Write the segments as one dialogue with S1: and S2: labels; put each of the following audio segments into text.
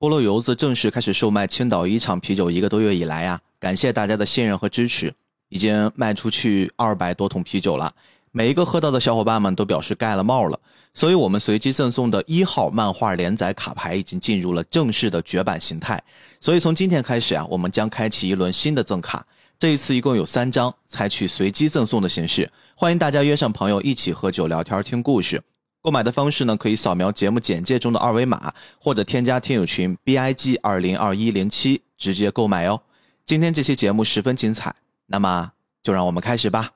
S1: 菠萝油子正式开始售卖青岛一厂啤酒一个多月以来呀，感谢大家的信任和支持，已经卖出去二百多桶啤酒了。每一个喝到的小伙伴们都表示盖了帽了，所以我们随机赠送的一号漫画连载卡牌已经进入了正式的绝版形态。所以从今天开始啊，我们将开启一轮新的赠卡。这一次一共有三张，采取随机赠送的形式，欢迎大家约上朋友一起喝酒聊天听故事。购买的方式呢，可以扫描节目简介中的二维码，或者添加听友群 B I G 二零二一零七直接购买哦。今天这期节目十分精彩，那么就让我们开始吧。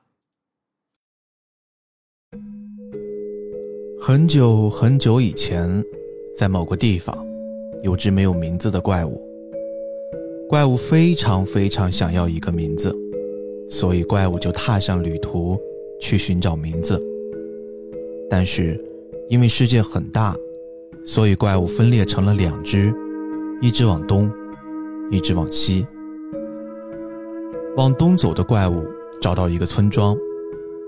S1: 很久很久以前，在某个地方，有只没有名字的怪物。怪物非常非常想要一个名字，所以怪物就踏上旅途去寻找名字。但是。因为世界很大，所以怪物分裂成了两只，一只往东，一只往西。往东走的怪物找到一个村庄，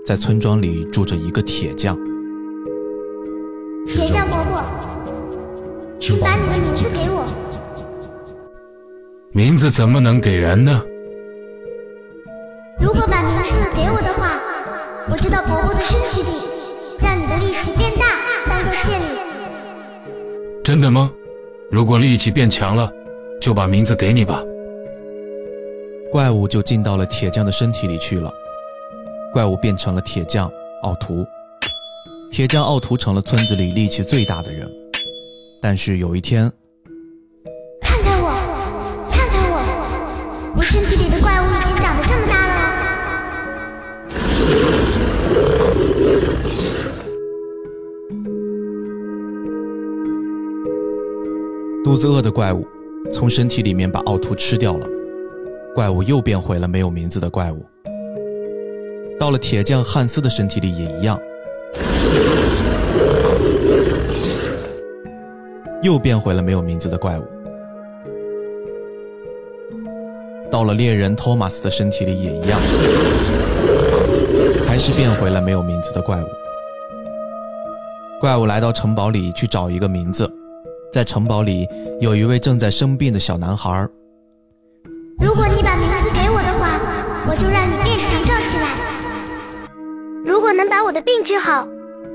S1: 在村庄里住着一个铁匠。
S2: 铁匠伯伯，请把你的名字给我。
S3: 名字怎么能给人呢？
S2: 如果把名字给我的话，我就到伯伯的身体里，
S3: 真的吗？如果力气变强了，就把名字给你吧。
S1: 怪物就进到了铁匠的身体里去了。怪物变成了铁匠奥图。铁匠奥图成了村子里力气最大的人。但是有一天，
S2: 看看我，看看我，我身体里的怪物
S1: 肚子饿的怪物从身体里面把奥图吃掉了，怪物又变回了没有名字的怪物。到了铁匠汉斯的身体里也一样，又变回了没有名字的怪物。到了猎人托马斯的身体里也一样，还是变回了没有名字的怪物。怪物来到城堡里去找一个名字。在城堡里有一位正在生病的小男孩。
S2: 如果你把名字给我的话，我就让你变强壮起来。如果能把我的病治好，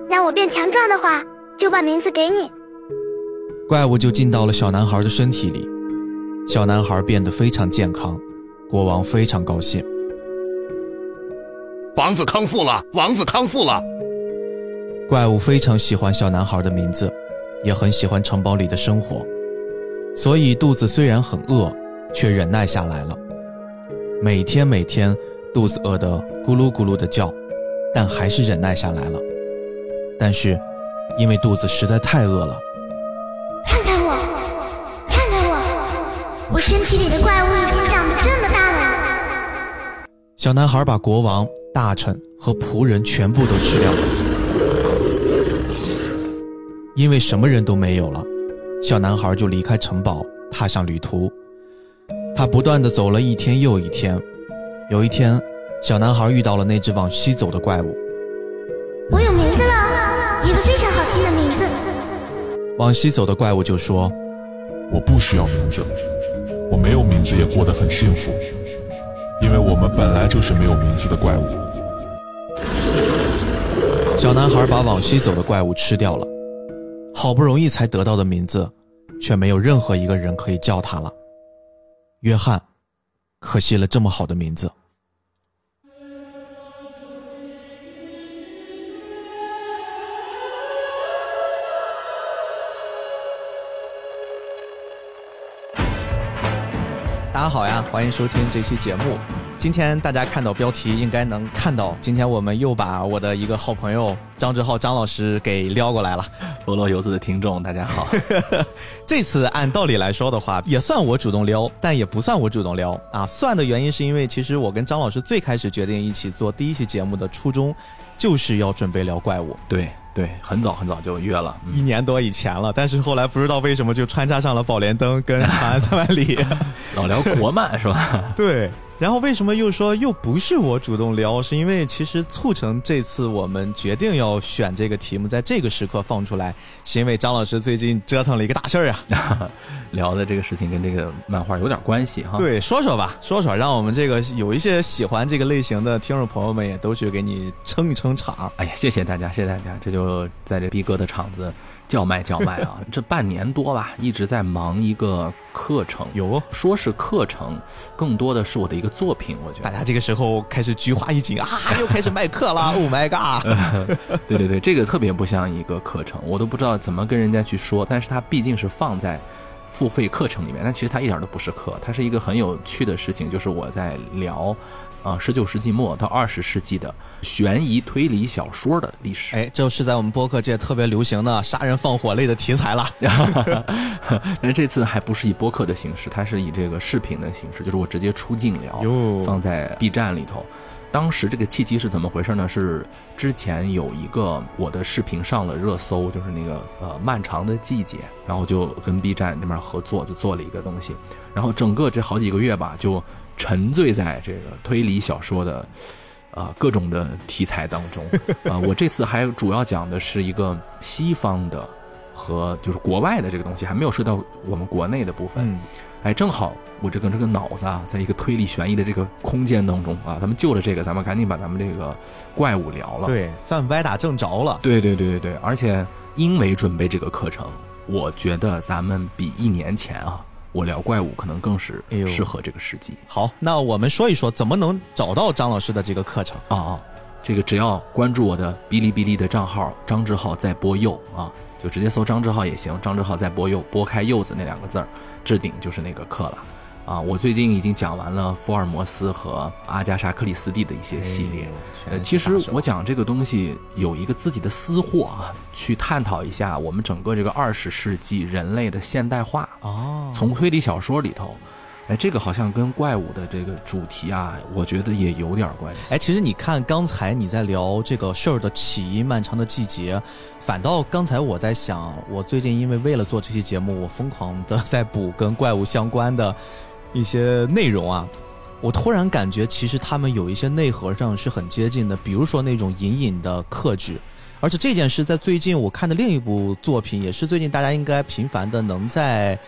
S2: 让我变强壮的话，就把名字给你。
S1: 怪物就进到了小男孩的身体里，小男孩变得非常健康，国王非常高兴。
S4: 王子康复了，王子康复了。
S1: 怪物非常喜欢小男孩的名字。也很喜欢城堡里的生活，所以肚子虽然很饿，却忍耐下来了。每天每天，肚子饿得咕噜咕噜的叫，但还是忍耐下来了。但是，因为肚子实在太饿了，
S2: 看看我，看看我，我身体里的怪物已经长得这么大了。
S1: 小男孩把国王、大臣和仆人全部都吃掉了。因为什么人都没有了，小男孩就离开城堡，踏上旅途。他不断的走了一天又一天。有一天，小男孩遇到了那只往西走的怪物。
S2: 我有名字了，一个非常好听的名字。
S1: 往西走的怪物就说：“
S5: 我不需要名字，我没有名字也过得很幸福，因为我们本来就是没有名字的怪物。”
S1: 小男孩把往西走的怪物吃掉了。好不容易才得到的名字，却没有任何一个人可以叫他了。约翰，可惜了这么好的名字。大家好呀，欢迎收听这期节目。今天大家看到标题，应该能看到，今天我们又把我的一个好朋友张志浩张老师给撩过来了。
S6: 菠萝油子的听众，大家好。
S1: 这次按道理来说的话，也算我主动撩，但也不算我主动撩啊。算的原因是因为，其实我跟张老师最开始决定一起做第一期节目的初衷，就是要准备聊怪物。
S6: 对对，很早很早就约了，
S1: 一年多以前了。但是后来不知道为什么就穿插上了《宝莲灯》跟《长安三万里》，
S6: 老聊国漫是吧？
S1: 对。然后为什么又说又不是我主动聊？是因为其实促成这次我们决定要选这个题目，在这个时刻放出来，是因为张老师最近折腾了一个大事儿啊。
S6: 聊的这个事情跟这个漫画有点关系哈。
S1: 对，说说吧，说说，让我们这个有一些喜欢这个类型的听众朋友们也都去给你撑一撑场。
S6: 哎呀，谢谢大家，谢谢大家，这就在这逼哥的场子。叫卖叫卖啊！这半年多吧，一直在忙一个课程。
S1: 有
S6: 说是课程，更多的是我的一个作品。我觉得
S1: 大家这个时候开始菊花一紧啊，又开始卖课了。Oh my god！
S6: 对对对，这个特别不像一个课程，我都不知道怎么跟人家去说。但是它毕竟是放在。付费课程里面，但其实它一点都不是课，它是一个很有趣的事情，就是我在聊，啊，十九世纪末到二十世纪的悬疑推理小说的历史。
S1: 哎，就是在我们播客界特别流行的杀人放火类的题材了。
S6: 但是这次还不是以播客的形式，它是以这个视频的形式，就是我直接出镜聊，放在 B 站里头。当时这个契机是怎么回事呢？是之前有一个我的视频上了热搜，就是那个呃漫长的季节，然后就跟 B 站那边合作，就做了一个东西，然后整个这好几个月吧，就沉醉在这个推理小说的啊各种的题材当中啊。我这次还主要讲的是一个西方的和就是国外的这个东西，还没有涉及到我们国内的部分。哎，正好我这个这个脑子啊，在一个推理悬疑的这个空间当中啊，咱们就着这个，咱们赶紧把咱们这个怪物聊了。
S1: 对，算歪打正着了。
S6: 对对对对对，而且因为准备这个课程，我觉得咱们比一年前啊，我聊怪物可能更是适合这个时机。
S1: 好，那我们说一说怎么能找到张老师的这个课程
S6: 啊啊，这个只要关注我的哔哩哔哩的账号张志浩在播右啊。就直接搜张志浩也行，张志浩在播柚，拨开柚子那两个字儿，置顶就是那个课了，啊，我最近已经讲完了福尔摩斯和阿加莎克里斯蒂的一些系列，呃，其实我讲这个东西有一个自己的私货啊，去探讨一下我们整个这个二十世纪人类的现代化，
S1: 哦，
S6: 从推理小说里头。哎，这个好像跟怪物的这个主题啊，我觉得也有点关系。
S1: 哎，其实你看，刚才你在聊这个事儿的起因，漫长的季节，反倒刚才我在想，我最近因为为了做这期节目，我疯狂的 在补跟怪物相关的一些内容啊，我突然感觉其实他们有一些内核上是很接近的，比如说那种隐隐的克制，而且这件事在最近我看的另一部作品，也是最近大家应该频繁的能在。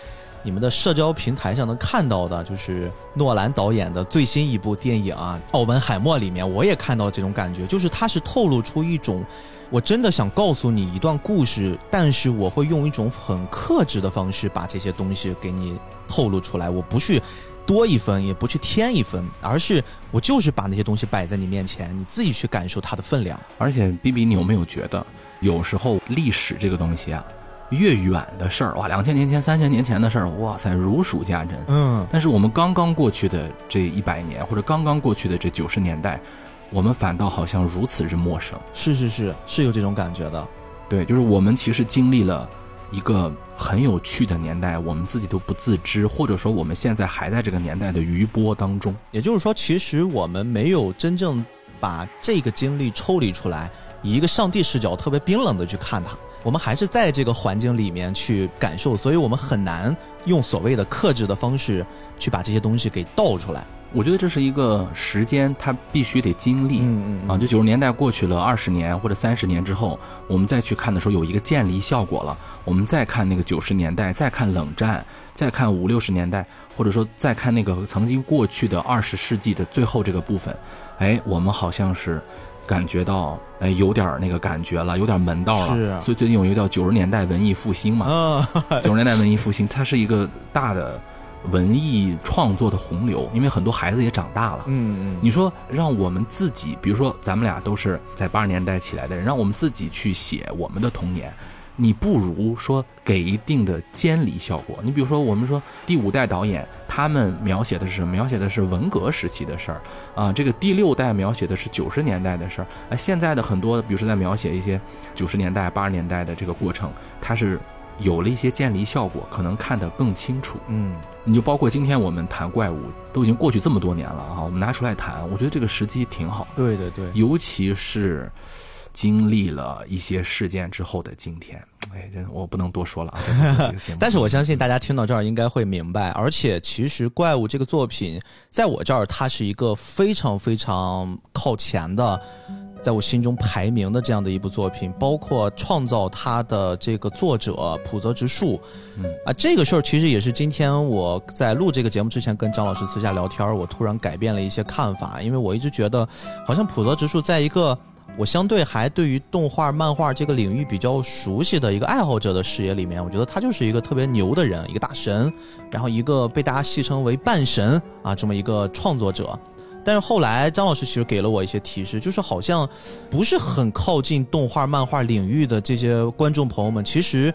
S1: 你们的社交平台上能看到的，就是诺兰导演的最新一部电影啊，《奥本海默》里面，我也看到这种感觉，就是它是透露出一种，我真的想告诉你一段故事，但是我会用一种很克制的方式把这些东西给你透露出来，我不去多一分，也不去添一分，而是我就是把那些东西摆在你面前，你自己去感受它的分量。
S6: 而且，B B，你有没有觉得，有时候历史这个东西啊？越远的事儿哇，两千年前、三千年前的事儿，哇塞，如数家珍。
S1: 嗯，
S6: 但是我们刚刚过去的这一百年，或者刚刚过去的这九十年代，我们反倒好像如此之陌生。
S1: 是是是，是有这种感觉的。
S6: 对，就是我们其实经历了一个很有趣的年代，我们自己都不自知，或者说我们现在还在这个年代的余波当中。
S1: 也就是说，其实我们没有真正把这个经历抽离出来，以一个上帝视角，特别冰冷的去看它。我们还是在这个环境里面去感受，所以我们很难用所谓的克制的方式去把这些东西给倒出来。
S6: 我觉得这是一个时间，它必须得经历。
S1: 嗯
S6: 嗯啊，就九十年代过去了二十年或者三十年之后，我们再去看的时候，有一个渐离效果了。我们再看那个九十年代，再看冷战，再看五六十年代，或者说再看那个曾经过去的二十世纪的最后这个部分，哎，我们好像是。感觉到哎，有点那个感觉了，有点门道了。
S1: 是，
S6: 所以最近有一个叫“九十年代文艺复兴”嘛。
S1: 嗯，
S6: 九十年代文艺复兴，它是一个大的文艺创作的洪流，因为很多孩子也长大了。
S1: 嗯嗯。
S6: 你说让我们自己，比如说咱们俩都是在八十年代起来的人，让我们自己去写我们的童年。你不如说给一定的监理效果。你比如说，我们说第五代导演，他们描写的是什么描写的是文革时期的事儿啊。这个第六代描写的是九十年代的事儿啊。现在的很多，比如说在描写一些九十年代、八十年代的这个过程，它是有了一些建立效果，可能看得更清楚。
S1: 嗯，
S6: 你就包括今天我们谈怪物，都已经过去这么多年了啊，我们拿出来谈，我觉得这个时机挺好。
S1: 对对对，
S6: 尤其是。经历了一些事件之后的今天，哎，这我不能多说了啊。
S1: 但是我相信大家听到这儿应该会明白，而且其实《怪物》这个作品，在我这儿它是一个非常非常靠前的，在我心中排名的这样的一部作品，包括创造它的这个作者浦泽直树，
S6: 嗯
S1: 啊，这个事儿其实也是今天我在录这个节目之前跟张老师私下聊天儿，我突然改变了一些看法，因为我一直觉得好像浦泽直树在一个。我相对还对于动画、漫画这个领域比较熟悉的一个爱好者的视野里面，我觉得他就是一个特别牛的人，一个大神，然后一个被大家戏称为半神啊这么一个创作者。但是后来张老师其实给了我一些提示，就是好像不是很靠近动画、漫画领域的这些观众朋友们，其实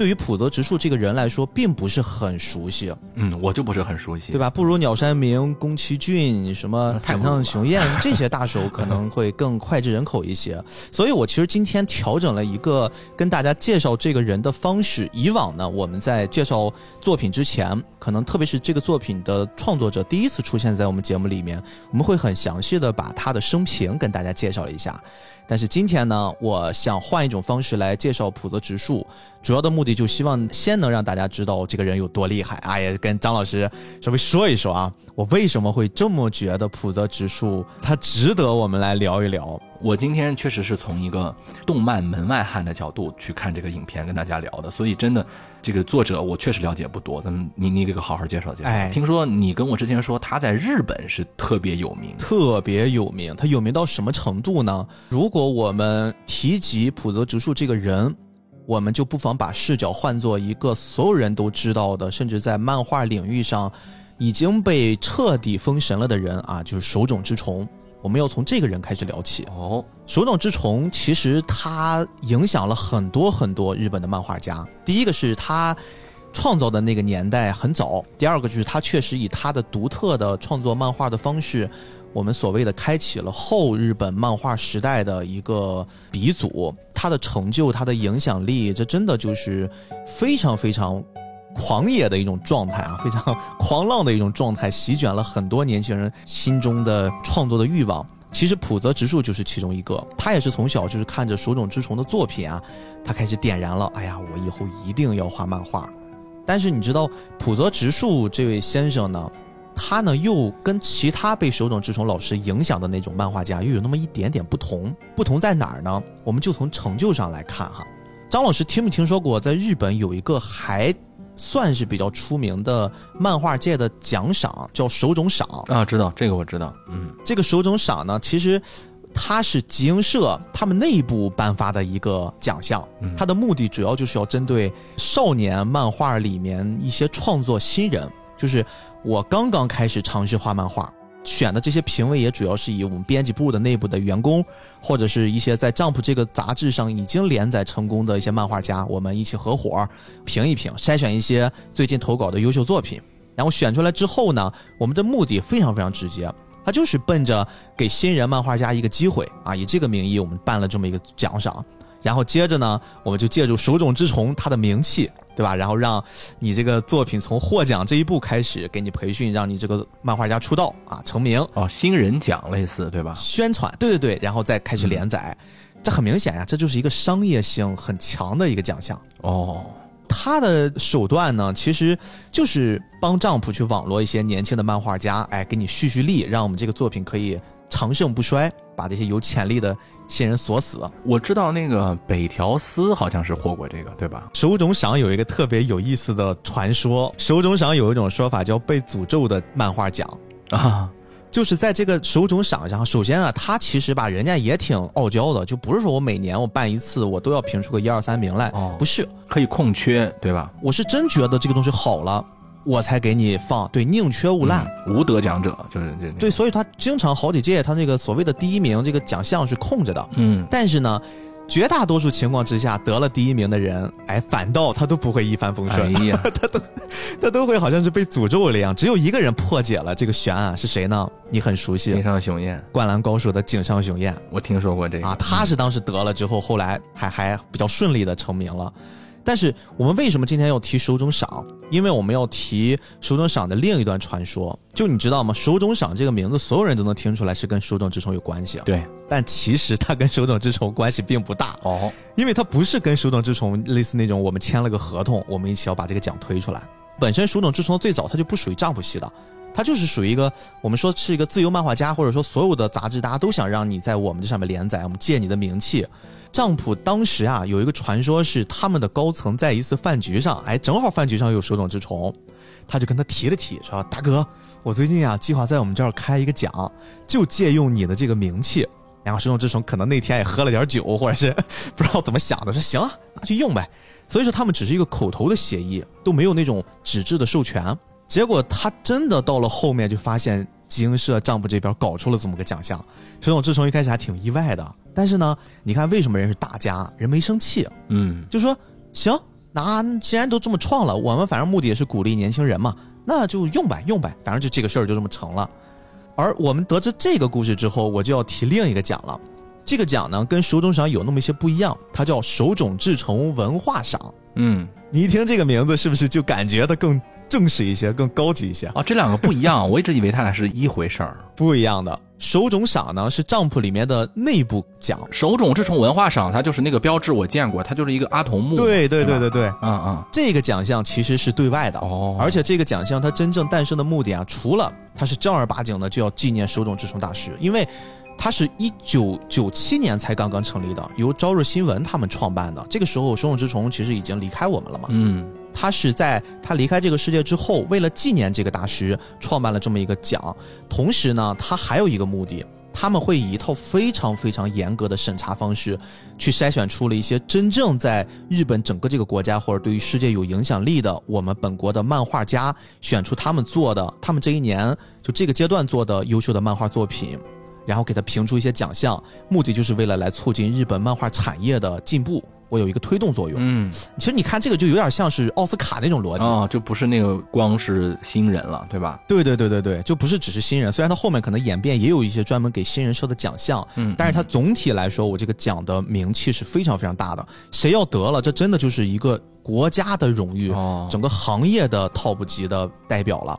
S1: 对于普泽直树这个人来说，并不是很熟悉。
S6: 嗯，我就不是很熟悉，
S1: 对？吧？不如鸟山明、宫崎骏、什么井
S6: 太不如了
S1: 上雄彦这些大手可能会更脍炙人口一些。所以我其实今天调整了一个跟大家介绍这个人的方式。以往呢，我们在介绍作品之前，可能特别是这个作品的创作者第一次出现在我们节目里面，我们会很详细的把他的生平跟大家介绍一下。但是今天呢，我想换一种方式来介绍普泽直树，主要的目的就希望先能让大家知道这个人有多厉害哎呀跟张老师稍微说一说啊，我为什么会这么觉得普泽直树他值得我们来聊一聊。
S6: 我今天确实是从一个动漫门外汉的角度去看这个影片，跟大家聊的，所以真的这个作者我确实了解不多。咱们你你给个好好介绍介绍。
S1: 哎
S6: 听说你跟我之前说他在日本是特别有名，
S1: 特别有名，他有名到什么程度呢？如果我们提及浦泽直树这个人，我们就不妨把视角换作一个所有人都知道的，甚至在漫画领域上已经被彻底封神了的人啊，就是手冢治虫。我们要从这个人开始聊起。
S6: 哦，
S1: 手冢治虫其实他影响了很多很多日本的漫画家。第一个是他创造的那个年代很早，第二个就是他确实以他的独特的创作漫画的方式，我们所谓的开启了后日本漫画时代的一个鼻祖。他的成就，他的影响力，这真的就是非常非常。狂野的一种状态啊，非常狂浪的一种状态，席卷了很多年轻人心中的创作的欲望。其实浦泽直树就是其中一个，他也是从小就是看着手冢治虫的作品啊，他开始点燃了，哎呀，我以后一定要画漫画。但是你知道浦泽直树这位先生呢，他呢又跟其他被手冢治虫老师影响的那种漫画家又有那么一点点不同。不同在哪儿呢？我们就从成就上来看哈。张老师听没听说过，在日本有一个还算是比较出名的漫画界的奖赏，叫手冢赏。
S6: 啊，知道这个我知道，嗯，
S1: 这个手冢赏呢，其实它是集英社他们内部颁发的一个奖项，它的目的主要就是要针对少年漫画里面一些创作新人，就是我刚刚开始尝试画漫画。选的这些评委也主要是以我们编辑部的内部的员工，或者是一些在《Jump》这个杂志上已经连载成功的一些漫画家，我们一起合伙评一评，筛选一些最近投稿的优秀作品。然后选出来之后呢，我们的目的非常非常直接，它就是奔着给新人漫画家一个机会啊，以这个名义我们办了这么一个奖赏。然后接着呢，我们就借助手冢治虫他的名气，对吧？然后让你这个作品从获奖这一步开始，给你培训，让你这个漫画家出道啊，成名。
S6: 哦，新人奖类似对吧？
S1: 宣传，对对对，然后再开始连载，这很明显呀，这就是一个商业性很强的一个奖项。
S6: 哦，
S1: 他的手段呢，其实就是帮丈夫去网罗一些年轻的漫画家，哎，给你蓄蓄力，让我们这个作品可以长盛不衰，把这些有潜力的新人锁死。
S6: 我知道那个北条司好像是获过这个，对吧？
S1: 手冢赏有一个特别有意思的传说，手冢赏有一种说法叫被诅咒的漫画奖。
S6: 啊，
S1: 就是在这个手冢赏上，首先啊，他其实吧，人家也挺傲娇的，就不是说我每年我办一次，我都要评出个一二三名来，
S6: 哦
S1: 不是，
S6: 可以空缺，对吧？
S1: 我是真觉得这个东西好了，我才给你放，对，宁缺毋滥。
S6: 嗯无得奖者就是这。
S1: 对，，所以他经常好几届他那个所谓的第一名这个奖项是空着的，
S6: 嗯，
S1: 但是呢，绝大多数情况之下得了第一名的人，哎，反倒他都不会一帆风
S6: 哎
S1: 他
S6: 都，
S1: 他都会好像是被诅咒了一样。只有一个人破解了这个悬案，是谁呢？你很熟悉，
S6: 井《上雄彦，
S1: 灌篮高手》的井上雄彦
S6: 我听说过这个
S1: 啊，他是当时得了之后，后来还还比较顺利的成名了。但是我们为什么今天要提手冢赏？因为我们要提手冢赏的另一段传说。就你知道吗？手冢赏这个名字，所有人都能听出来是跟手冢治虫有关系。
S6: 对，
S1: 但其实它跟手冢治虫关系并不大
S6: 哦，
S1: 因为它不是跟手冢治虫类似那种我们签了个合同，我们一起要把这个奖推出来。本身手冢治虫最早它就不属于丈夫系的。它就是属于一个，我们说是一个自由漫画家，或者说所有的杂志大家都想让你在我们这上面连载，我们借你的名气。丈普当时啊有一个传说是他们的高层在一次饭局上，哎，正好饭局上有手冢治虫，他就跟他提了提，说大哥，我最近啊计划在我们这儿开一个奖，就借用你的这个名气。然后手冢治虫可能那天也喝了点酒，或者是不知道怎么想的，说行，拿去用呗。所以说他们只是一个口头的协议，都没有那种纸质的授权。结果他真的到了后面就发现集英社账簿这边搞出了这么个奖项，手冢治虫一开始还挺意外的。但是呢，你看为什么人是大家，人没生气？
S6: 嗯，
S1: 就说行，那既然都这么创了，我们反正目的也是鼓励年轻人嘛，那就用呗，用呗，反正就这个事儿就这么成了。而我们得知这个故事之后，我就要提另一个奖了。这个奖呢，跟手冢赏有那么一些不一样，它叫手冢治虫文化赏。
S6: 嗯，
S1: 你一听这个名字，是不是就感觉它更？正式一些，更高级一些
S6: 啊！这两个不一样，我一直以为它俩是一回事儿。
S1: 不一样的，手冢赏呢是帐篷里面的内部奖，
S6: 手冢治虫文化赏它就是那个标志，我见过，它就是一个阿童木。
S1: 对对对对对，
S6: 嗯嗯，
S1: 这个奖项其实是对外的
S6: 哦，
S1: 而且这个奖项它真正诞生的目的啊，除了它是正儿八经的就要纪念手冢治虫大师，因为它是一九九七年才刚刚成立的，由朝日新闻他们创办的，这个时候手冢治虫其实已经离开我们了嘛，
S6: 嗯。
S1: 他是在他离开这个世界之后，为了纪念这个大师，创办了这么一个奖。同时呢，他还有一个目的，他们会以一套非常非常严格的审查方式，去筛选出了一些真正在日本整个这个国家或者对于世界有影响力的我们本国的漫画家，选出他们做的，他们这一年就这个阶段做的优秀的漫画作品，然后给他评出一些奖项，目的就是为了来促进日本漫画产业的进步。我有一个推动作用，
S6: 嗯，
S1: 其实你看这个就有点像是奥斯卡那种逻辑。
S6: 啊，就不是那个光是新人了，对吧？
S1: 对对对对对，就不是只是新人，虽然他后面可能演变也有一些专门给新人设的奖项，
S6: 嗯，
S1: 但是他总体来说，我这个奖的名气是非常非常大的，谁要得了，这真的就是一个国家的荣誉，整个行业的 top 级的代表了。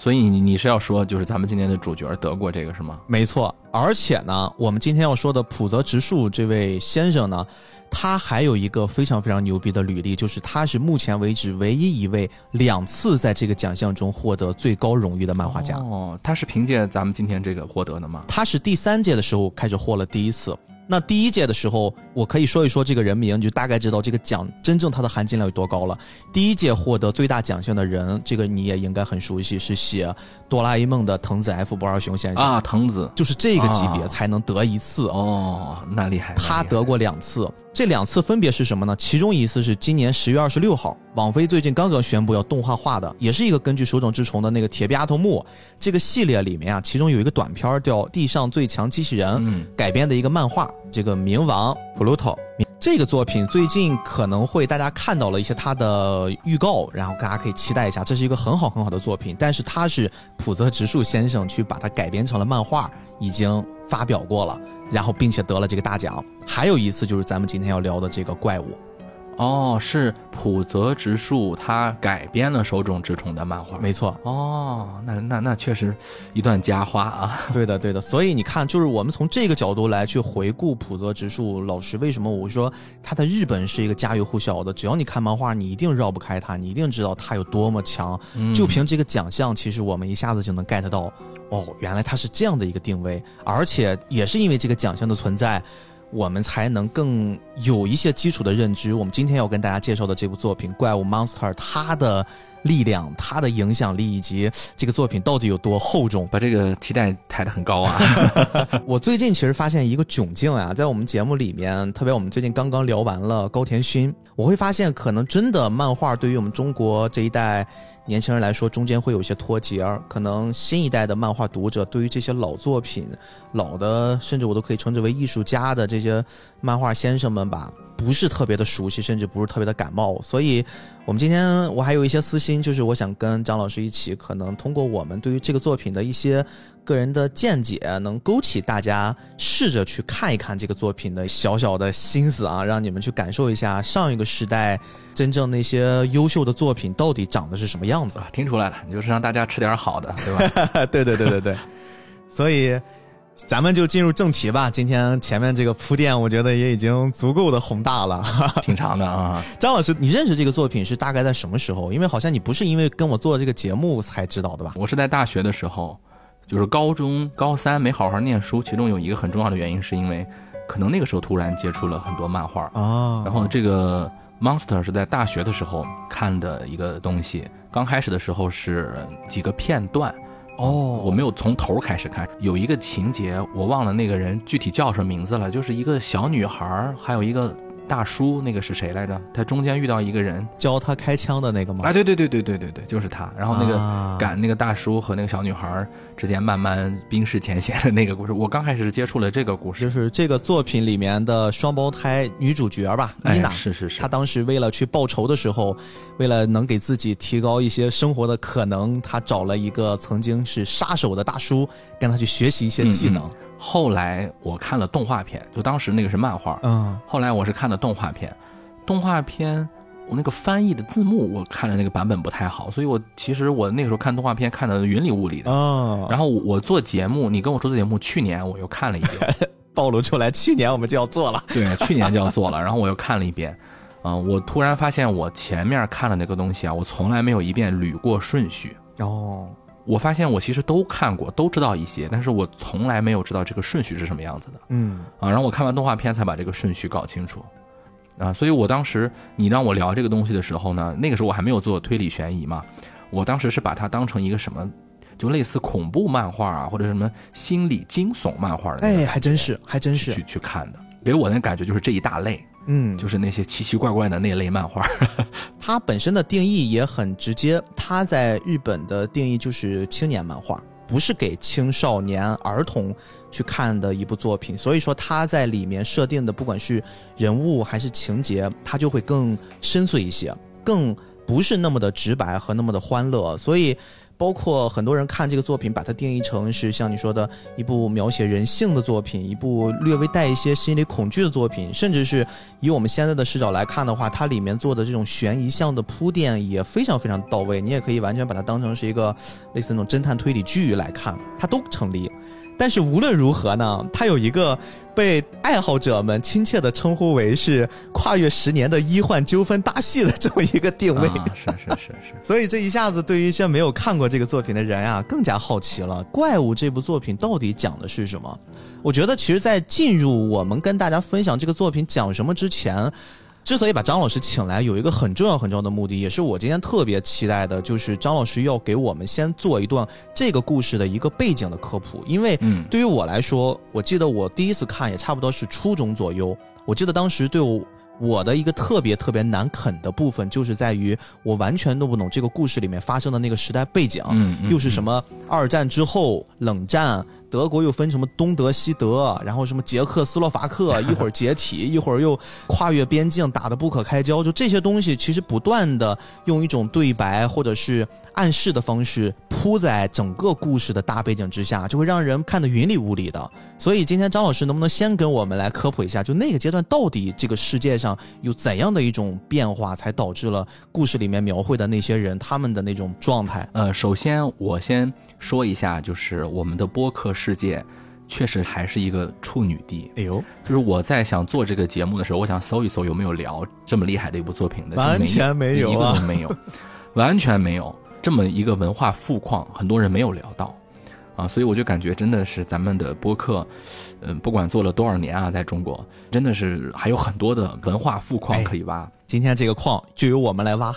S6: 所以你你是要说，就是咱们今天的主角得过这个是吗？
S1: 没错，而且呢，我们今天要说的浦泽直树这位先生呢，他还有一个非常非常牛逼的履历，就是他是目前为止唯一一位两次在这个奖项中获得最高荣誉的漫画家。
S6: 哦，他是凭借咱们今天这个获得的吗？
S1: 他是第三届的时候开始获了第一次。那第一届的时候，我可以说一说这个人名，就大概知道这个奖真正它的含金量有多高了。第一届获得最大奖项的人，这个你也应该很熟悉，是写《哆啦 A 梦》的藤子 F 不二雄先生。
S6: 啊，藤子。
S1: 就是这个级别才能得一次。
S6: 哦，那厉害，
S1: 他得过两次。这两次分别是什么呢？其中一次是今年十月二十六号，网飞最近刚刚宣布要动画化的，也是一个根据手冢治虫的那个《铁臂阿童木》这个系列里面啊，其中有一个短片叫《地上最强机器人》改编的一个漫画，这个冥王 Pluto。这个作品最近可能会大家看到了一些它的预告，然后大家可以期待一下，这是一个很好很好的作品。但是它是浦泽直树先生去把它改编成了漫画，已经发表过了。然后，并且得了这个大奖。还有一次就是咱们今天要聊的这个怪物，
S6: 哦，是浦泽直树他改编了手冢治虫的漫画，
S1: 没错。
S6: 哦，那那那确实一段佳话啊。
S1: 对的，对的。所以你看，就是我们从这个角度来去回顾浦泽直树老师，为什么我说他在日本是一个家喻户晓的？只要你看漫画，你一定绕不开他，你一定知道他有多么强。就凭这个奖项，其实我们一下子就能 get 到。哦，原来他是这样的一个定位，而且也是因为这个奖项的存在，我们才能更有一些基础的认知。我们今天要跟大家介绍的这部作品《怪物 Monster》，它的力量、它的影响力以及这个作品到底有多厚重，
S6: 把这个期待抬得很高啊！
S1: 我最近其实发现一个窘境啊，在我们节目里面，特别我们最近刚刚聊完了高田勋，我会发现可能真的漫画对于我们中国这一代。年轻人来说，中间会有一些脱节儿，可能新一代的漫画读者对于这些老作品、老的，甚至我都可以称之为艺术家的这些漫画先生们吧。不是特别的熟悉，甚至不是特别的感冒。所以，我们今天我还有一些私心，就是我想跟张老师一起，可能通过我们对于这个作品的一些个人的见解，能勾起大家试着去看一看这个作品的小小的心思啊，让你们去感受一下上一个时代真正那些优秀的作品到底长得是什么样子。
S6: 啊，听出来了，你就是让大家吃点好的，对吧？
S1: 对对对对对，所以。咱们就进入正题吧。今天 前面这个铺垫，我觉得也已经足够的宏大了，
S6: 挺长的啊。
S1: 张老师，你认识这个作品是大概在什么时候？因为好像你不是因为跟我做这个节目才知道的吧？
S6: 我是在大学的时候，就是高中高三没好好念书，其中有一个很重要的原因，是因为可能那个时候突然接触了很多漫画啊。然后这个 Monster 是在大学的时候看的一个东西，刚开始的时候是几个片段。哦，我没有从头开始看，有一个情节我忘了那个人具体叫什么名字了，就是一个小女孩，还有一个。大叔，那个是谁来着？他中间遇到一个人
S1: 教他开枪的那个吗？
S6: 啊，对对对对对对对，就是他。然后那个赶那个大叔和那个小女孩之间慢慢冰释前嫌的那个故事，我刚开始是接触了这个故事，
S1: 就是这个作品里面的双胞胎女主角吧，
S6: 妮娜。是是是。
S1: 她当时为了去报仇的时候，为了能给自己提高一些生活的可能，她找了一个曾经是杀手的大叔，跟他去学习一些技能。
S6: 后来我看了动画片，就当时那个是漫画，嗯，后来我是看的动画片，动画片我那个翻译的字幕我看的那个版本不太好，所以我其实我那个时候看动画片看的云里雾里的，哦，然后我做节目，你跟我说的节目，去年我又看了一遍，
S1: 暴露出来，去年我们就要做了，
S6: 对，去年就要做了，然后我又看了一遍，嗯，我突然发现我前面看的那个东西啊，我从来没有一遍捋过顺序，哦。我发现我其实都看过，都知道一些，但是我从来没有知道这个顺序是什么样子的。嗯啊，然后我看完动画片才把这个顺序搞清楚，啊，所以我当时你让我聊这个东西的时候呢，那个时候我还没有做推理悬疑嘛，我当时是把它当成一个什么，就类似恐怖漫画啊，或者什么心理惊悚漫画的。
S1: 哎，还真是，还真是
S6: 去去看的，给我的感觉就是这一大类。嗯，就是那些奇奇怪怪的那类漫画，
S1: 它本身的定义也很直接。它在日本的定义就是青年漫画，不是给青少年儿童去看的一部作品。所以说，它在里面设定的，不管是人物还是情节，它就会更深邃一些，更不是那么的直白和那么的欢乐。所以。包括很多人看这个作品，把它定义成是像你说的一部描写人性的作品，一部略微带一些心理恐惧的作品，甚至是以我们现在的视角来看的话，它里面做的这种悬疑向的铺垫也非常非常到位。你也可以完全把它当成是一个类似那种侦探推理剧来看，它都成立。但是无论如何呢，它有一个被爱好者们亲切的称呼为是跨越十年的医患纠纷大戏的这么一个定位。
S6: 是是是是。
S1: 所以这一下子对于一些没有看过这个作品的人啊，更加好奇了。怪物这部作品到底讲的是什么？我觉得其实，在进入我们跟大家分享这个作品讲什么之前。之所以把张老师请来，有一个很重要很重要的目的，也是我今天特别期待的，就是张老师要给我们先做一段这个故事的一个背景的科普。因为对于我来说，我记得我第一次看也差不多是初中左右，我记得当时对我。我的一个特别特别难啃的部分，就是在于我完全弄不懂这个故事里面发生的那个时代背景，又是什么二战之后冷战，德国又分什么东德西德，然后什么捷克斯洛伐克 一会儿解体，一会儿又跨越边境打得不可开交，就这些东西其实不断的用一种对白或者是暗示的方式铺在整个故事的大背景之下，就会让人看得云里雾里的。所以今天张老师能不能先跟我们来科普一下，就那个阶段到底这个世界上有怎样的一种变化，才导致了故事里面描绘的那些人他们的那种状态？
S6: 呃，首先我先说一下，就是我们的播客世界确实还是一个处女地。哎呦，就是我在想做这个节目的时候，我想搜一搜有没有聊这么厉害的一部作品的，
S1: 完全没有，
S6: 一个都没有，完全没有这么一个文化富矿，很多人没有聊到。啊，所以我就感觉真的是咱们的播客，嗯，不管做了多少年啊，在中国真的是还有很多的文化富矿可以挖。
S1: 今天这个矿就由我们来挖。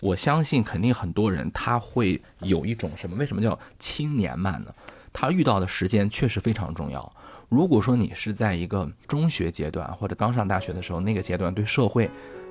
S6: 我相信肯定很多人他会有一种什么？为什么叫青年漫呢？他遇到的时间确实非常重要。如果说你是在一个中学阶段或者刚上大学的时候，那个阶段对社会。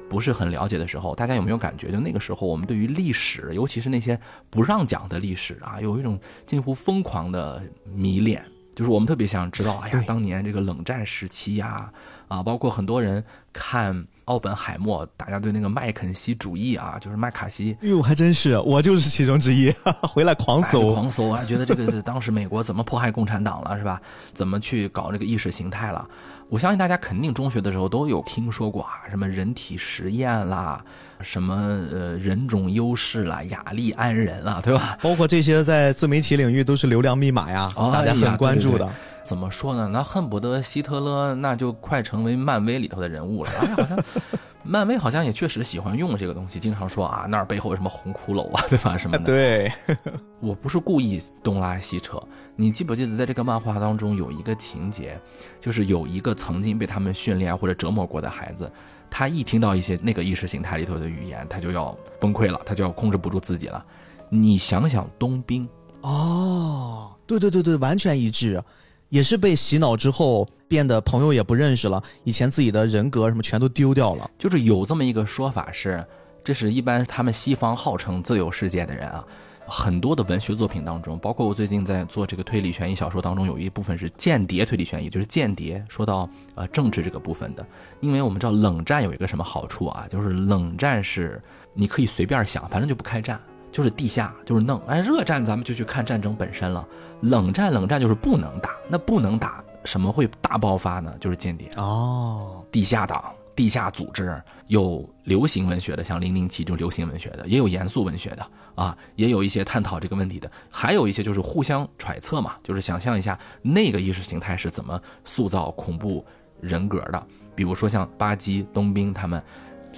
S6: 不是很了解的时候，大家有没有感觉？就那个时候，我们对于历史，尤其是那些不让讲的历史啊，有一种近乎疯狂的迷恋就是我们特别想知道，哎呀，当年这个冷战时期呀，啊，包括很多人看奥本海默，大家对那个麦肯锡主义啊，就是麦卡锡
S1: 哎呦，还真是，我就是其中之一，回来狂
S6: 哎
S1: 搜。
S6: 狂搜啊，觉得这个当时美国怎么迫害共产党了，是吧？怎么去搞这个意识形态了？我相信大家肯定中学的时候都有听说过啊，什么人体实验啦，什么呃人种优势啦，雅利安人啦，对吧？
S1: 包括这些在自媒体领域都是流量密码呀，
S6: 哦
S1: 大家很关注的。
S6: 怎么说呢？那恨不得希特勒那就快成为漫威里头的人物了。哎，好像 漫威好像也确实喜欢用这个东西，经常说啊那儿背后有什么红骷髅啊，对吧？什么的。
S1: 对，
S6: 我不是故意东拉西扯，你记不记得在这个漫画当中有一个情节，就是有一个曾经被他们训练或者折磨过的孩子，他一听到一些那个意识形态里头的语言，他就要崩溃了，他就要控制不住自己了。你想想冬兵，
S1: 哦，对对对对，完全一致，也是被洗脑之后变得朋友也不认识了，以前自己的人格什么全都丢掉了。
S6: 就是有这么一个说法是，这是一般他们西方号称自由世界的人啊，很多的文学作品当中，包括我最近在做这个推理悬疑小说当中，有一部分是间谍推理悬疑，就是间谍说到呃政治这个部分的。因为我们知道冷战有一个什么好处啊，就是冷战是你可以随便想，反正就不开战。就是地下，就是弄。哎，热战咱们就去看战争本身了，冷战冷战就是不能打，那不能打，什么会大爆发呢？就是间谍。
S1: 哦，
S6: 地下党、地下组织，有流行文学的，像《零零七》这种流行文学的，也有严肃文学的啊，也有一些探讨这个问题的，还有一些就是互相揣测嘛，就是想象一下那个意识形态是怎么塑造恐怖人格的。比如说像巴基、冬兵他们，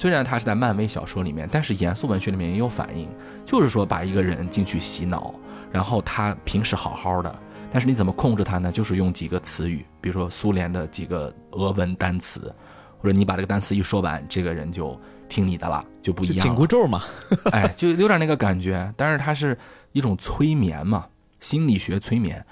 S6: 虽然他是在漫威小说里面，但是严肃文学里面也有反映，就是说把一个人进去洗脑，然后他平时好好的。但是你怎么控制他呢？就是用几个词语，比如说苏联的几个俄文单词，或者你把这个单词一说完，这个人就听你的了，就不一
S1: 就紧
S6: 样了。
S1: 箍咒嘛。
S6: 哎，就有点那个感觉。但是它是一种催眠嘛，心理学催眠。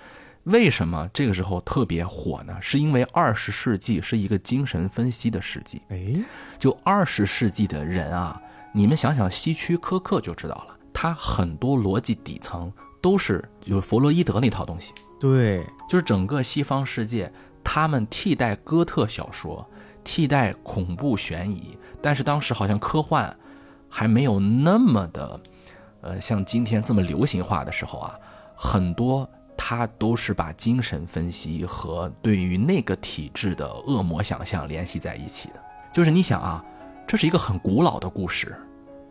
S6: 为什么这个时候特别火呢？是因为二十世纪是一个精神分析的世纪。
S1: 哎，
S6: 就二十世纪的人啊，你们想想希区柯克就知道了，他很多逻辑底层都是有弗洛伊德那套东西。
S1: 对，
S6: 就是整个西方世界，他们替代哥特小说，替代恐怖悬疑，但是当时好像科幻还没有那么的，呃，像今天这么流行化的时候啊，很多他都是把精神分析和对于那个体制的恶魔想象联系在一起的。就是你想啊，这是一个很古老的故事，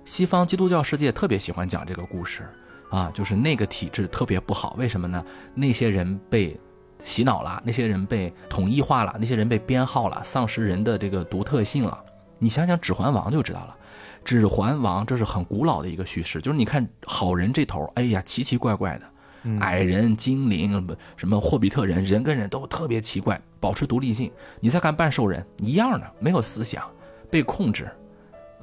S6: 西方基督教世界特别喜欢讲这个故事。啊，就是那个体制特别不好，为什么呢？那些人被洗脑了，那些人被统一化了，那些人被编号了，丧失人的这个独特性了。你想想《指环王》就知道了，《指环王》这是很古老的一个叙事，就是你看好人这头，哎呀，奇奇怪怪的，矮人、精灵、什么霍比特人，人跟人都特别奇怪，保持独立性。你再看半兽人，一样的，没有思想，被控制。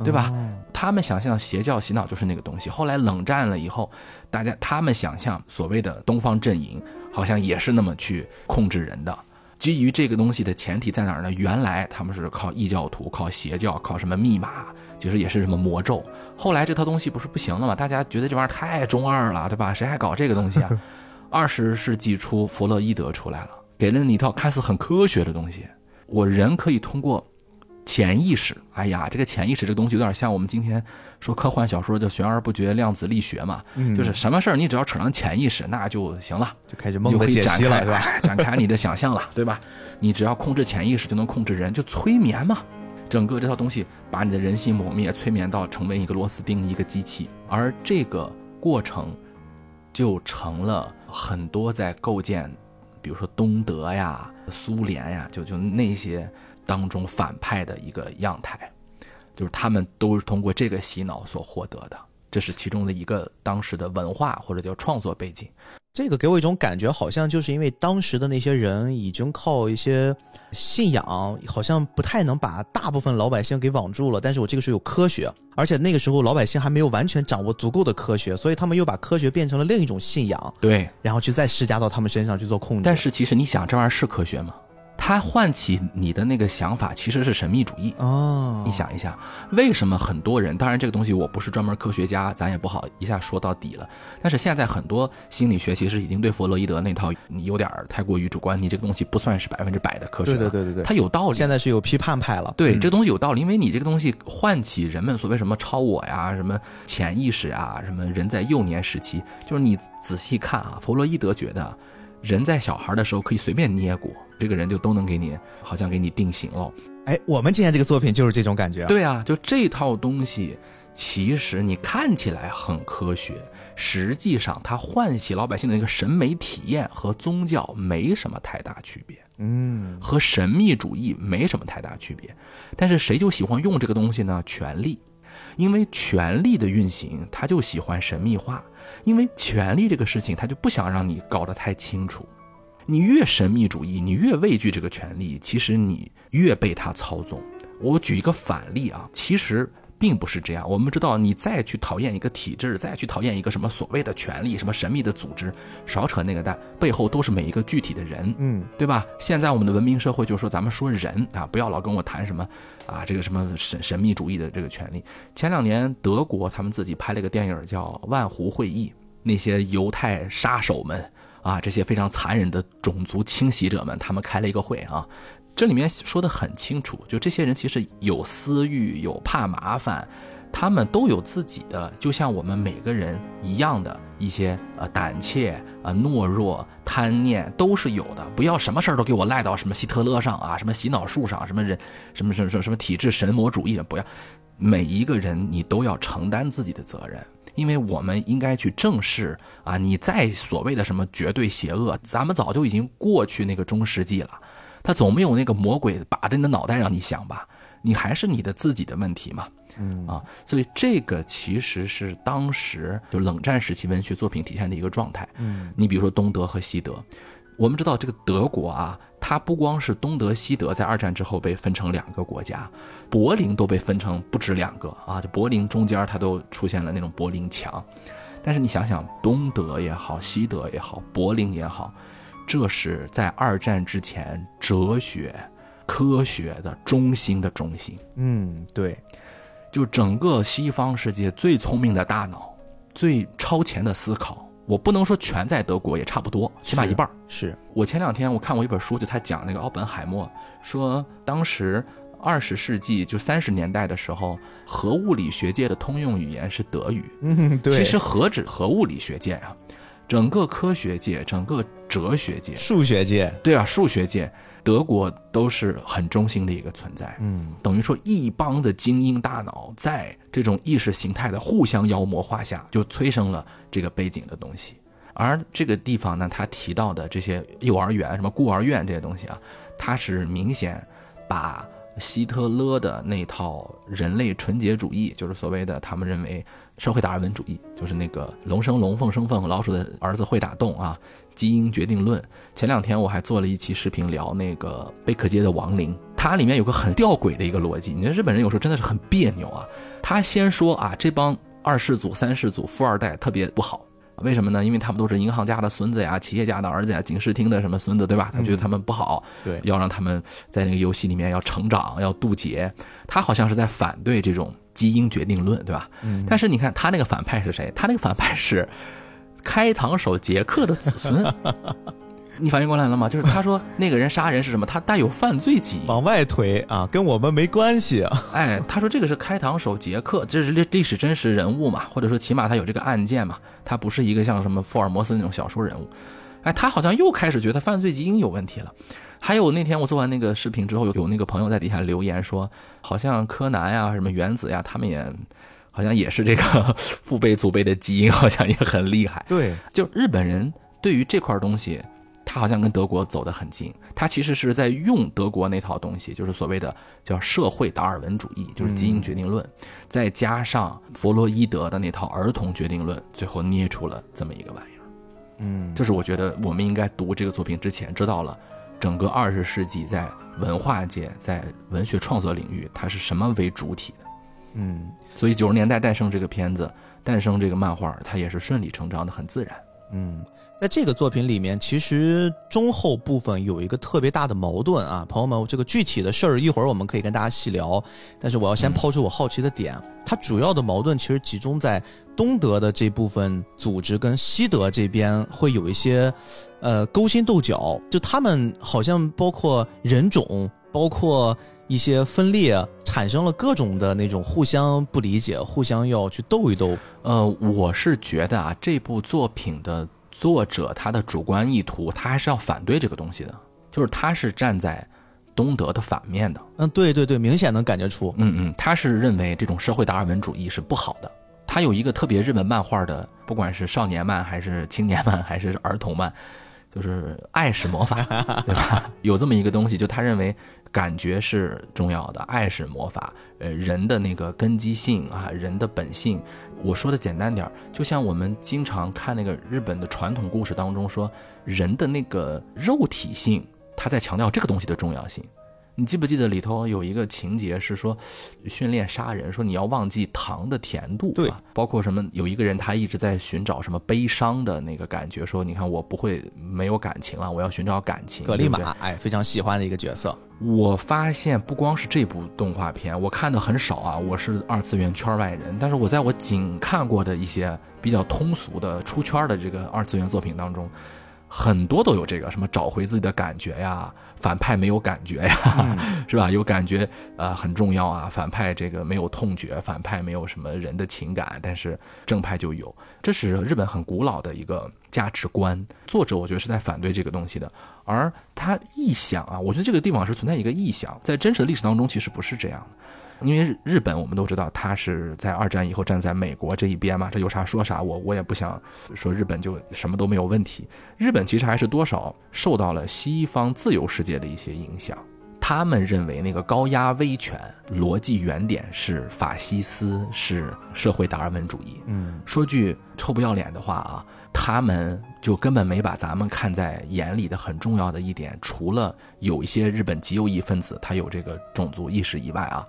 S6: 对吧？他们想象邪教洗脑就是那个东西。后来冷战了以后，大家他们想象所谓的东方阵营，好像也是那么去控制人的。基于这个东西的前提在哪儿呢？原来他们是靠异教徒、靠邪教、靠什么密码，其实也是什么魔咒。后来这套东西不是不行了吗？大家觉得这玩意儿太中二了，对吧？谁还搞这个东西啊？二十世纪初，弗洛伊德出来了，给了你一套看似很科学的东西。我人可以通过。潜意识，哎呀，这个潜意识这个东西有点像我们今天说科幻小说叫悬而不决量子力学嘛，就是什么事儿你只要扯上潜意识，那就行了，
S1: 就开始梦的解
S6: 展开
S1: 析了，是吧？
S6: 哎 展开你的想象了，对吧？你只要控制潜意识，就能控制人，就催眠嘛。整个这套东西把你的人性磨灭，催眠到成为一个螺丝钉，一个机器，而这个过程就成了很多在构建，比如说东德呀、苏联呀，就就那些当中反派的一个样态，就是他们都是通过这个洗脑所获得的，这是其中的一个当时的文化或者叫创作背景。
S1: 这个给我一种感觉，好像就是因为当时的那些人已经靠一些信仰，好像不太能把大部分老百姓给网住了。但是我这个时候有科学，而且那个时候老百姓还没有完全掌握足够的科学，所以他们又把科学变成了另一种信仰，
S6: 对，
S1: 然后去再施加到他们身上去做控制。
S6: 但是其实你想，这玩意儿是科学吗？它唤起你的那个想法其实是神秘主义。
S1: 哦，
S6: 你想一下，为什么很多人？当然，这个东西我不是专门科学家，咱也不好一下说到底了。但是现在很多心理学其实已经对弗洛伊德那套你有点太过于主观，你这个东西不算是百分之百的科学。
S1: 对对对对对，
S6: 它有道理。
S1: 现在是有批判派了。
S6: 对，这个东西有道理，因为你这个东西唤起人们所谓什么超我呀、什么潜意识啊、什么人在幼年时期，就是你仔细看啊，弗洛伊德觉得人在小孩的时候可以随便捏过。这个人就都能给你，好像给你定型了。
S1: 哎，我们今天这个作品就是这种感觉。
S6: 对啊，就这套东西，其实你看起来很科学，实际上它唤起老百姓的一个审美体验和宗教没什么太大区别。
S1: 嗯，
S6: 和神秘主义没什么太大区别。但是谁就喜欢用这个东西呢？权力，因为权力的运行，他就喜欢神秘化，因为权力这个事情，他就不想让你搞得太清楚。你越神秘主义，你越畏惧这个权利，其实你越被他操纵。我举一个反例啊，其实并不是这样。我们知道，你再去讨厌一个体制，再去讨厌一个什么所谓的权利、什么神秘的组织，少扯那个蛋，背后都是每一个具体的人，
S1: 嗯，
S6: 对吧？现在我们的文明社会就是说，咱们说人啊，不要老跟我谈什么啊，这个什么神神秘主义的这个权利。前两年德国他们自己拍了一个电影叫《万湖会议》，那些犹太杀手们。啊，这些非常残忍的种族清洗者们，他们开了一个会啊，这里面说的很清楚，就这些人其实有私欲，有怕麻烦，他们都有自己的，就像我们每个人一样的一些呃胆怯啊、懦弱、贪念都是有的。不要什么事儿都给我赖到什么希特勒上啊，什么洗脑术上，什么人，什么什么什么什么体制神魔主义，不要，每一个人你都要承担自己的责任。因为我们应该去正视啊，你再所谓的什么绝对邪恶，咱们早就已经过去那个中世纪了，他总没有那个魔鬼把着你的脑袋让你想吧，你还是你的自己的问题嘛，
S1: 嗯
S6: 啊，所以这个其实是当时就冷战时期文学作品体现的一个状态，
S1: 嗯，
S6: 你比如说东德和西德。我们知道这个德国啊，它不光是东德、西德，在二战之后被分成两个国家，柏林都被分成不止两个啊，就柏林中间它都出现了那种柏林墙。但是你想想，东德也好，西德也好，柏林也好，这是在二战之前哲学、科学的中心的中心。
S1: 嗯，对，
S6: 就整个西方世界最聪明的大脑、最超前的思考。我不能说全在德国，也差不多，起码一半。
S1: 是
S6: 我前两天我看过一本书，就他讲那个奥本海默，说当时二十世纪就三十年代的时候，核物理学界的通用语言是德语。
S1: 嗯，对。
S6: 其实何止核物理学界啊，整个科学界、整个哲学界、
S1: 数学界，
S6: 对啊，数学界。德国都是很中心的一个存在，
S1: 嗯，
S6: 等于说一帮的精英大脑在这种意识形态的互相妖魔化下，就催生了这个背景的东西。而这个地方呢，他提到的这些幼儿园、什么孤儿院这些东西啊，它是明显把希特勒的那套人类纯洁主义，就是所谓的他们认为社会达尔文主义，就是那个龙生龙，凤生凤，老鼠的儿子会打洞啊。基因决定论。前两天我还做了一期视频聊那个贝克街的亡灵，它里面有个很吊诡的一个逻辑。你看日本人有时候真的是很别扭啊。他先说啊，这帮二世祖、三世祖、富二代特别不好，为什么呢？因为他们都是银行家的孙子呀、企业家的儿子呀、警视厅的什么孙子，对吧？他觉得他们不好，
S1: 对，
S6: 要让他们在那个游戏里面要成长、要渡劫。他好像是在反对这种基因决定论，对吧？
S1: 嗯。
S6: 但是你看他那个反派是谁？他那个反派是。开膛手杰克的子孙，你反应过来了吗？就是他说那个人杀人是什么？他带有犯罪记忆，
S1: 往外推啊，跟我们没关系啊。
S6: 哎，他说这个是开膛手杰克，这是历历史真实人物嘛，或者说起码他有这个案件嘛，他不是一个像什么福尔摩斯那种小说人物。哎，他好像又开始觉得犯罪基因有问题了。还有那天我做完那个视频之后，有有那个朋友在底下留言说，好像柯南呀、什么原子呀，他们也。好像也是这个 父辈祖辈的基因，好像也很厉害。
S1: 对，
S6: 就日本人对于这块东西，他好像跟德国走得很近。他其实是在用德国那套东西，就是所谓的叫社会达尔文主义，就是基因决定论，再加上弗洛伊德的那套儿童决定论，最后捏出了这么一个玩意儿。
S1: 嗯，
S6: 就是我觉得我们应该读这个作品之前，知道了整个二十世纪在文化界、在文学创作领域，它是什么为主体的。
S1: 嗯，
S6: 所以九十年代诞生这个片子，诞生这个漫画，它也是顺理成章的，很自然。
S1: 嗯，在这个作品里面，其实中后部分有一个特别大的矛盾啊，朋友们，这个具体的事儿一会儿我们可以跟大家细聊，但是我要先抛出我好奇的点，它主要的矛盾其实集中在东德的这部分组织跟西德这边会有一些，呃，勾心斗角，就他们好像包括人种，包括。一些分裂产生了各种的那种互相不理解，互相要去斗一斗。
S6: 呃，我是觉得啊，这部作品的作者他的主观意图，他还是要反对这个东西的，就是他是站在东德的反面的。
S1: 嗯，对对对，明显能感觉出。
S6: 嗯嗯，他是认为这种社会达尔文主义是不好的。他有一个特别日本漫画的，不管是少年漫还是青年漫还是儿童漫，就是爱是魔法，对吧？有这么一个东西，就他认为。感觉是重要的，爱是魔法。呃，人的那个根基性啊，人的本性，我说的简单点儿，就像我们经常看那个日本的传统故事当中说，人的那个肉体性，他在强调这个东西的重要性。你记不记得里头有一个情节是说，训练杀人，说你要忘记糖的甜度，
S1: 对，
S6: 包括什么？有一个人他一直在寻找什么悲伤的那个感觉，说你看我不会没有感情了，我要寻找感情。
S1: 格利玛，哎，非常喜欢的一个角色。
S6: 我发现不光是这部动画片，我看的很少啊，我是二次元圈外人，但是我在我仅看过的一些比较通俗的出圈的这个二次元作品当中。很多都有这个什么找回自己的感觉呀，反派没有感觉呀，是吧？有感觉呃很重要啊。反派这个没有痛觉，反派没有什么人的情感，但是正派就有。这是日本很古老的一个价值观。作者我觉得是在反对这个东西的，而他臆想啊，我觉得这个地方是存在一个臆想，在真实的历史当中其实不是这样的。因为日本我们都知道，他是在二战以后站在美国这一边嘛，这有啥说啥，我我也不想说日本就什么都没有问题。日本其实还是多少受到了西方自由世界的一些影响。他们认为那个高压威权逻辑原点是法西斯，是社会达尔文主义。
S1: 嗯，
S6: 说句臭不要脸的话啊，他们就根本没把咱们看在眼里的很重要的一点，除了有一些日本极右翼分子他有这个种族意识以外啊。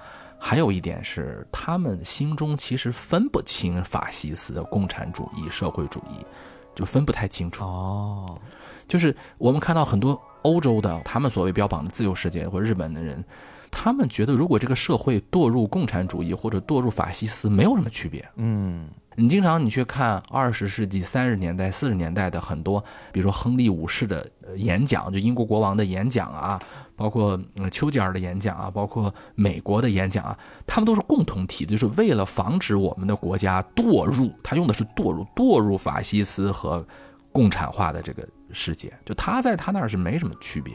S6: 还有一点是，他们心中其实分不清法西斯、共产主义、社会主义，就分不太清楚。
S1: 哦，
S6: 就是我们看到很多欧洲的，他们所谓标榜的自由世界或者日本的人，他们觉得如果这个社会堕入共产主义或者堕入法西斯，没有什么区别。
S1: 嗯。
S6: 你经常你去看二十世纪三十年代四十年代的很多，比如说亨利五世的演讲，就英国国王的演讲啊，包括丘吉尔的演讲啊，包括美国的演讲啊，他们都是共同体，就是为了防止我们的国家堕入，他用的是堕入，堕入法西斯和共产化的这个世界，就他在他那儿是没什么区别。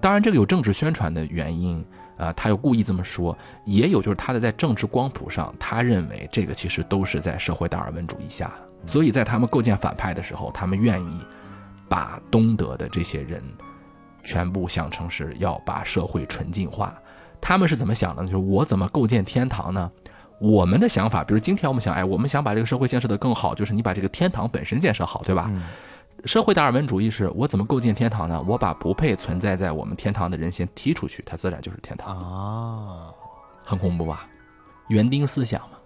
S6: 当然，这个有政治宣传的原因。啊，他又故意这么说，也有就是他的在政治光谱上，他认为这个其实都是在社会达尔文主义下，所以在他们构建反派的时候，他们愿意把东德的这些人全部想成是要把社会纯净化。他们是怎么想的呢？就是我怎么构建天堂呢？我们的想法，比如今天我们想，哎，我们想把这个社会建设的更好，就是你把这个天堂本身建设好，对吧？社会达尔文主义是我怎么构建天堂呢？我把不配存在在我们天堂的人先踢出去，它自然就是天堂
S1: 啊，
S6: 很恐怖吧？园丁思想嘛。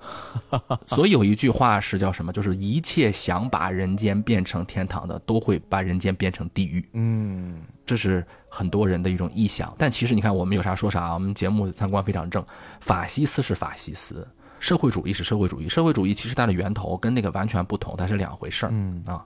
S6: 所以有一句话是叫什么？就是一切想把人间变成天堂的，都会把人间变成地狱。
S1: 嗯，
S6: 这是很多人的一种臆想。但其实你看，我们有啥说啥，我们节目三观非常正。法西斯是法西斯，社会主义是社会主义。社会主义其实它的源头跟那个完全不同，它是两回事儿。
S1: 嗯
S6: 啊。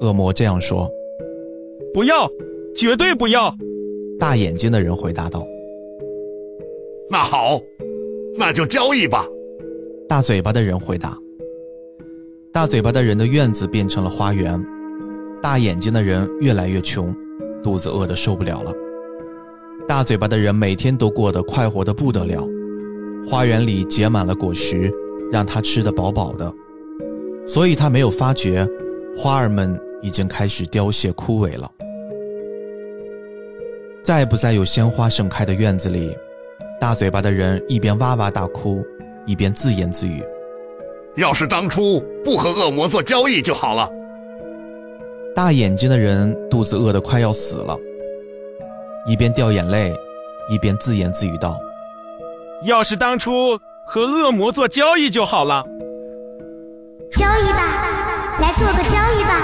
S1: 恶魔这样说：“
S7: 不要，绝对不要。”
S1: 大眼睛的人回答道：“
S3: 那好，那就交易吧。”
S1: 大嘴巴的人回答：“大嘴巴的人的院子变成了花园。”大眼睛的人越来越穷，肚子饿得受不了了。大嘴巴的人每天都过得快活的不得了，花园里结满了果实，让他吃得饱饱的，所以他没有发觉花儿们。已经开始凋谢枯萎了。再不在有鲜花盛开的院子里，大嘴巴的人一边哇哇大哭，一边自言自语：“
S3: 要是当初不和恶魔做交易就好了。”
S1: 大眼睛的人肚子饿得快要死了，一边掉眼泪，一边自言自语道：“
S7: 要是当初和恶魔做交易就好了。”
S2: 交易吧，来做个交易吧。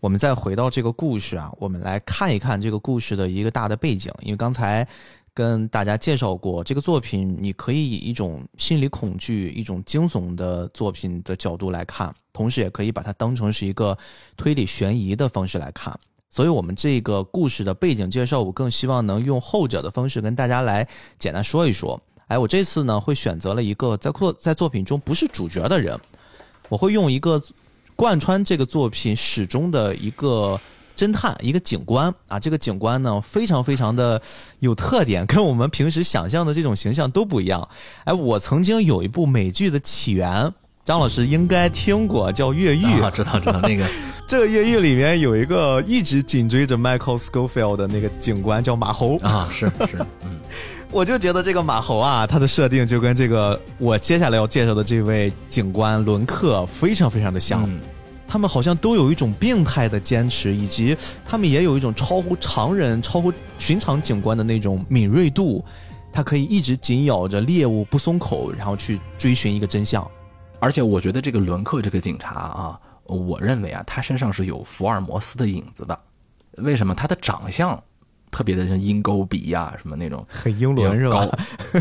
S1: 我们再回到这个故事啊，我们来看一看这个故事的一个大的背景。因为刚才跟大家介绍过，这个作品你可以以一种心理恐惧、一种惊悚的作品的角度来看，同时也可以把它当成是一个推理悬疑的方式来看。所以，我们这个故事的背景介绍，我更希望能用后者的方式跟大家来简单说一说。哎，我这次呢会选择了一个在作在作品中不是主角的人，我会用一个。贯穿这个作品始终的一个侦探，一个警官啊，这个警官呢非常非常的有特点，跟我们平时想象的这种形象都不一样。哎，我曾经有一部美剧的起源，张老师应该听过，叫《越狱》。
S6: 啊，知道知道那个。
S1: 这个《越狱》里面有一个一直紧追着 Michael Scofield 的那个警官，叫马猴
S6: 啊，是是，嗯。
S1: 我就觉得这个马猴啊，他的设定就跟这个我接下来要介绍的这位警官伦克非常非常的像。他们好像都有一种病态的坚持，以及他们也有一种超乎常人、超乎寻常警官的那种敏锐度。他可以一直紧咬着猎物不松口，然后去追寻一个真相。
S6: 而且，我觉得这个伦克这个警察啊，我认为啊，他身上是有福尔摩斯的影子的。为什么？他的长相。特别的像鹰钩鼻呀，什么那种
S1: 很英伦是
S6: 吧？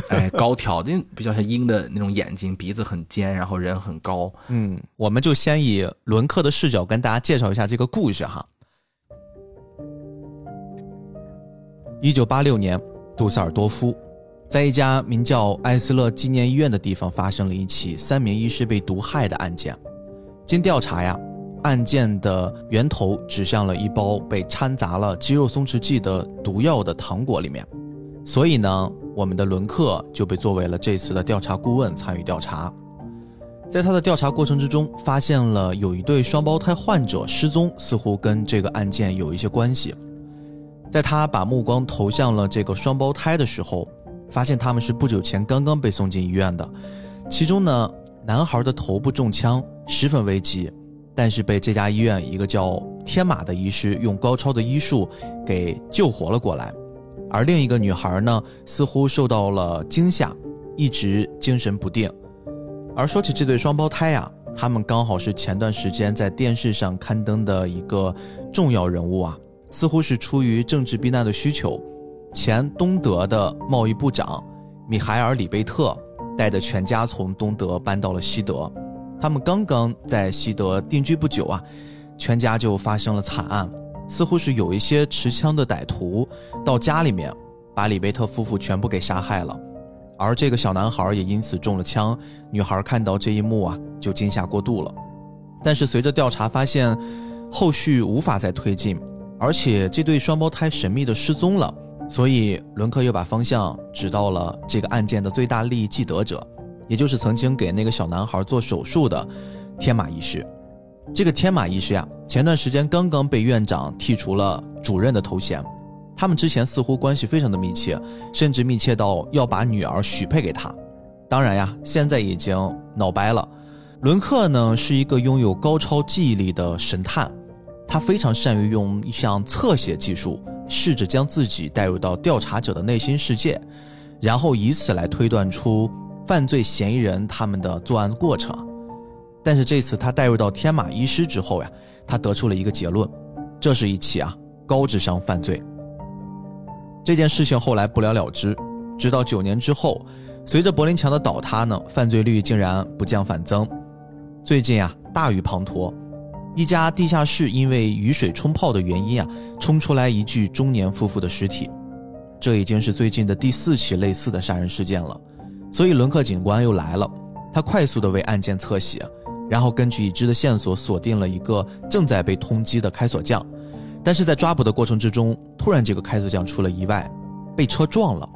S6: 哎，高挑就，比较像鹰的那种眼睛，鼻子很尖，然后人很高。
S1: 嗯，我们就先以伦克的视角跟大家介绍一下这个故事哈。一九八六年，杜塞尔多夫在一家名叫艾斯勒纪念医院的地方发生了一起三名医师被毒害的案件。经调查呀。案件的源头指向了一包被掺杂了肌肉松弛剂的毒药的糖果里面，所以呢，我们的伦克就被作为了这次的调查顾问参与调查。在他的调查过程之中，发现了有一对双胞胎患者失踪，似乎跟这个案件有一些关系。在他把目光投向了这个双胞胎的时候，发现他们是不久前刚刚被送进医院的，其中呢，男孩的头部中枪，十分危急。但是被这家医院一个叫天马的医师用高超的医术给救活了过来，而另一个女孩呢，似乎受到了惊吓，一直精神不定。而说起这对双胞胎呀，他们刚好是前段时间在电视上刊登的一个重要人物啊，似乎是出于政治避难的需求，前东德的贸易部长米海尔·里贝特带着全家从东德搬到了西德。他们刚刚在西德定居不久啊，全家就发生了惨案，似乎是有一些持枪的歹徒到家里面，把里贝特夫妇全部给杀害了，而这个小男孩也因此中了枪。女孩看到这一幕啊，就惊吓过度了。但是随着调查发现，后续无法再推进，而且这对双胞胎神秘的失踪了，所以伦克又把方向指到了这个案件的最大利益既得者。也就是曾经给那个小男孩做手术的天马医师，这个天马医师呀，前段时间刚刚被院长剔除了主任的头衔。他们之前似乎关系非常的密切，甚至密切到要把女儿许配给他。当然呀，现在已经闹掰了。伦克呢是一个拥有高超记忆力的神探，他非常善于用一项侧写技术，试着将自己带入到调查者的内心世界，然后以此来推断出。犯罪嫌疑人他们的作案过程，但是这次他带入到天马医师之后呀，他得出了一个结论，这是一起啊高智商犯罪。这件事情后来不了了之，直到九年之后，随着柏林墙的倒塌呢，犯罪率竟然不降反增。最近啊大雨滂沱，一家地下室因为雨水冲泡的原因啊，冲出来一具中年夫妇的尸体，这已经是最近的第四起类似的杀人事件了。所以伦克警官又来了，他快速的为案件侧写，然后根据已知的线索锁定了一个正在被通缉的开锁匠，但是在抓捕的过程之中，突然这个开锁匠出了意外，被车撞了，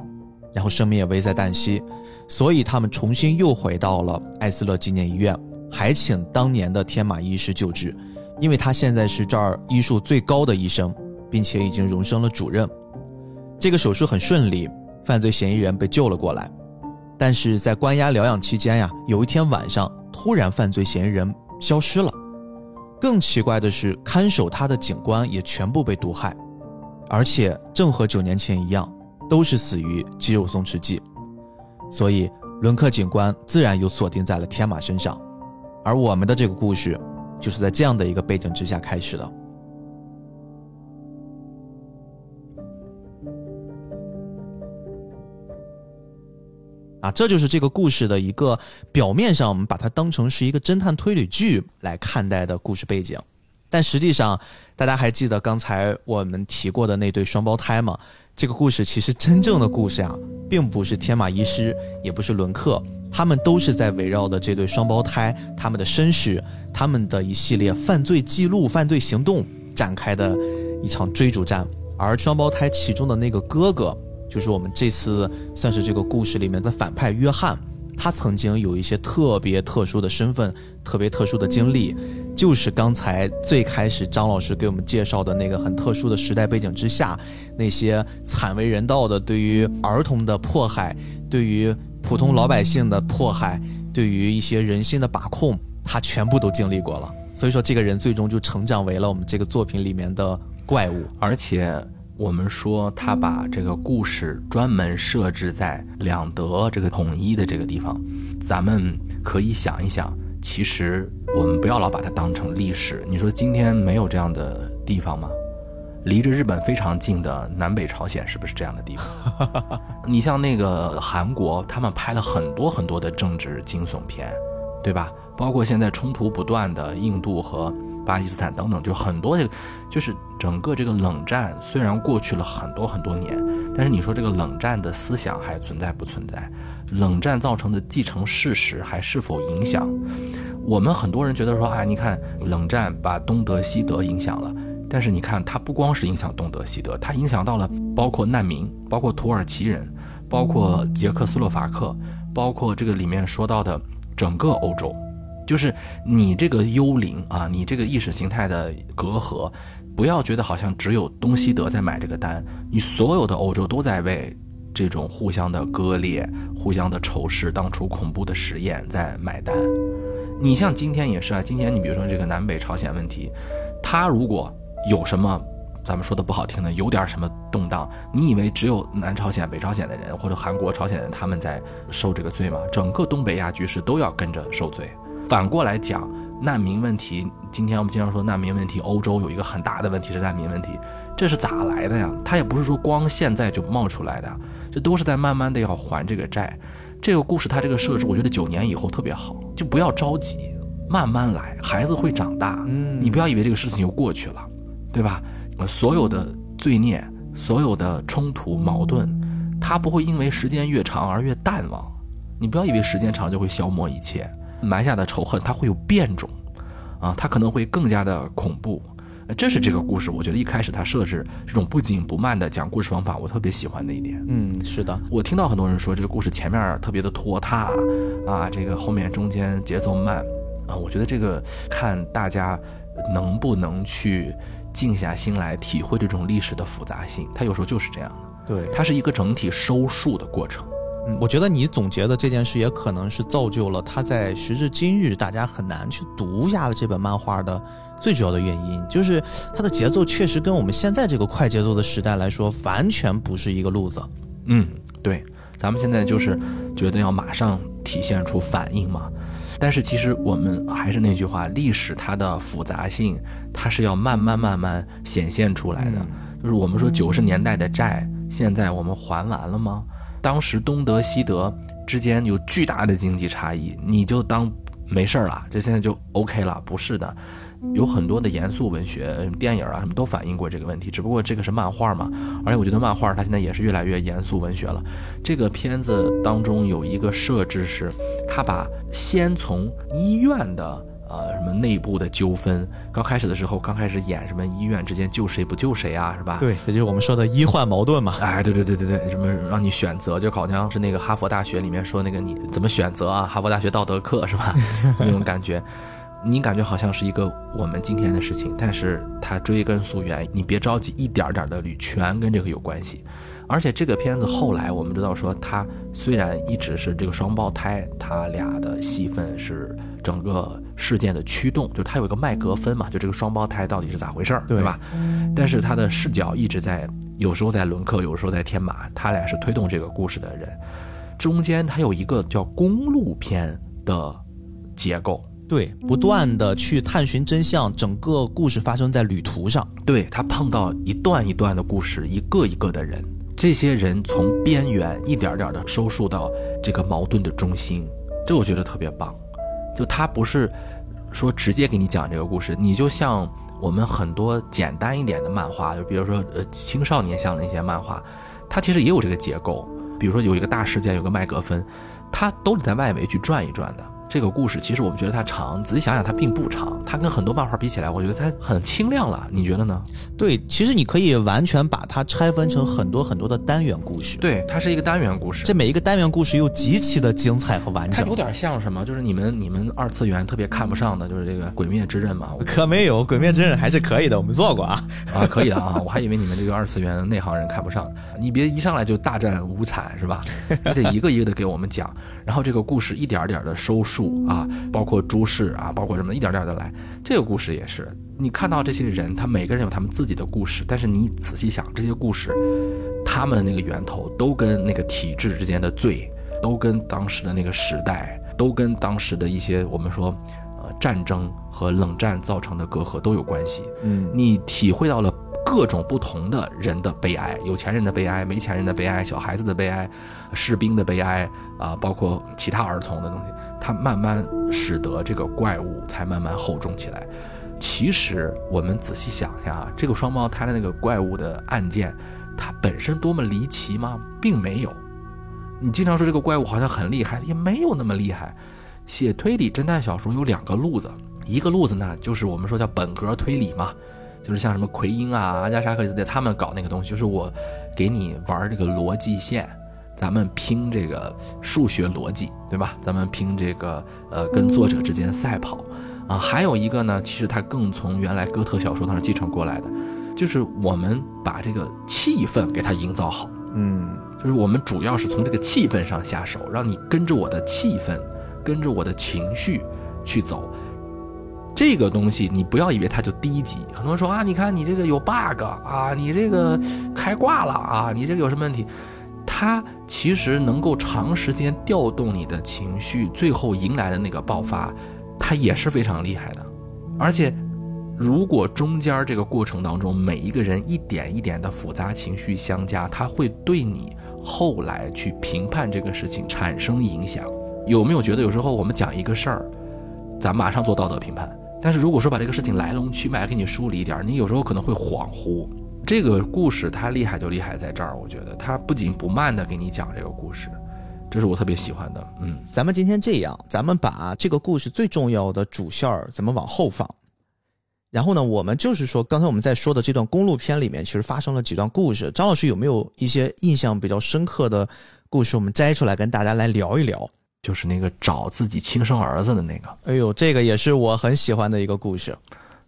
S1: 然后生命也危在旦夕，所以他们重新又回到了艾斯勒纪念医院，还请当年的天马医师救治，因为他现在是这儿医术最高的医生，并且已经荣升了主任，这个手术很顺利，犯罪嫌疑人被救了过来。但是在关押疗养期间呀，有一天晚上，突然犯罪嫌疑人消失了。更奇怪的是，看守他的警官也全部被毒害，而且正和九年前一样，都是死于肌肉松弛剂。所以，伦克警官自然又锁定在了天马身上。而我们的这个故事，就是在这样的一个背景之下开始的。啊，这就是这个故事的一个表面上我们把它当成是一个侦探推理剧来看待的故事背景，但实际上，大家还记得刚才我们提过的那对双胞胎吗？这个故事其实真正的故事啊，并不是天马医师，也不是伦克，他们都是在围绕的这对双胞胎他们的身世、他们的一系列犯罪记录、犯罪行动展开的一场追逐战，而双胞胎其中的那个哥哥。就是我们这次算是这个故事里面的反派约翰，他曾经有一些特别特殊的身份，特别特殊的经历，就是刚才最开始张老师给我们介绍的那个很特殊的时代背景之下，那些惨为人道的对于儿童的迫害，对于普通老百姓的迫害，对于一些人心的把控，他全部都经历过了。所以说，这个人最终就成长为了我们这个作品里面的怪物，
S6: 而且。我们说他把这个故事专门设置在两德这个统一的这个地方，咱们可以想一想，其实我们不要老把它当成历史。你说今天没有这样的地方吗？离着日本非常近的南北朝鲜是不是这样的地方？你像那个韩国，他们拍了很多很多的政治惊悚片，对吧？包括现在冲突不断的印度和。巴基斯坦等等，就很多这个，就是整个这个冷战虽然过去了很多很多年，但是你说这个冷战的思想还存在不存在？冷战造成的继承事实还是否影响？我们很多人觉得说，啊，你看冷战把东德西德影响了，但是你看它不光是影响东德西德，它影响到了包括难民，包括土耳其人，包括捷克斯洛伐克，包括这个里面说到的整个欧洲。就是你这个幽灵啊，你这个意识形态的隔阂，不要觉得好像只有东西德在买这个单，你所有的欧洲都在为这种互相的割裂、互相的仇视、当初恐怖的实验在买单。你像今天也是啊，今天你比如说这个南北朝鲜问题，他如果有什么，咱们说的不好听的，有点什么动荡，你以为只有南朝鲜、北朝鲜的人或者韩国、朝鲜的人他们在受这个罪吗？整个东北亚局势都要跟着受罪。反过来讲，难民问题，今天我们经常说难民问题，欧洲有一个很大的问题是难民问题，这是咋来的呀？它也不是说光现在就冒出来的，这都是在慢慢的要还这个债。这个故事它这个设置，我觉得九年以后特别好，就不要着急，慢慢来，孩子会长大。嗯，你不要以为这个事情就过去了，对吧？所有的罪孽，所有的冲突矛盾，它不会因为时间越长而越淡忘。你不要以为时间长就会消磨一切。埋下的仇恨，它会有变种，啊，它可能会更加的恐怖。这是这个故事，我觉得一开始它设置这种不紧不慢的讲故事方法，我特别喜欢的一点。
S1: 嗯，是的，
S6: 我听到很多人说这个故事前面特别的拖沓，啊，这个后面中间节奏慢，啊，我觉得这个看大家能不能去静下心来体会这种历史的复杂性，它有时候就是这样
S1: 的。对，
S6: 它是一个整体收束的过程。
S1: 嗯，我觉得你总结的这件事也可能是造就了他在时至今日大家很难去读下了这本漫画的最主要的原因，就是它的节奏确实跟我们现在这个快节奏的时代来说完全不是一个路子。
S6: 嗯，对，咱们现在就是觉得要马上体现出反应嘛，但是其实我们还是那句话，历史它的复杂性，它是要慢慢慢慢显现出来的。就是我们说九十年代的债，现在我们还完了吗？当时东德西德之间有巨大的经济差异，你就当没事儿了，这现在就 OK 了？不是的，有很多的严肃文学、电影啊什么都反映过这个问题。只不过这个是漫画嘛，而且我觉得漫画它现在也是越来越严肃文学了。这个片子当中有一个设置是，他把先从医院的。呃，什么内部的纠纷？刚开始的时候，刚开始演什么医院之间救谁不救谁啊，是吧？
S1: 对，这就是我们说的医患矛盾嘛。
S6: 哎，对对对对对，什么让你选择，就好像是那个哈佛大学里面说那个你怎么选择啊？哈佛大学道德课是吧？那种感觉。你感觉好像是一个我们今天的事情，但是它追根溯源，你别着急，一点点的捋，全跟这个有关系。而且这个片子后来我们知道说，他虽然一直是这个双胞胎，他俩的戏份是整个事件的驱动，就他有一个麦格芬嘛，就这个双胞胎到底是咋回事儿，对吧？但是他的视角一直在，有时候在伦克，有时候在天马，他俩是推动这个故事的人。中间他有一个叫公路片的结构，
S1: 对，不断的去探寻真相，整个故事发生在旅途上。
S6: 对他碰到一段一段的故事，一个一个的人，这些人从边缘一点点的收束到这个矛盾的中心，这我觉得特别棒。就他不是说直接给你讲这个故事，你就像我们很多简单一点的漫画，就比如说呃青少年向的一些漫画，它其实也有这个结构。比如说有一个大事件，有个麦格芬，他都得在外围去转一转的。这个故事其实我们觉得它长，仔细想想它并不长。它跟很多漫画比起来，我觉得它很清亮了。你觉得呢？
S1: 对，其实你可以完全把它拆分成很多很多的单元故事。
S6: 对，它是一个单元故事。
S1: 这每一个单元故事又极其的精彩和完整。
S6: 它有点像什么？就是你们你们二次元特别看不上的，就是这个《鬼灭之刃》嘛。
S1: 可没有，《鬼灭之刃》还是可以的，我们做过啊。
S6: 啊，可以的啊。我还以为你们这个二次元内行人看不上。你别一上来就大战无惨是吧？你得一个一个的给我们讲，然后这个故事一点点的收束啊。包括诸事啊，包括什么，一点点的来。这个故事也是，你看到这些人，他每个人有他们自己的故事，但是你仔细想，这些故事，他们的那个源头都跟那个体制之间的罪，都跟当时的那个时代，都跟当时的一些我们说，呃，战争和冷战造成的隔阂都有关系。
S1: 嗯，
S6: 你体会到了各种不同的人的悲哀，有钱人的悲哀，没钱人的悲哀，小孩子的悲哀，士兵的悲哀啊，包括其他儿童的东西。它慢慢使得这个怪物才慢慢厚重起来。其实我们仔细想一下啊，这个双胞胎的那个怪物的案件，它本身多么离奇吗？并没有。你经常说这个怪物好像很厉害，也没有那么厉害。写推理侦探小说有两个路子，一个路子呢就是我们说叫本格推理嘛，就是像什么奎因啊、阿加莎克里斯蒂他们搞那个东西，就是我给你玩这个逻辑线。咱们拼这个数学逻辑，对吧？咱们拼这个呃，跟作者之间赛跑啊。还有一个呢，其实它更从原来哥特小说当中继承过来的，就是我们把这个气氛给它营造好。
S1: 嗯，
S6: 就是我们主要是从这个气氛上下手，让你跟着我的气氛，跟着我的情绪去走。这个东西你不要以为它就低级。很多人说啊，你看你这个有 bug 啊，你这个开挂了啊，你这个有什么问题？它其实能够长时间调动你的情绪，最后迎来的那个爆发，它也是非常厉害的。而且，如果中间这个过程当中每一个人一点一点的复杂情绪相加，它会对你后来去评判这个事情产生影响。有没有觉得有时候我们讲一个事儿，咱马上做道德评判，但是如果说把这个事情来龙去脉给你梳理一点，你有时候可能会恍惚。这个故事它厉害就厉害在这儿，我觉得它不紧不慢的给你讲这个故事，这是我特别喜欢的。嗯，
S1: 咱们今天这样，咱们把这个故事最重要的主线儿咱们往后放，然后呢，我们就是说刚才我们在说的这段公路片里面，其实发生了几段故事。张老师有没有一些印象比较深刻的故事？我们摘出来跟大家来聊一聊。
S6: 就是那个找自己亲生儿子的那个，
S1: 哎呦，这个也是我很喜欢的一个故事。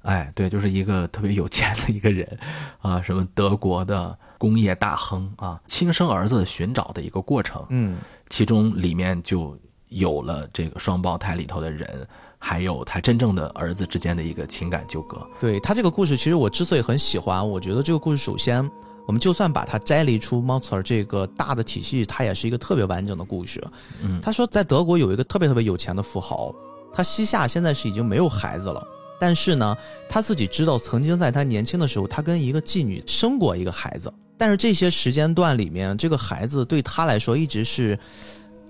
S6: 哎，对，就是一个特别有钱的一个人，啊，什么德国的工业大亨啊，亲生儿子寻找的一个过程，
S1: 嗯，
S6: 其中里面就有了这个双胞胎里头的人，还有他真正的儿子之间的一个情感纠葛。
S1: 对他这个故事，其实我之所以很喜欢，我觉得这个故事首先，我们就算把它摘离出 m o t e r 这个大的体系，它也是一个特别完整的故事。
S6: 嗯，
S1: 他说在德国有一个特别特别有钱的富豪，他膝下现在是已经没有孩子了。但是呢，他自己知道，曾经在他年轻的时候，他跟一个妓女生过一个孩子。但是这些时间段里面，这个孩子对他来说一直是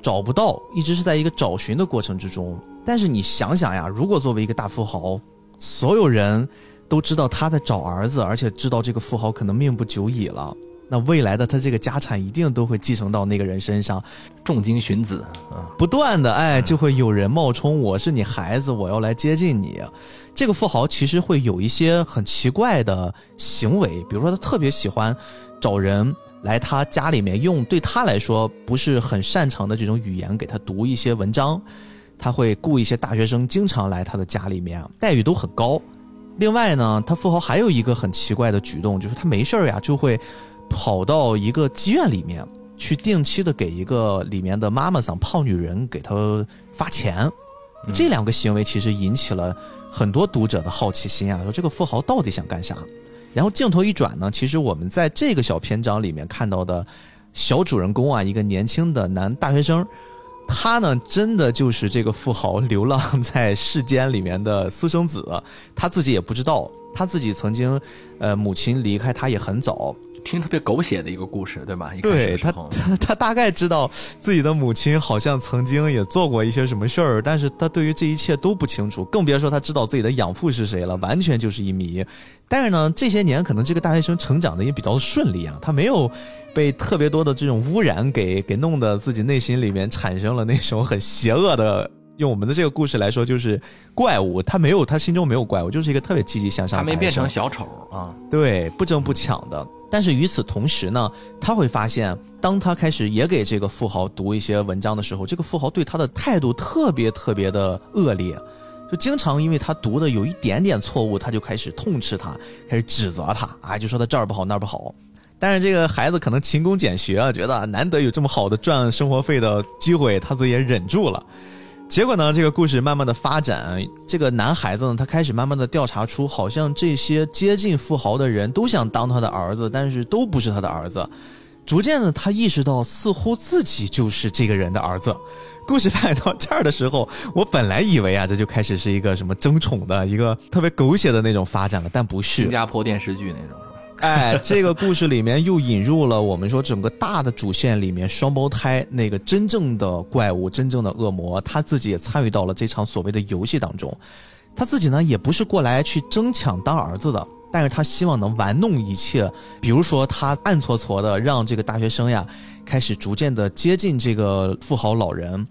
S1: 找不到，一直是在一个找寻的过程之中。但是你想想呀，如果作为一个大富豪，所有人都知道他在找儿子，而且知道这个富豪可能命不久矣了。那未来的他这个家产一定都会继承到那个人身上，
S6: 重金寻子啊，
S1: 不断的哎，就会有人冒充我是你孩子，我要来接近你。这个富豪其实会有一些很奇怪的行为，比如说他特别喜欢找人来他家里面用对他来说不是很擅长的这种语言给他读一些文章。他会雇一些大学生经常来他的家里面，待遇都很高。另外呢，他富豪还有一个很奇怪的举动，就是他没事儿呀就会跑到一个妓院里面去，定期的给一个里面的妈妈桑胖女人给他发钱。这两个行为其实引起了很多读者的好奇心啊，说这个富豪到底想干啥？然后镜头一转呢，其实我们在这个小篇章里面看到的小主人公啊，一个年轻的男大学生。他呢，真的就是这个富豪流浪在世间里面的私生子，他自己也不知道，他自己曾经，呃，母亲离开他也很早。
S6: 听特别狗血的一个故事，对吧？
S1: 对他，他他大概知道自己的母亲好像曾经也做过一些什么事儿，但是他对于这一切都不清楚，更别说他知道自己的养父是谁了，完全就是一谜。但是呢，这些年可能这个大学生成长的也比较顺利啊，他没有被特别多的这种污染给给弄得自己内心里面产生了那种很邪恶的。用我们的这个故事来说，就是怪物，他没有，他心中没有怪物，就是一个特别积极向上。
S6: 他没变成小丑啊，
S1: 对，不争不抢的。但是与此同时呢，他会发现，当他开始也给这个富豪读一些文章的时候，这个富豪对他的态度特别特别的恶劣，就经常因为他读的有一点点错误，他就开始痛斥他，开始指责他，啊，就说他这儿不好那儿不好。但是这个孩子可能勤工俭学啊，觉得难得有这么好的赚生活费的机会，他自己也忍住了。结果呢？这个故事慢慢的发展，这个男孩子呢，他开始慢慢的调查出，好像这些接近富豪的人都想当他的儿子，但是都不是他的儿子。逐渐的，他意识到，似乎自己就是这个人的儿子。故事发展到这儿的时候，我本来以为啊，这就开始是一个什么争宠的一个特别狗血的那种发展了，但不是。
S6: 新加坡电视剧那种。
S1: 哎，这个故事里面又引入了我们说整个大的主线里面双胞胎那个真正的怪物、真正的恶魔，他自己也参与到了这场所谓的游戏当中。他自己呢也不是过来去争抢当儿子的，但是他希望能玩弄一切，比如说他暗搓搓的让这个大学生呀开始逐渐的接近这个富豪老人，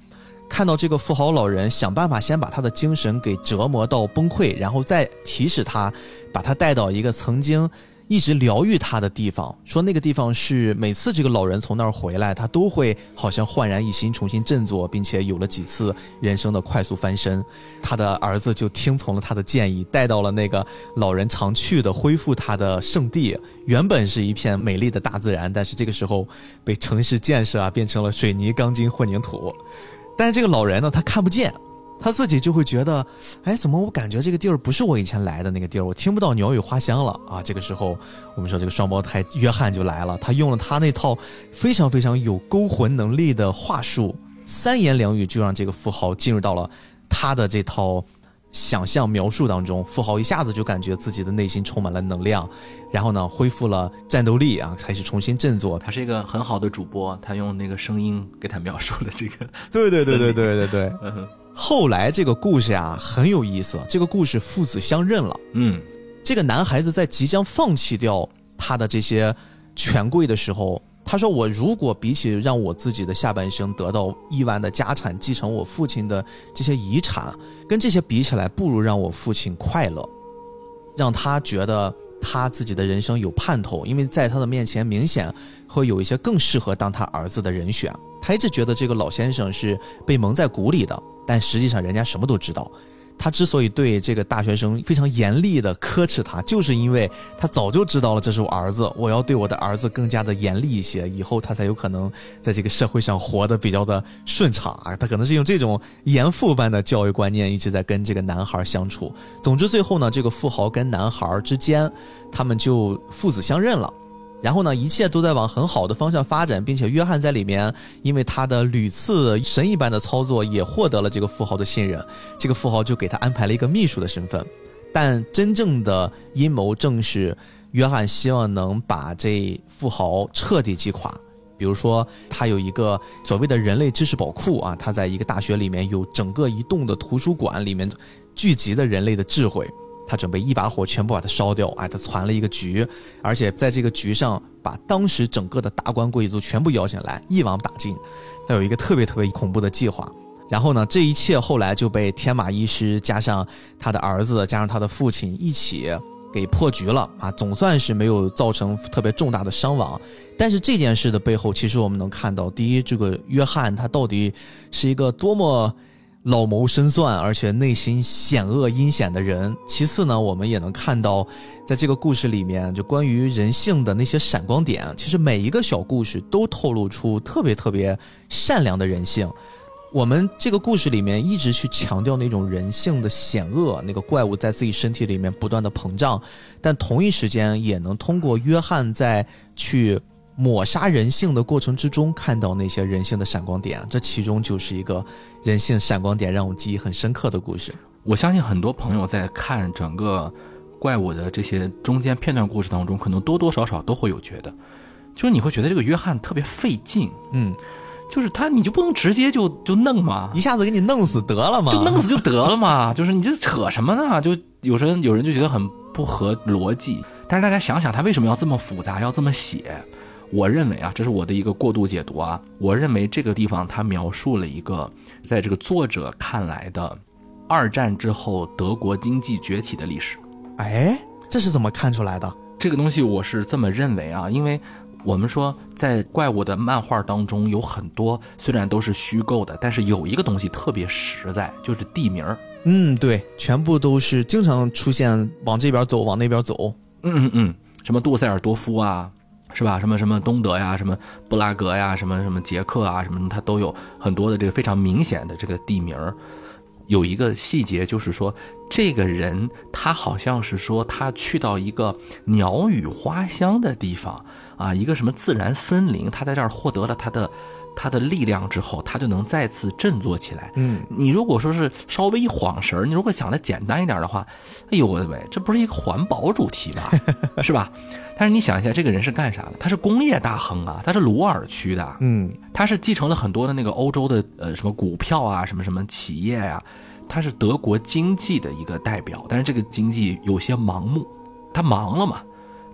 S1: 看到这个富豪老人想办法先把他的精神给折磨到崩溃，然后再提示他，把他带到一个曾经。一直疗愈他的地方，说那个地方是每次这个老人从那儿回来，他都会好像焕然一新，重新振作，并且有了几次人生的快速翻身。他的儿子就听从了他的建议，带到了那个老人常去的、恢复他的圣地。原本是一片美丽的大自然，但是这个时候被城市建设啊变成了水泥、钢筋、混凝土。但是这个老人呢，他看不见。他自己就会觉得，哎，怎么我感觉这个地儿不是我以前来的那个地儿？我听不到鸟语花香了啊！这个时候，我们说这个双胞胎约翰就来了，他用了他那套非常非常有勾魂能力的话术，三言两语就让这个富豪进入到了他的这套想象描述当中。富豪一下子就感觉自己的内心充满了能量，然后呢，恢复了战斗力啊，开始重新振作。
S6: 他是一个很好的主播，他用那个声音给他描述了这个。
S1: 对对对对对对对。后来这个故事呀很有意思，这个故事父子相认了。
S6: 嗯，
S1: 这个男孩子在即将放弃掉他的这些权贵的时候，他说：“我如果比起让我自己的下半生得到亿万的家产，继承我父亲的这些遗产，跟这些比起来，不如让我父亲快乐，让他觉得他自己的人生有盼头，因为在他的面前明显会有一些更适合当他儿子的人选。他一直觉得这个老先生是被蒙在鼓里的。”但实际上，人家什么都知道。他之所以对这个大学生非常严厉的呵斥他，就是因为他早就知道了这是我儿子，我要对我的儿子更加的严厉一些，以后他才有可能在这个社会上活得比较的顺畅啊。他可能是用这种严父般的教育观念一直在跟这个男孩相处。总之，最后呢，这个富豪跟男孩之间，他们就父子相认了。然后呢，一切都在往很好的方向发展，并且约翰在里面，因为他的屡次神一般的操作，也获得了这个富豪的信任。这个富豪就给他安排了一个秘书的身份。但真正的阴谋正是约翰希望能把这富豪彻底击垮。比如说，他有一个所谓的人类知识宝库啊，他在一个大学里面有整个一栋的图书馆，里面聚集的人类的智慧。他准备一把火全部把它烧掉，哎，他攒了一个局，而且在这个局上把当时整个的达官贵族全部邀请来，一网打尽。他有一个特别特别恐怖的计划。然后呢，这一切后来就被天马医师加上他的儿子加上他的父亲一起给破局了啊，总算是没有造成特别重大的伤亡。但是这件事的背后，其实我们能看到，第一，这个约翰他到底是一个多么。老谋深算，而且内心险恶阴险的人。其次呢，我们也能看到，在这个故事里面，就关于人性的那些闪光点，其实每一个小故事都透露出特别特别善良的人性。我们这个故事里面一直去强调那种人性的险恶，那个怪物在自己身体里面不断的膨胀，但同一时间也能通过约翰在去。抹杀人性的过程之中，看到那些人性的闪光点，这其中就是一个人性闪光点让我记忆很深刻的故事。
S6: 我相信很多朋友在看整个怪物的这些中间片段故事当中，可能多多少少都会有觉得，就是你会觉得这个约翰特别费劲，
S1: 嗯，
S6: 就是他你就不能直接就就弄吗？
S1: 一下子给你弄死得了吗？
S6: 就弄死就得了嘛？就是你这扯什么呢？就有时候有人就觉得很不合逻辑，但是大家想想，他为什么要这么复杂，要这么写？我认为啊，这是我的一个过度解读啊。我认为这个地方它描述了一个，在这个作者看来的，二战之后德国经济崛起的历史。
S1: 哎，这是怎么看出来的？
S6: 这个东西我是这么认为啊，因为我们说在怪物的漫画当中有很多虽然都是虚构的，但是有一个东西特别实在，就是地名儿。
S1: 嗯，对，全部都是经常出现，往这边走，往那边走。
S6: 嗯嗯嗯，什么杜塞尔多夫啊。是吧？什么什么东德呀，什么布拉格呀，什么什么捷克啊，什么他都有很多的这个非常明显的这个地名有一个细节就是说，这个人他好像是说他去到一个鸟语花香的地方啊，一个什么自然森林，他在这儿获得了他的。他的力量之后，他就能再次振作起来。
S1: 嗯，
S6: 你如果说是稍微一晃神儿，你如果想的简单一点的话，哎呦喂喂，这不是一个环保主题吧？是吧？但是你想一下，这个人是干啥的？他是工业大亨啊，他是鲁尔区的。
S1: 嗯，
S6: 他是继承了很多的那个欧洲的呃什么股票啊，什么什么企业呀，他是德国经济的一个代表。但是这个经济有些盲目，他忙了嘛？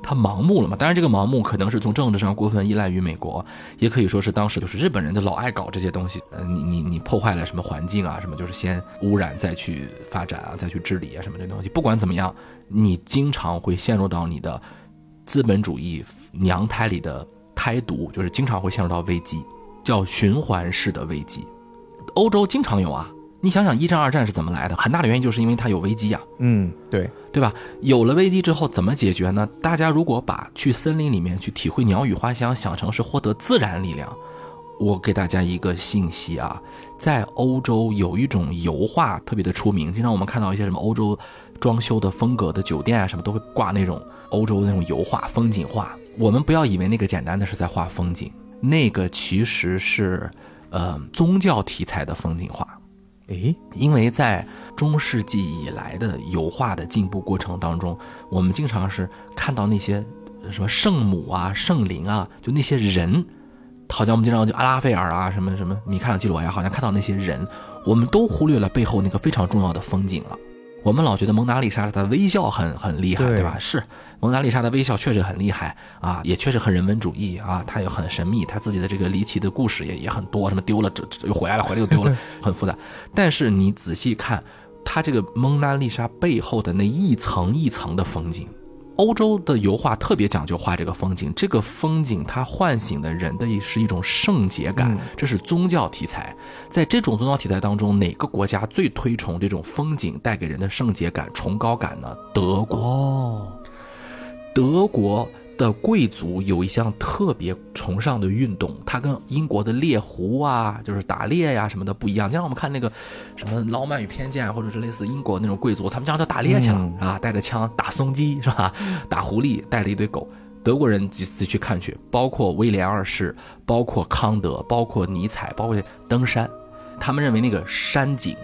S6: 他盲目了嘛？当然，这个盲目可能是从政治上过分依赖于美国，也可以说是当时就是日本人就老爱搞这些东西。呃，你你你破坏了什么环境啊？什么就是先污染再去发展啊，再去治理啊，什么这东西。不管怎么样，你经常会陷入到你的资本主义娘胎里的胎毒，就是经常会陷入到危机，叫循环式的危机。欧洲经常有啊。你想想，一战、二战是怎么来的？很大的原因就是因为它有危机呀。
S1: 嗯，对，
S6: 对吧？有了危机之后，怎么解决呢？大家如果把去森林里面去体会鸟语花香想成是获得自然力量，我给大家一个信息啊，在欧洲有一种油画特别的出名，经常我们看到一些什么欧洲装修的风格的酒店啊，什么都会挂那种欧洲的那种油画、风景画。我们不要以为那个简单的是在画风景，那个其实是呃宗教题材的风景画。
S1: 诶，
S6: 因为在中世纪以来的油画的进步过程当中，我们经常是看到那些什么圣母啊、圣灵啊，就那些人，好像我们经常就阿拉斐尔啊、什么什么米开朗基罗呀，好像看到那些人，我们都忽略了背后那个非常重要的风景了。我们老觉得蒙娜丽莎她的微笑很很厉害，对吧？是蒙娜丽莎的微笑确实很厉害啊，也确实很人文主义啊，她也很神秘，她自己的这个离奇的故事也也很多，什么丢了这这又回来了，回来又丢了，很复杂。但是你仔细看，她这个蒙娜丽莎背后的那一层一层的风景。欧洲的油画特别讲究画这个风景，这个风景它唤醒的人的是一种圣洁感，这是宗教题材。在这种宗教题材当中，哪个国家最推崇这种风景带给人的圣洁感、崇高感呢？德国，德国。的贵族有一项特别崇尚的运动，它跟英国的猎狐啊，就是打猎呀什么的不一样。经常我们看那个什么《浪漫与偏见》，或者是类似英国那种贵族，他们经常叫打猎去了啊，带着枪打松鸡是吧？打狐狸，带着一堆狗。德国人几次去看去，包括威廉二世，包括康德，包括尼采，包括登山，他们认为那个山景，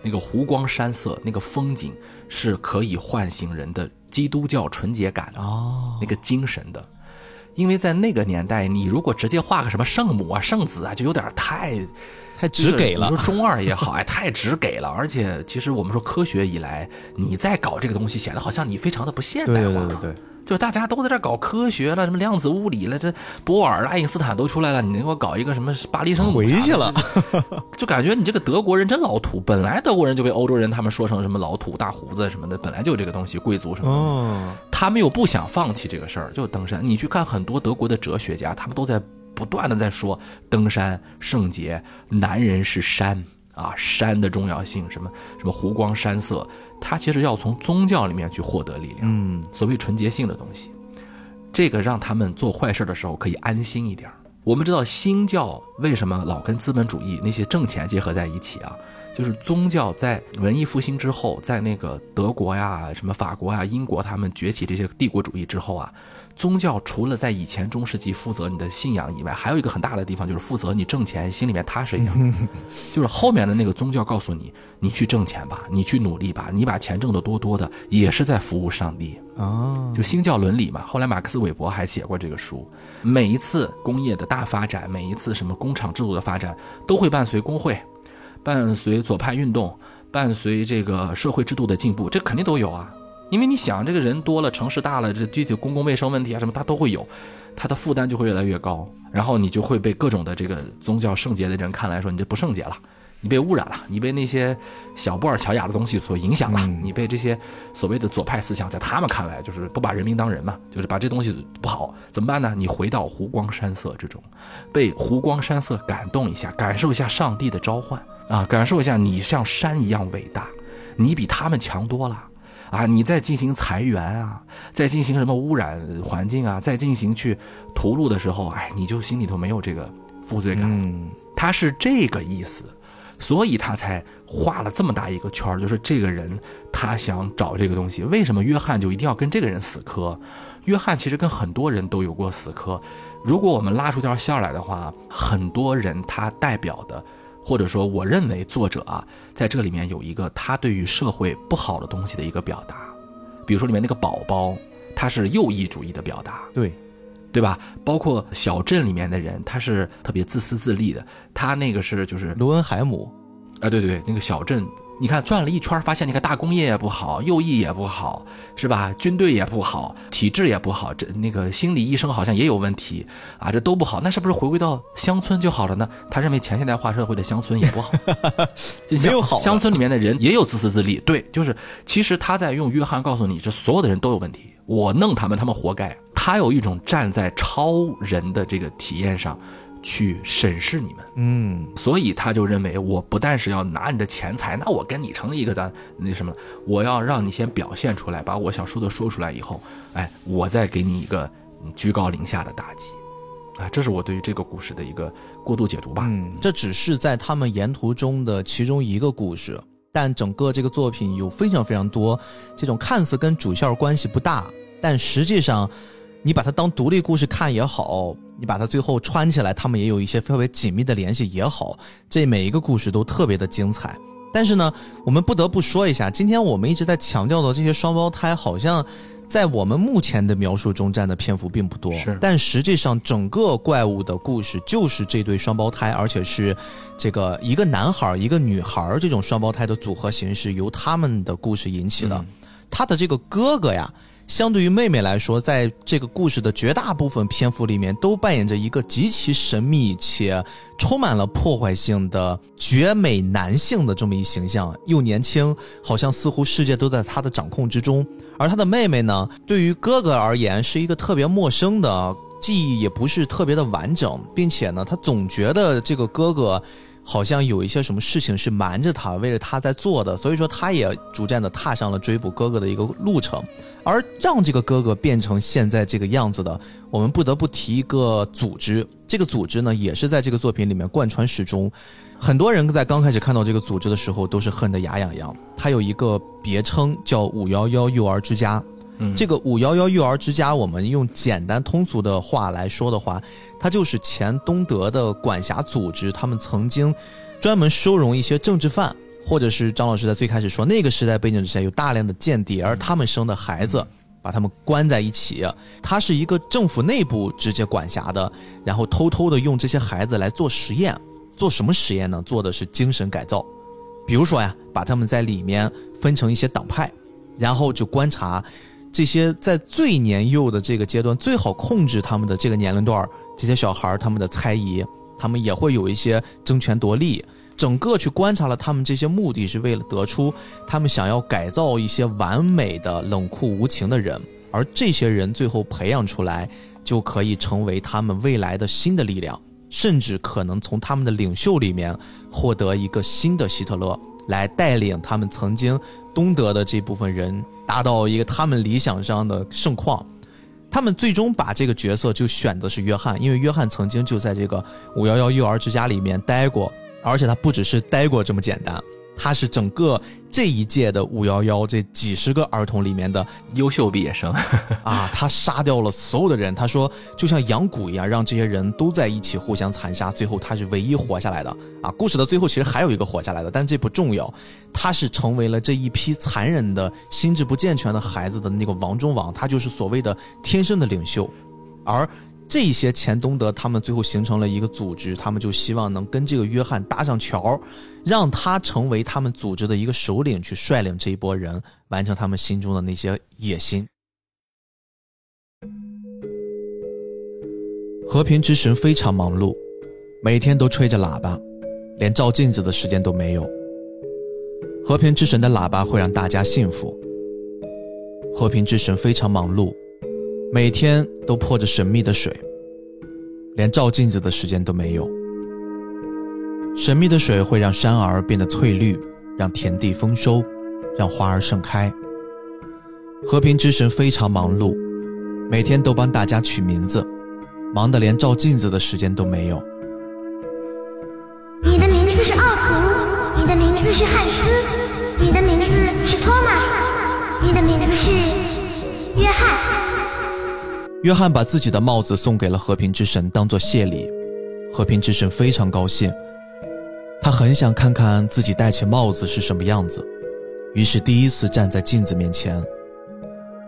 S6: 那个湖光山色，那个风景是可以唤醒人的。基督教纯洁感
S1: 哦，
S6: 那个精神的，因为在那个年代，你如果直接画个什么圣母啊、圣子啊，就有点太
S1: 太直给了。
S6: 你说中二也好，哎，太直给了。而且，其实我们说科学以来，你在搞这个东西，显得好像你非常的不现代
S1: 化。对对对对。
S6: 就大家都在这搞科学了，什么量子物理了，这波尔、爱因斯坦都出来了，你给我搞一个什么巴黎圣母？
S1: 回去了，
S6: 就感觉你这个德国人真老土。本来德国人就被欧洲人他们说成什么老土、大胡子什么的，本来就有这个东西，贵族什么的。他们又不想放弃这个事儿，就登山。你去看很多德国的哲学家，他们都在不断的在说登山圣洁，男人是山啊，山的重要性，什么什么湖光山色，它其实要从宗教里面去获得力量，
S1: 嗯，
S6: 所谓纯洁性的东西，这个让他们做坏事的时候可以安心一点。我们知道新教为什么老跟资本主义那些挣钱结合在一起啊？就是宗教在文艺复兴之后，在那个德国呀、什么法国呀、英国他们崛起这些帝国主义之后啊，宗教除了在以前中世纪负责你的信仰以外，还有一个很大的地方就是负责你挣钱，心里面踏实一点。就是后面的那个宗教告诉你，你去挣钱吧，你去努力吧，你把钱挣得多多的，也是在服务上帝。
S1: 啊，
S6: 就新教伦理嘛。后来马克思韦伯还写过这个书。每一次工业的大发展，每一次什么工厂制度的发展，都会伴随工会。伴随左派运动，伴随这个社会制度的进步，这肯定都有啊。因为你想，这个人多了，城市大了，这具体公共卫生问题啊什么，他都会有，他的负担就会越来越高。然后你就会被各种的这个宗教圣洁的人看来说，你这不圣洁了，你被污染了，你被那些小布尔乔亚的东西所影响了，你被这些所谓的左派思想，在他们看来就是不把人民当人嘛，就是把这东西不好，怎么办呢？你回到湖光山色之中，被湖光山色感动一下，感受一下上帝的召唤。啊，感受一下，你像山一样伟大，你比他们强多了啊！你在进行裁员啊，在进行什么污染环境啊，在进行去屠戮的时候，哎，你就心里头没有这个负罪感。
S1: 嗯，
S6: 他是这个意思，所以他才画了这么大一个圈就是这个人他想找这个东西。为什么约翰就一定要跟这个人死磕？约翰其实跟很多人都有过死磕。如果我们拉出条线来的话，很多人他代表的。或者说，我认为作者啊，在这里面有一个他对于社会不好的东西的一个表达，比如说里面那个宝宝，他是右翼主义的表达，
S1: 对，
S6: 对吧？包括小镇里面的人，他是特别自私自利的，他那个是就是
S1: 罗恩海姆，
S6: 啊，对对对，那个小镇。你看转了一圈，发现你看大工业也不好，右翼也不好，是吧？军队也不好，体制也不好，这那个心理医生好像也有问题啊，这都不好。那是不是回归到乡村就好了呢？他认为前现代化社会的乡村也不好，
S1: 没有好。
S6: 乡村里面的人也有自私自利，对，就是其实他在用约翰告诉你，这所有的人都有问题，我弄他们，他们活该。他有一种站在超人的这个体验上。去审视你们，
S1: 嗯，
S6: 所以他就认为，我不但是要拿你的钱财，那我跟你成一个的那什么，我要让你先表现出来，把我想说的说出来以后，哎，我再给你一个居高临下的打击，啊，这是我对于这个故事的一个过度解读吧。
S1: 嗯，这只是在他们沿途中的其中一个故事，但整个这个作品有非常非常多这种看似跟主线关系不大，但实际上。你把它当独立故事看也好，你把它最后穿起来，他们也有一些特别紧密的联系也好，这每一个故事都特别的精彩。但是呢，我们不得不说一下，今天我们一直在强调的这些双胞胎，好像在我们目前的描述中占的篇幅并不多。
S6: 是，
S1: 但实际上整个怪物的故事就是这对双胞胎，而且是这个一个男孩一个女孩这种双胞胎的组合形式，由他们的故事引起的。他的这个哥哥呀。相对于妹妹来说，在这个故事的绝大部分篇幅里面，都扮演着一个极其神秘且充满了破坏性的绝美男性的这么一形象，又年轻，好像似乎世界都在他的掌控之中。而他的妹妹呢，对于哥哥而言，是一个特别陌生的，记忆也不是特别的完整，并且呢，他总觉得这个哥哥。好像有一些什么事情是瞒着他，为了他在做的，所以说他也逐渐的踏上了追捕哥哥的一个路程，而让这个哥哥变成现在这个样子的，我们不得不提一个组织，这个组织呢也是在这个作品里面贯穿始终，很多人在刚开始看到这个组织的时候都是恨得牙痒痒，他有一个别称叫五幺幺幼儿之家。这个五幺幺幼儿之家，我们用简单通俗的话来说的话，它就是前东德的管辖组织。他们曾经专门收容一些政治犯，或者是张老师在最开始说那个时代背景之下有大量的间谍，而他们生的孩子，把他们关在一起。它是一个政府内部直接管辖的，然后偷偷的用这些孩子来做实验。做什么实验呢？做的是精神改造。比如说呀，把他们在里面分成一些党派，然后就观察。这些在最年幼的这个阶段最好控制他们的这个年龄段这些小孩儿他们的猜疑，他们也会有一些争权夺利。整个去观察了他们这些目的是为了得出他们想要改造一些完美的冷酷无情的人，而这些人最后培养出来就可以成为他们未来的新的力量。甚至可能从他们的领袖里面获得一个新的希特勒，来带领他们曾经东德的这部分人达到一个他们理想上的盛况。他们最终把这个角色就选的是约翰，因为约翰曾经就在这个五幺幺幼儿之家里面待过，而且他不只是待过这么简单。他是整个这一届的五幺幺这几十个儿童里面的
S6: 优秀毕业生
S1: 啊！他杀掉了所有的人，他说就像养蛊一样，让这些人都在一起互相残杀，最后他是唯一活下来的啊！故事的最后其实还有一个活下来的，但这不重要，他是成为了这一批残忍的心智不健全的孩子的那个王中王，他就是所谓的天生的领袖，而。这些前东德，他们最后形成了一个组织，他们就希望能跟这个约翰搭上桥，让他成为他们组织的一个首领，去率领这一波人完成他们心中的那些野心。和平之神非常忙碌，每天都吹着喇叭，连照镜子的时间都没有。和平之神的喇叭会让大家幸福。和平之神非常忙碌。每天都泼着神秘的水，连照镜子的时间都没有。神秘的水会让山儿变得翠绿，让田地丰收，让花儿盛开。和平之神非常忙碌，每天都帮大家取名字，忙得连照镜子的时间都没有。
S2: 你的名字是奥图，你的名字是汉斯，你的名字是托马斯，你的名字是约翰。
S1: 约翰把自己的帽子送给了和平之神，当做谢礼。和平之神非常高兴，他很想看看自己戴起帽子是什么样子，于是第一次站在镜子面前。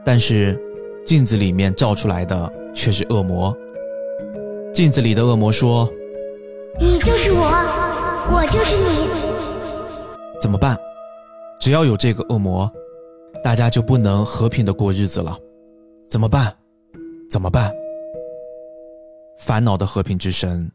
S1: 但是，镜子里面照出来的却是恶魔。镜子里的恶魔说：“
S2: 你就是我，我就是你。
S1: 怎么办？只要有这个恶魔，大家就不能和平的过日子了。怎么办？”怎么办？烦恼的和平之神。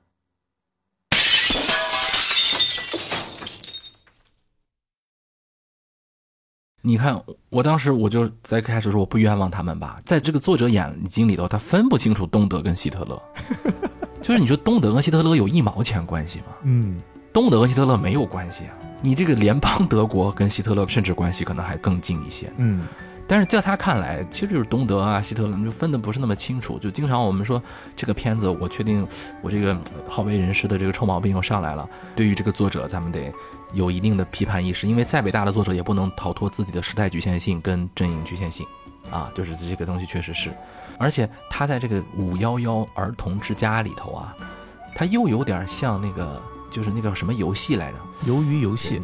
S6: 你看，我当时我就在开始说我不冤枉他们吧，在这个作者眼睛里头，他分不清楚东德跟希特勒，就是你说东德跟希特勒有一毛钱关系吗？嗯，东德跟希特勒没有关系啊。你这个联邦德国跟希特勒甚至关系可能还更近一些。嗯。但是在他看来，其实就是东德啊、希特勒，就分的不是那么清楚。就经常我们说这个片子，我确定我这个好为人师的这个臭毛病又上来了。对于这个作者，咱们得有一定的批判意识，因为再伟大的作者也不能逃脱自己的时代局限性跟阵营局限性啊。就是这个东西确实是，而且他在这个五幺幺儿童之家里头啊，他又有点像那个就是那个什么游戏来着？
S1: 鱿鱼游戏？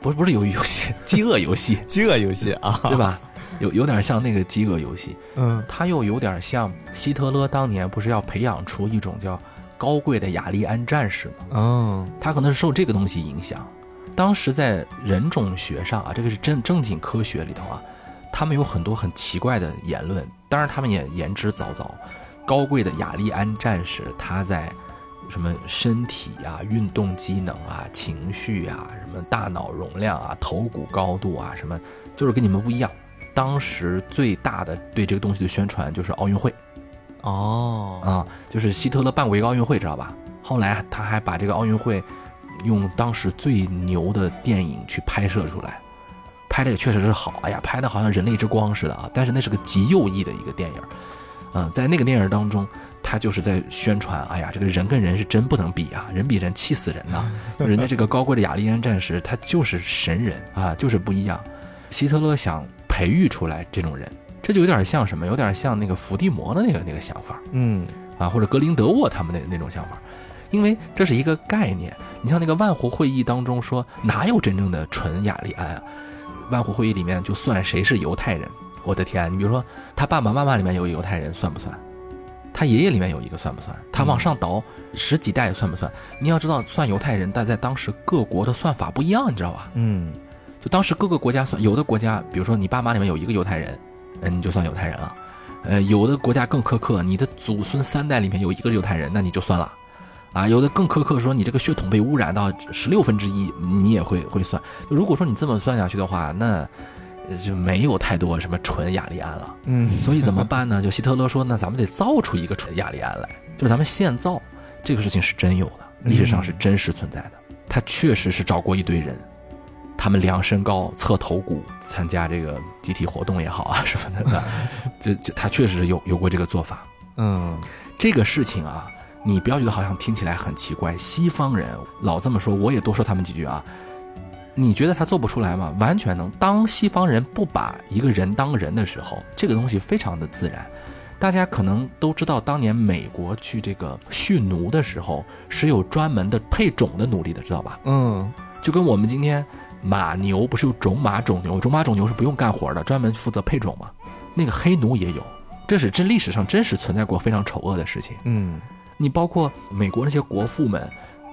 S6: 不是不是鱿鱼游戏，饥饿游戏，
S1: 饥饿游戏啊，
S6: 对吧？有有点像那个饥饿游戏，嗯，他又有点像希特勒当年不是要培养出一种叫高贵的雅利安战士吗？嗯，他可能是受这个东西影响。当时在人种学上啊，这个是正正经科学里头啊，他们有很多很奇怪的言论。当然，他们也言之凿凿。高贵的雅利安战士，他在什么身体啊、运动机能啊、情绪啊、什么大脑容量啊、头骨高度啊，什么就是跟你们不一样。当时最大的对这个东西的宣传就是奥运会，
S1: 哦，
S6: 啊，就是希特勒办过一个奥运会，知道吧？后来他还把这个奥运会用当时最牛的电影去拍摄出来，拍的也确实是好，哎呀，拍的好像人类之光似的啊！但是那是个极右翼的一个电影，嗯，在那个电影当中，他就是在宣传，哎呀，这个人跟人是真不能比啊，人比人气死人呐！人家这个高贵的雅利安战士，他就是神人啊，就是不一样。希特勒想。培育出来这种人，这就有点像什么？有点像那个伏地魔的那个那个想法，嗯，啊，或者格林德沃他们那那种想法，因为这是一个概念。你像那个万湖会议当中说，哪有真正的纯雅利安啊？万湖会议里面就算谁是犹太人？我的天，你比如说他爸爸妈妈里面有犹太人，算不算？他爷爷里面有一个，算不算？他往上倒十几代，算不算？你要知道，算犹太人，但在当时各国的算法不一样，你知道吧？嗯。就当时各个国家算，有的国家，比如说你爸妈里面有一个犹太人，嗯，你就算犹太人了。呃，有的国家更苛刻，你的祖孙三代里面有一个犹太人，那你就算了。啊，有的更苛刻，说你这个血统被污染到十六分之一，你也会会算。如果说你这么算下去的话，那就没有太多什么纯雅利安了。嗯，所以怎么办呢？就希特勒说，那咱们得造出一个纯雅利安来，就是咱们现造。这个事情是真有的，历史上是真实存在的。他确实是找过一堆人，他们量身高、测头骨、参加这个集体活动也好啊什么的，就就他确实是有有过这个做法。
S1: 嗯，
S6: 这个事情啊，你不要觉得好像听起来很奇怪，西方人老这么说，我也多说他们几句啊。你觉得他做不出来吗？完全能。当西方人不把一个人当人的时候，这个东西非常的自然。大家可能都知道，当年美国去这个蓄奴的时候，是有专门的配种的奴隶的，知道吧？
S1: 嗯，
S6: 就跟我们今天马牛不是有种马种牛，种马种牛是不用干活的，专门负责配种嘛。那个黑奴也有，这是这历史上真实存在过非常丑恶的事情。
S1: 嗯，
S6: 你包括美国那些国父们，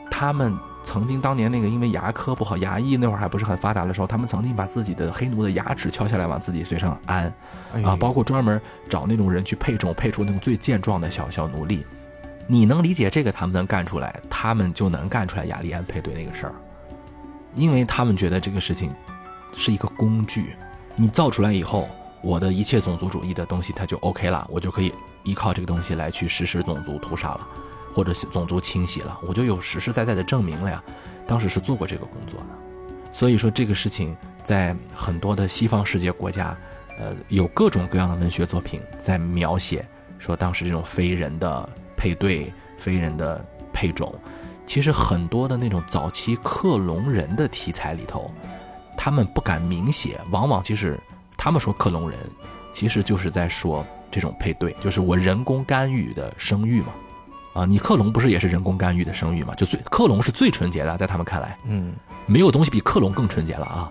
S6: 他们。曾经当年那个因为牙科不好，牙医那会儿还不是很发达的时候，他们曾经把自己的黑奴的牙齿敲下来往自己嘴上安，啊，包括专门找那种人去配种，配出那种最健壮的小小奴隶。你能理解这个他们能干出来，他们就能干出来雅利安配对那个事儿，因为他们觉得这个事情是一个工具，你造出来以后，我的一切种族主义的东西它就 OK 了，我就可以依靠这个东西来去实施种族屠杀了。或者种族清洗了，我就有实实在在的证明了呀。当时是做过这个工作的，所以说这个事情在很多的西方世界国家，呃，有各种各样的文学作品在描写说当时这种非人的配对、非人的配种。其实很多的那种早期克隆人的题材里头，他们不敢明写，往往其实他们说克隆人，其实就是在说这种配对，就是我人工干预的生育嘛。啊，你克隆不是也是人工干预的生育嘛？就最克隆是最纯洁的，在他们看来，
S1: 嗯，
S6: 没有东西比克隆更纯洁了啊。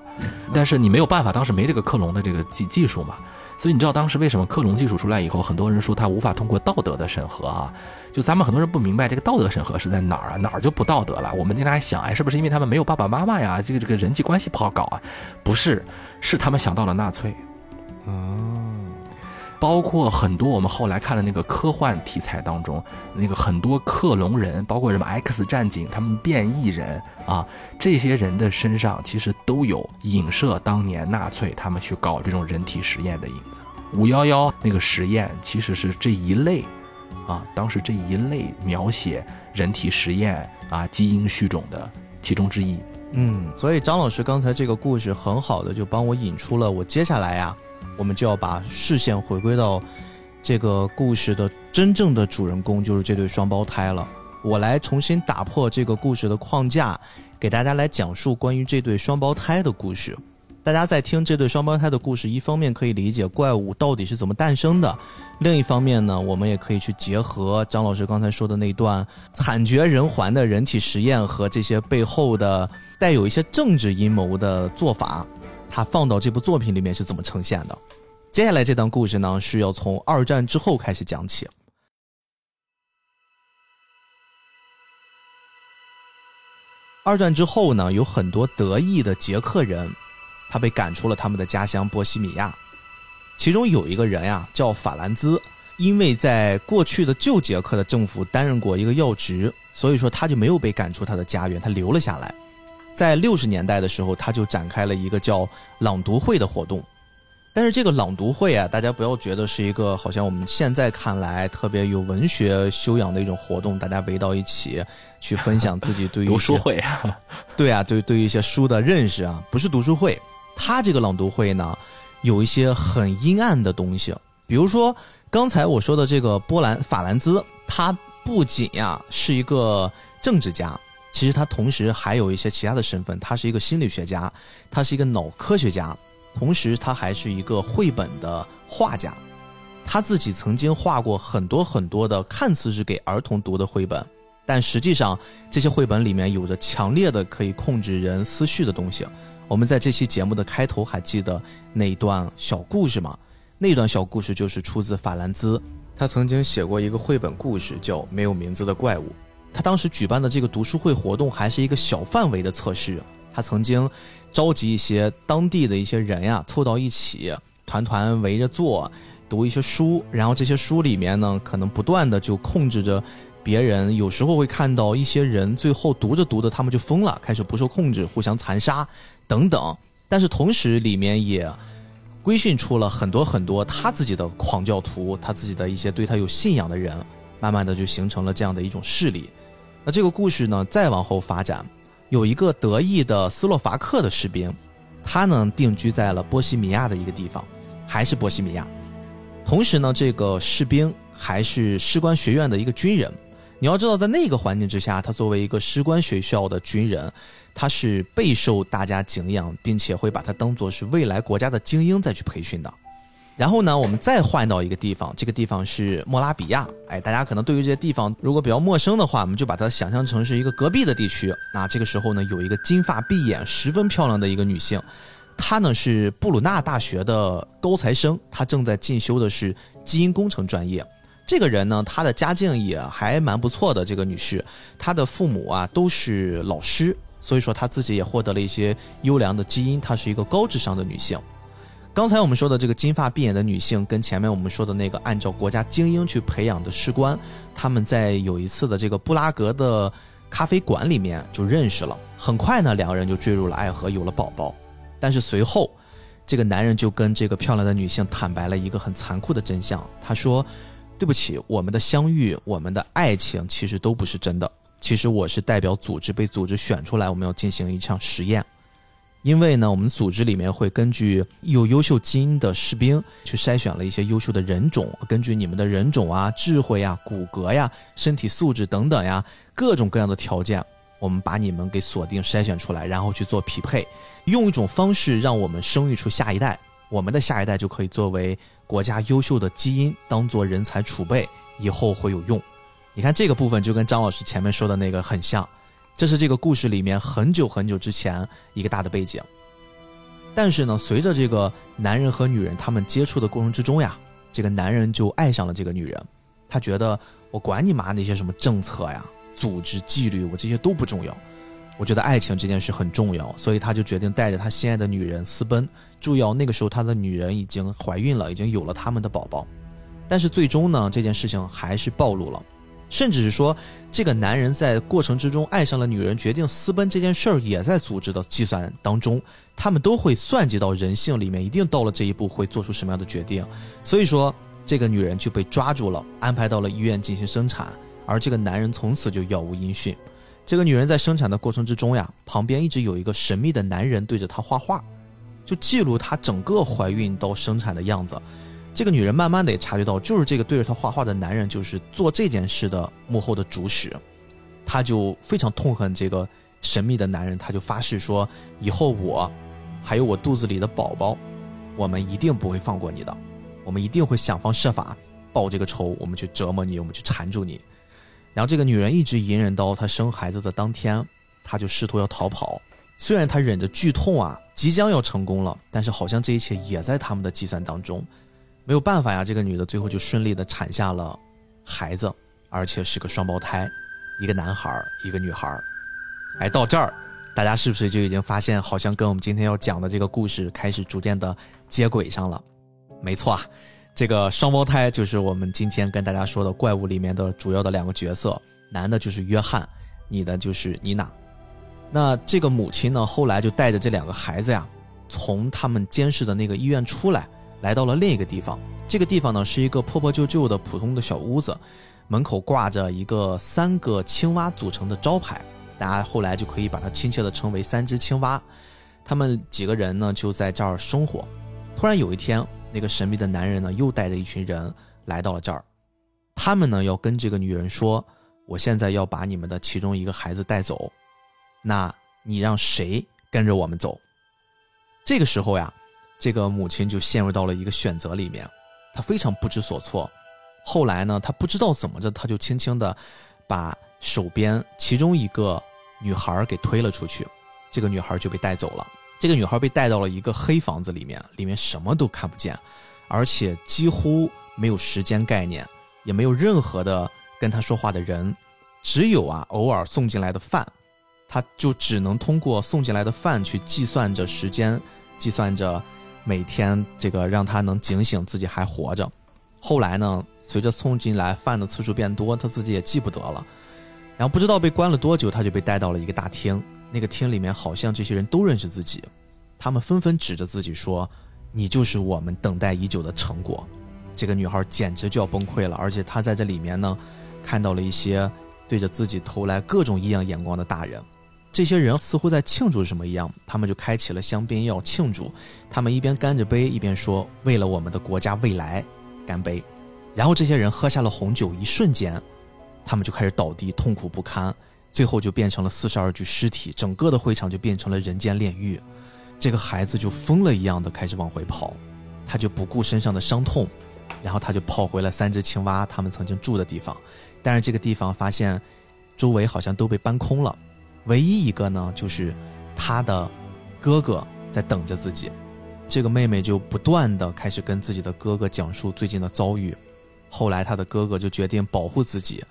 S6: 但是你没有办法，当时没这个克隆的这个技技术嘛。所以你知道当时为什么克隆技术出来以后，很多人说它无法通过道德的审核啊？就咱们很多人不明白这个道德审核是在哪儿啊？哪儿就不道德了？我们经常还想，哎，是不是因为他们没有爸爸妈妈呀？这个这个人际关系不好搞啊？不是，是他们想到了纳粹。
S1: 哦。
S6: 包括很多我们后来看的那个科幻题材当中，那个很多克隆人，包括什么 X 战警，他们变异人啊，这些人的身上其实都有影射当年纳粹他们去搞这种人体实验的影子。五幺幺那个实验其实是这一类，啊，当时这一类描写人体实验啊，基因序种的其中之一。
S1: 嗯，所以张老师刚才这个故事很好的就帮我引出了我接下来呀。我们就要把视线回归到这个故事的真正的主人公，就是这对双胞胎了。我来重新打破这个故事的框架，给大家来讲述关于这对双胞胎的故事。大家在听这对双胞胎的故事，一方面可以理解怪物到底是怎么诞生的，另一方面呢，我们也可以去结合张老师刚才说的那段惨绝人寰的人体实验和这些背后的带有一些政治阴谋的做法。他放到这部作品里面是怎么呈现的？接下来这段故事呢，是要从二战之后开始讲起。二战之后呢，有很多得意的捷克人，他被赶出了他们的家乡波西米亚。其中有一个人呀，叫法兰兹，因为在过去的旧捷克的政府担任过一个要职，所以说他就没有被赶出他的家园，他留了下来。在六十年代的时候，他就展开了一个叫朗读会的活动。但是这个朗读会啊，大家不要觉得是一个好像我们现在看来特别有文学修养的一种活动，大家围到一起去分享自己对于
S6: 读书会，
S1: 对啊，对对于一些书的认识啊，不是读书会。他这个朗读会呢，有一些很阴暗的东西，比如说刚才我说的这个波兰法兰兹，他不仅呀是一个政治家。其实他同时还有一些其他的身份，他是一个心理学家，他是一个脑科学家，同时他还是一个绘本的画家。他自己曾经画过很多很多的看似是给儿童读的绘本，但实际上这些绘本里面有着强烈的可以控制人思绪的东西。我们在这期节目的开头还记得那一段小故事吗？那段小故事就是出自法兰兹，他曾经写过一个绘本故事，叫《没有名字的怪物》。他当时举办的这个读书会活动还是一个小范围的测试。他曾经召集一些当地的一些人呀，凑到一起，团团围着坐，读一些书。然后这些书里面呢，可能不断的就控制着别人。有时候会看到一些人最后读着读着，他们就疯了，开始不受控制，互相残杀等等。但是同时里面也规训出了很多很多他自己的狂教徒，他自己的一些对他有信仰的人，慢慢的就形成了这样的一种势力。那这个故事呢，再往后发展，有一个德意的斯洛伐克的士兵，他呢定居在了波西米亚的一个地方，还是波西米亚。同时呢，这个士兵还是士官学院的一个军人。你要知道，在那个环境之下，他作为一个士官学校的军人，他是备受大家敬仰，并且会把他当做是未来国家的精英再去培训的。然后呢，我们再换到一个地方，这个地方是莫拉比亚。哎，大家可能对于这些地方如果比较陌生的话，我们就把它想象成是一个隔壁的地区。那这个时候呢，有一个金发碧眼、十分漂亮的一个女性，她呢是布鲁纳大学的高材生，她正在进修的是基因工程专业。这个人呢，她的家境也还蛮不错的。这个女士，她的父母啊都是老师，所以说她自己也获得了一些优良的基因，她是一个高智商的女性。刚才我们说的这个金发碧眼的女性，跟前面我们说的那个按照国家精英去培养的士官，他们在有一次的这个布拉格的咖啡馆里面就认识了。很快呢，两个人就坠入了爱河，有了宝宝。但是随后，这个男人就跟这个漂亮的女性坦白了一个很残酷的真相。他说：“对不起，我们的相遇，我们的爱情其实都不是真的。其实我是代表组织被组织选出来，我们要进行一场实验。”因为呢，我们组织里面会根据有优秀基因的士兵去筛选了一些优秀的人种，根据你们的人种啊、智慧呀、骨骼呀、身体素质等等呀，各种各样的条件，我们把你们给锁定筛选出来，然后去做匹配，用一种方式让我们生育出下一代，我们的下一代就可以作为国家优秀的基因，当做人才储备，以后会有用。你看这个部分就跟张老师前面说的那个很像。这是这个故事里面很久很久之前一个大的背景，但是呢，随着这个男人和女人他们接触的过程之中呀，这个男人就爱上了这个女人，他觉得我管你妈那些什么政策呀、组织纪律，我这些都不重要，我觉得爱情这件事很重要，所以他就决定带着他心爱的女人私奔。注意哦，那个时候他的女人已经怀孕了，已经有了他们的宝宝，但是最终呢，这件事情还是暴露了。甚至是说，这个男人在过程之中爱上了女人，决定私奔这件事儿，也在组织的计算当中。他们都会算计到人性里面，一定到了这一步会做出什么样的决定。所以说，这个女人就被抓住了，安排到了医院进行生产，而这个男人从此就杳无音讯。这个女人在生产的过程之中呀，旁边一直有一个神秘的男人对着她画画，就记录她整个怀孕到生产的样子。这个女人慢慢的也察觉到，就是这个对着她画画的男人，就是做这件事的幕后的主使。她就非常痛恨这个神秘的男人，她就发誓说，以后我，还有我肚子里的宝宝，我们一定不会放过你的，我们一定会想方设法报这个仇，我们去折磨你，我们去缠住你。然后这个女人一直隐忍到她生孩子的当天，她就试图要逃跑。虽然她忍着剧痛啊，即将要成功了，但是好像这一切也在他们的计算当中。没有办法呀，这个女的最后就顺利的产下了孩子，而且是个双胞胎，一个男孩一个女孩哎，到这儿，大家是不是就已经发现，好像跟我们今天要讲的这个故事开始逐渐的接轨上了？没错啊，这个双胞胎就是我们今天跟大家说的怪物里面的主要的两个角色，男的就是约翰，女的就是妮娜。那这个母亲呢，后来就带着这两个孩子呀，从他们监视的那个医院出来。来到了另一个地方，这个地方呢是一个破破旧旧的普通的小屋子，门口挂着一个三个青蛙组成的招牌，大家后来就可以把它亲切的称为三只青蛙。他们几个人呢就在这儿生活。突然有一天，那个神秘的男人呢又带着一群人来到了这儿，他们呢要跟这个女人说：“我现在要把你们的其中一个孩子带走，那你让谁跟着我们走？”这个时候呀。这个母亲就陷入到了一个选择里面，她非常不知所措。后来呢，她不知道怎么着，她就轻轻的把手边其中一个女孩给推了出去，这个女孩就被带走了。这个女孩被带到了一个黑房子里面，里面什么都看不见，而且几乎没有时间概念，也没有任何的跟她说话的人，只有啊偶尔送进来的饭，她就只能通过送进来的饭去计算着时间，计算着。每天这个让他能警醒自己还活着，后来呢，随着送进来饭的次数变多，他自己也记不得了。然后不知道被关了多久，他就被带到了一个大厅。那个厅里面好像这些人都认识自己，他们纷纷指着自己说：“你就是我们等待已久的成果。”这个女孩简直就要崩溃了。而且她在这里面呢，看到了一些对着自己投来各种异样眼光的大人。这些人似乎在庆祝什么一样，他们就开启了香槟要庆祝。他们一边干着杯，一边说：“为了我们的国家未来，干杯！”然后这些人喝下了红酒，一瞬间，他们就开始倒地，痛苦不堪，最后就变成了四十二具尸体。整个的会场就变成了人间炼狱。这个孩子就疯了一样的开始往回跑，他就不顾身上的伤痛，然后他就跑回了三只青蛙他们曾经住的地方。但是这个地方发现，周围好像都被搬空了。唯一一个呢，就是他的哥哥在等着自己。这个妹妹就不断的开始跟自己的哥哥讲述最近的遭遇。后来他的哥哥就决定保护自己。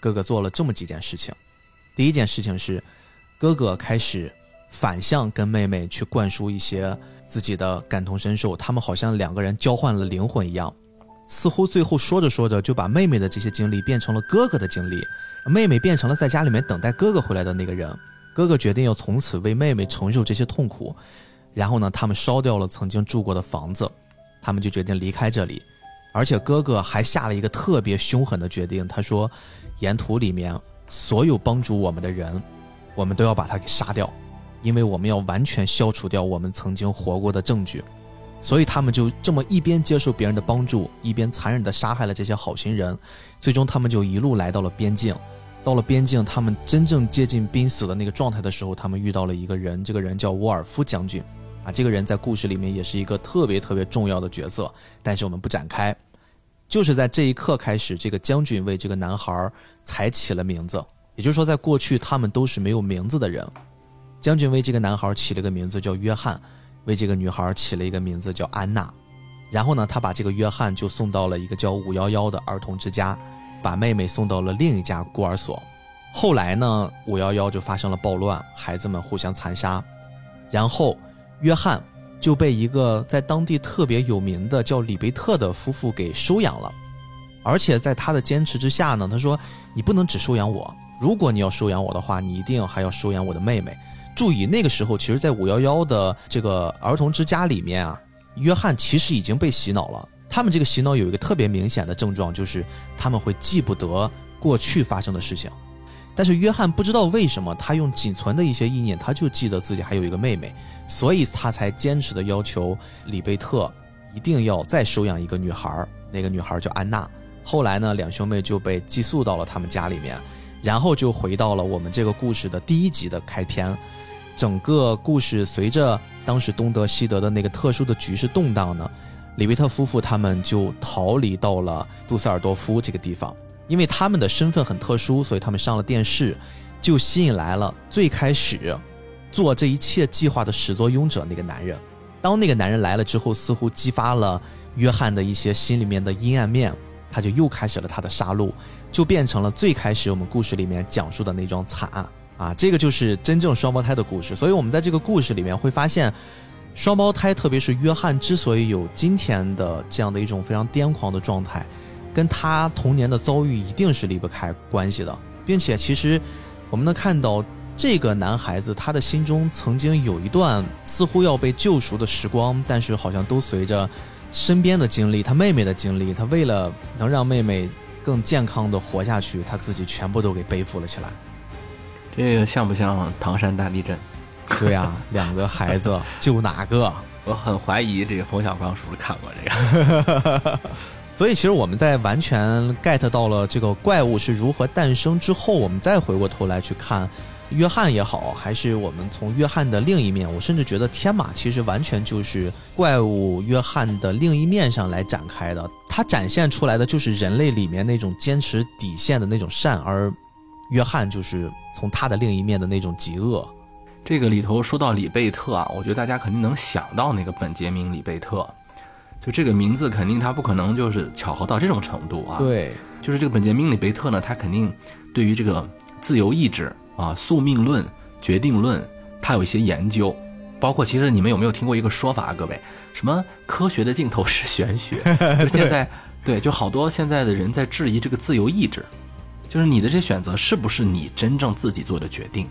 S1: 哥哥做了这么几件事情。第一件事情是，哥哥开始反向跟妹妹去灌输一些自己的感同身受。他们好像两个人交换了灵魂一样，似乎最后说着说着就把妹妹的这些经历变成了哥哥的经历。妹妹变成了在家里面等待哥哥回来的那个人，哥哥决定要从此为妹妹承受这些痛苦，然后呢，他们烧掉了曾经住过的房子，他们就决定离开这里，而且哥哥还下了一个特别凶狠的决定，他说，沿途里面所有帮助我们的人，我们都要把他给杀掉，因为我们要完全消除掉我们曾经活过的证据，所以他们就这么一边接受别人的帮助，一边残忍地杀害了这些好心人，最终他们就一路来到了边境。到了边境，他们真正接近濒死的那个状态的时候，他们遇到了一个人，这个人叫沃尔夫将军，啊，这个人在故事里面也是一个特别特别重要的角色，但是我们不展开。就是在这一刻开始，这个将军为这个男孩才起了名字，也就是说，在过去他们都是没有名字的人。将军为这个男孩起了个名字叫约翰，为这个女孩起了一个名字叫安娜。然后呢，他把这个约翰就送到了一个叫五幺幺的儿童之家。把妹妹送到了另一家孤儿所，后来呢，五幺幺就发生了暴乱，孩子们互相残杀，然后约翰就被一个在当地特别有名的叫里贝特的夫妇给收养了，而且在他的坚持之下呢，他说：“你不能只收养我，如果你要收养我的话，你一定还要收养我的妹妹。”注意，那个时候其实，在五幺幺的这个儿童之家里面啊，约翰其实已经被洗脑了。他们这个洗脑有一个特别明显的症状，就是他们会记不得过去发生的事情。但是约翰不知道为什么，他用仅存的一些意念，他就记得自己还有一个妹妹，所以他才坚持的要求里贝特一定要再收养一个女孩。那个女孩叫安娜。后来呢，两兄妹就被寄宿到了他们家里面，然后就回到了我们这个故事的第一集的开篇。整个故事随着当时东德西德的那个特殊的局势动荡呢。李维特夫妇他们就逃离到了杜塞尔多夫这个地方，因为他们的身份很特殊，所以他们上了电视，就吸引来了最开始做这一切计划的始作俑者那个男人。当那个男人来了之后，似乎激发了约翰的一些心里面的阴暗面，他就又开始了他的杀戮，就变成了最开始我们故事里面讲述的那桩惨案啊！这个就是真正双胞胎的故事。所以我们在这个故事里面会发现。双胞胎，特别是约翰，之所以有今天的这样的一种非常癫狂的状态，跟他童年的遭遇一定是离不开关系的，并且其实我们能看到这个男孩子他的心中曾经有一段似乎要被救赎的时光，但是好像都随着身边的经历，他妹妹的经历，他为了能让妹妹更健康的活下去，他自己全部都给背负了起来。
S6: 这个像不像唐山大地震？
S1: 对呀，两个孩子 救哪个？
S6: 我很怀疑这个冯小刚是不是看过这
S1: 个。所以其实我们在完全 get 到了这个怪物是如何诞生之后，我们再回过头来去看约翰也好，还是我们从约翰的另一面，我甚至觉得天马其实完全就是怪物约翰的另一面上来展开的。它展现出来的就是人类里面那种坚持底线的那种善，而约翰就是从他的另一面的那种极恶。
S6: 这个里头说到李贝特啊，我觉得大家肯定能想到那个本杰明·李贝特，就这个名字肯定他不可能就是巧合到这种程度啊。
S1: 对，
S6: 就是这个本杰明·李贝特呢，他肯定对于这个自由意志啊、宿命论、决定论，他有一些研究。包括其实你们有没有听过一个说法，各位，什么科学的尽头是玄学？就现在对，就好多现在的人在质疑这个自由意志，就是你的这选择是不是你真正自己做的决定？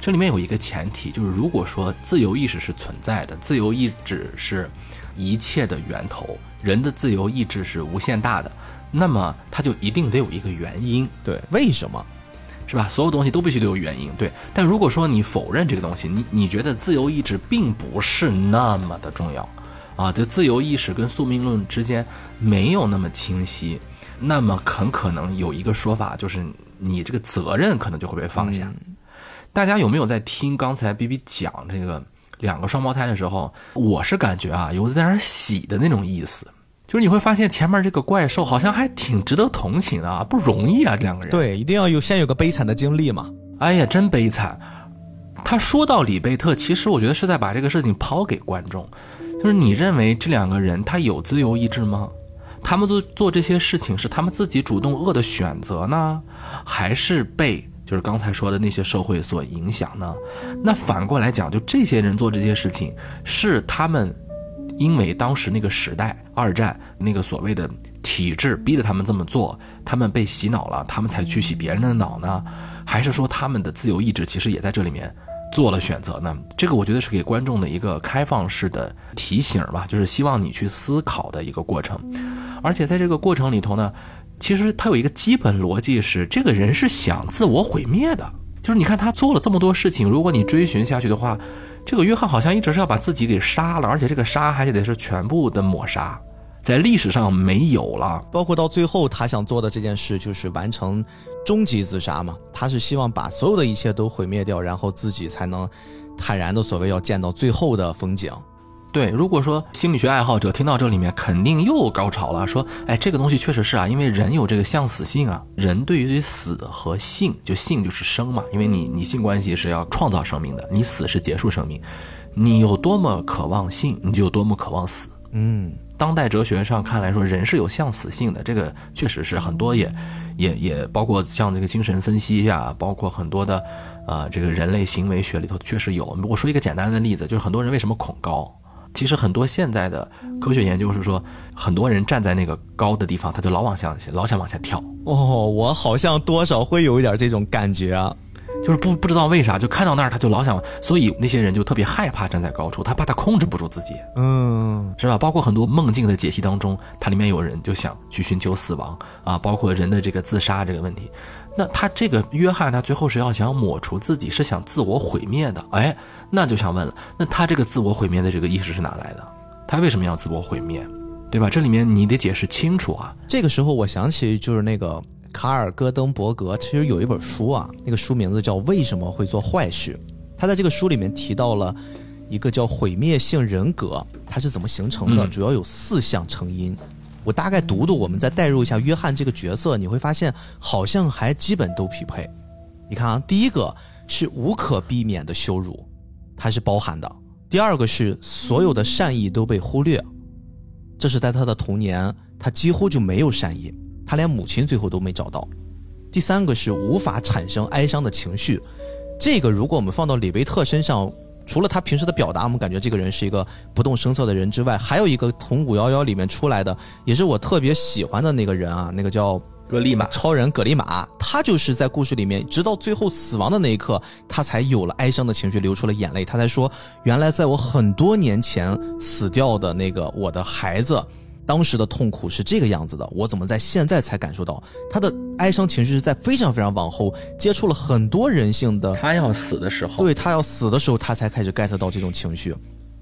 S6: 这里面有一个前提，就是如果说自由意识是存在的，自由意志是一切的源头，人的自由意志是无限大的，那么它就一定得有一个原因。
S1: 对，为什么？
S6: 是吧？所有东西都必须得有原因，对。但如果说你否认这个东西，你你觉得自由意志并不是那么的重要，啊，就自由意识跟宿命论之间没有那么清晰，那么很可能有一个说法就是你这个责任可能就会被放下。大家有没有在听刚才 B B 讲这个两个双胞胎的时候？我是感觉啊，有在那洗的那种意思。就是你会发现前面这个怪兽好像还挺值得同情的啊，不容易啊，这两个人。
S1: 对，一定要有先有个悲惨的经历嘛。
S6: 哎呀，真悲惨。他说到里贝特，其实我觉得是在把这个事情抛给观众，就是你认为这两个人他有自由意志吗？他们做做这些事情是他们自己主动恶的选择呢，还是被就是刚才说的那些社会所影响呢？那反过来讲，就这些人做这些事情是他们。因为当时那个时代，二战那个所谓的体制逼着他们这么做，他们被洗脑了，他们才去洗别人的脑呢？还是说他们的自由意志其实也在这里面做了选择呢？这个我觉得是给观众的一个开放式的提醒吧，就是希望你去思考的一个过程。而且在这个过程里头呢，其实他有一个基本逻辑是，这个人是想自我毁灭的。就是你看他做了这么多事情，如果你追寻下去的话。这个约翰好像一直是要把自己给杀了，而且这个杀还得是全部的抹杀，在历史上没有了。
S1: 包括到最后他想做的这件事，就是完成终极自杀嘛。他是希望把所有的一切都毁灭掉，然后自己才能坦然的所谓要见到最后的风景。
S6: 对，如果说心理学爱好者听到这里面，肯定又高潮了，说，哎，这个东西确实是啊，因为人有这个向死性啊，人对于死和性，就性就是生嘛，因为你你性关系是要创造生命的，你死是结束生命，你有多么渴望性，你就有多么渴望死。
S1: 嗯，
S6: 当代哲学上看来说，人是有向死性的，这个确实是很多也也也包括像这个精神分析呀，包括很多的，呃，这个人类行为学里头确实有。我说一个简单的例子，就是很多人为什么恐高？其实很多现在的科学研究是说，很多人站在那个高的地方，他就老往下，老想往下跳。
S1: 哦，我好像多少会有一点这种感觉啊，
S6: 就是不不知道为啥，就看到那儿他就老想，所以那些人就特别害怕站在高处，他怕他控制不住自己，
S1: 嗯，
S6: 是吧？包括很多梦境的解析当中，它里面有人就想去寻求死亡啊，包括人的这个自杀这个问题。那他这个约翰，他最后是要想抹除自己，是想自我毁灭的。哎，那就想问了，那他这个自我毁灭的这个意识是哪来的？他为什么要自我毁灭？对吧？这里面你得解释清楚啊。
S1: 这个时候我想起就是那个卡尔戈登伯格，其实有一本书啊，那个书名字叫《为什么会做坏事》。他在这个书里面提到了一个叫毁灭性人格，它是怎么形成的？主要有四项成因。我大概读读，我们再代入一下约翰这个角色，你会发现好像还基本都匹配。你看啊，第一个是无可避免的羞辱，它是包含的；第二个是所有的善意都被忽略，这是在他的童年，他几乎就没有善意，他连母亲最后都没找到；第三个是无法产生哀伤的情绪，这个如果我们放到李维特身上。除了他平时的表达，我们感觉这个人是一个不动声色的人之外，还有一个从五幺幺里面出来的，也是我特别喜欢的那个人啊，那个叫
S6: 格利玛
S1: 超人格利玛，他就是在故事里面，直到最后死亡的那一刻，他才有了哀伤的情绪，流出了眼泪，他才说，原来在我很多年前死掉的那个我的孩子。当时的痛苦是这个样子的，我怎么在现在才感受到他的哀伤情绪是在非常非常往后接触了很多人性的。
S6: 他要死的时候，
S1: 对他要死的时候，他才开始 get 到这种情绪。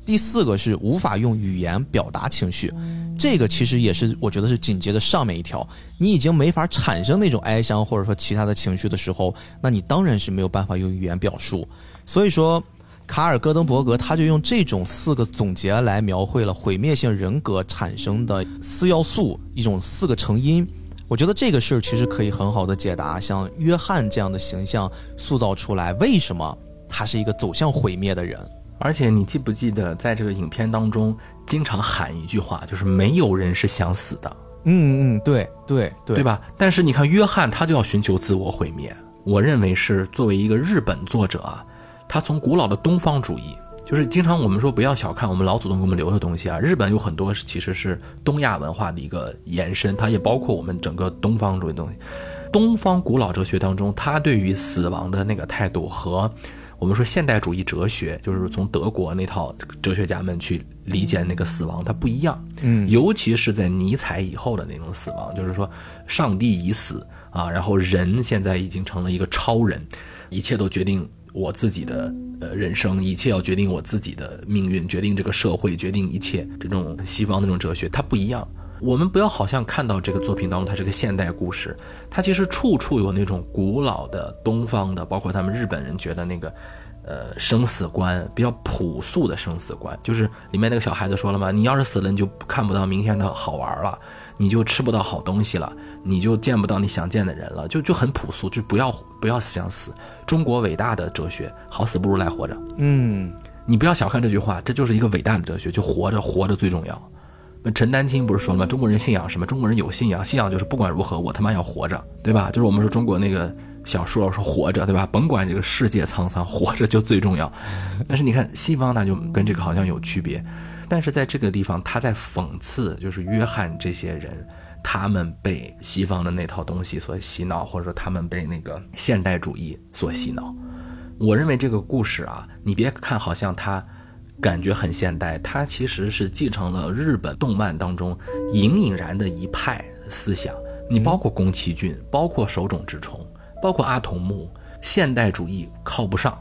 S1: 第四个是无法用语言表达情绪，这个其实也是我觉得是紧接着上面一条，你已经没法产生那种哀伤或者说其他的情绪的时候，那你当然是没有办法用语言表述。所以说。卡尔戈登伯格他就用这种四个总结来描绘了毁灭性人格产生的四要素，一种四个成因。我觉得这个事儿其实可以很好的解答，像约翰这样的形象塑造出来，为什么他是一个走向毁灭的人？
S6: 而且你记不记得，在这个影片当中，经常喊一句话，就是没有人是想死的。
S1: 嗯嗯，对对对，
S6: 对吧？但是你看约翰，他就要寻求自我毁灭。我认为是作为一个日本作者啊。他从古老的东方主义，就是经常我们说不要小看我们老祖宗给我们留的东西啊。日本有很多其实是东亚文化的一个延伸，它也包括我们整个东方主义东西。东方古老哲学当中，他对于死亡的那个态度和我们说现代主义哲学，就是从德国那套哲学家们去理解那个死亡，它不一样。
S1: 嗯，
S6: 尤其是在尼采以后的那种死亡，就是说上帝已死啊，然后人现在已经成了一个超人，一切都决定我自己的呃人生，一切要决定我自己的命运，决定这个社会，决定一切。这种西方那种哲学，它不一样。我们不要好像看到这个作品当中，它是个现代故事，它其实处处有那种古老的东方的，包括他们日本人觉得那个，呃，生死观比较朴素的生死观，就是里面那个小孩子说了嘛，你要是死了，你就看不到明天的好玩了，你就吃不到好东西了，你就见不到你想见的人了，就 就很朴素，就不要不要想死。中国伟大的哲学，好死不如赖活着。
S1: 嗯，
S6: 你不要小看这句话，这就是一个伟大的哲学，就活着，活着最重要。那陈丹青不是说了吗？中国人信仰什么？中国人有信仰，信仰就是不管如何，我他妈要活着，对吧？就是我们说中国那个小说说活着，对吧？甭管这个世界沧桑，活着就最重要。但是你看西方，它就跟这个好像有区别。但是在这个地方，他在讽刺，就是约翰这些人，他们被西方的那套东西所洗脑，或者说他们被那个现代主义所洗脑。我认为这个故事啊，你别看好像它。感觉很现代，它其实是继承了日本动漫当中隐隐然的一派思想。你包括宫崎骏，包括手冢治虫，包括阿童木，现代主义靠不上，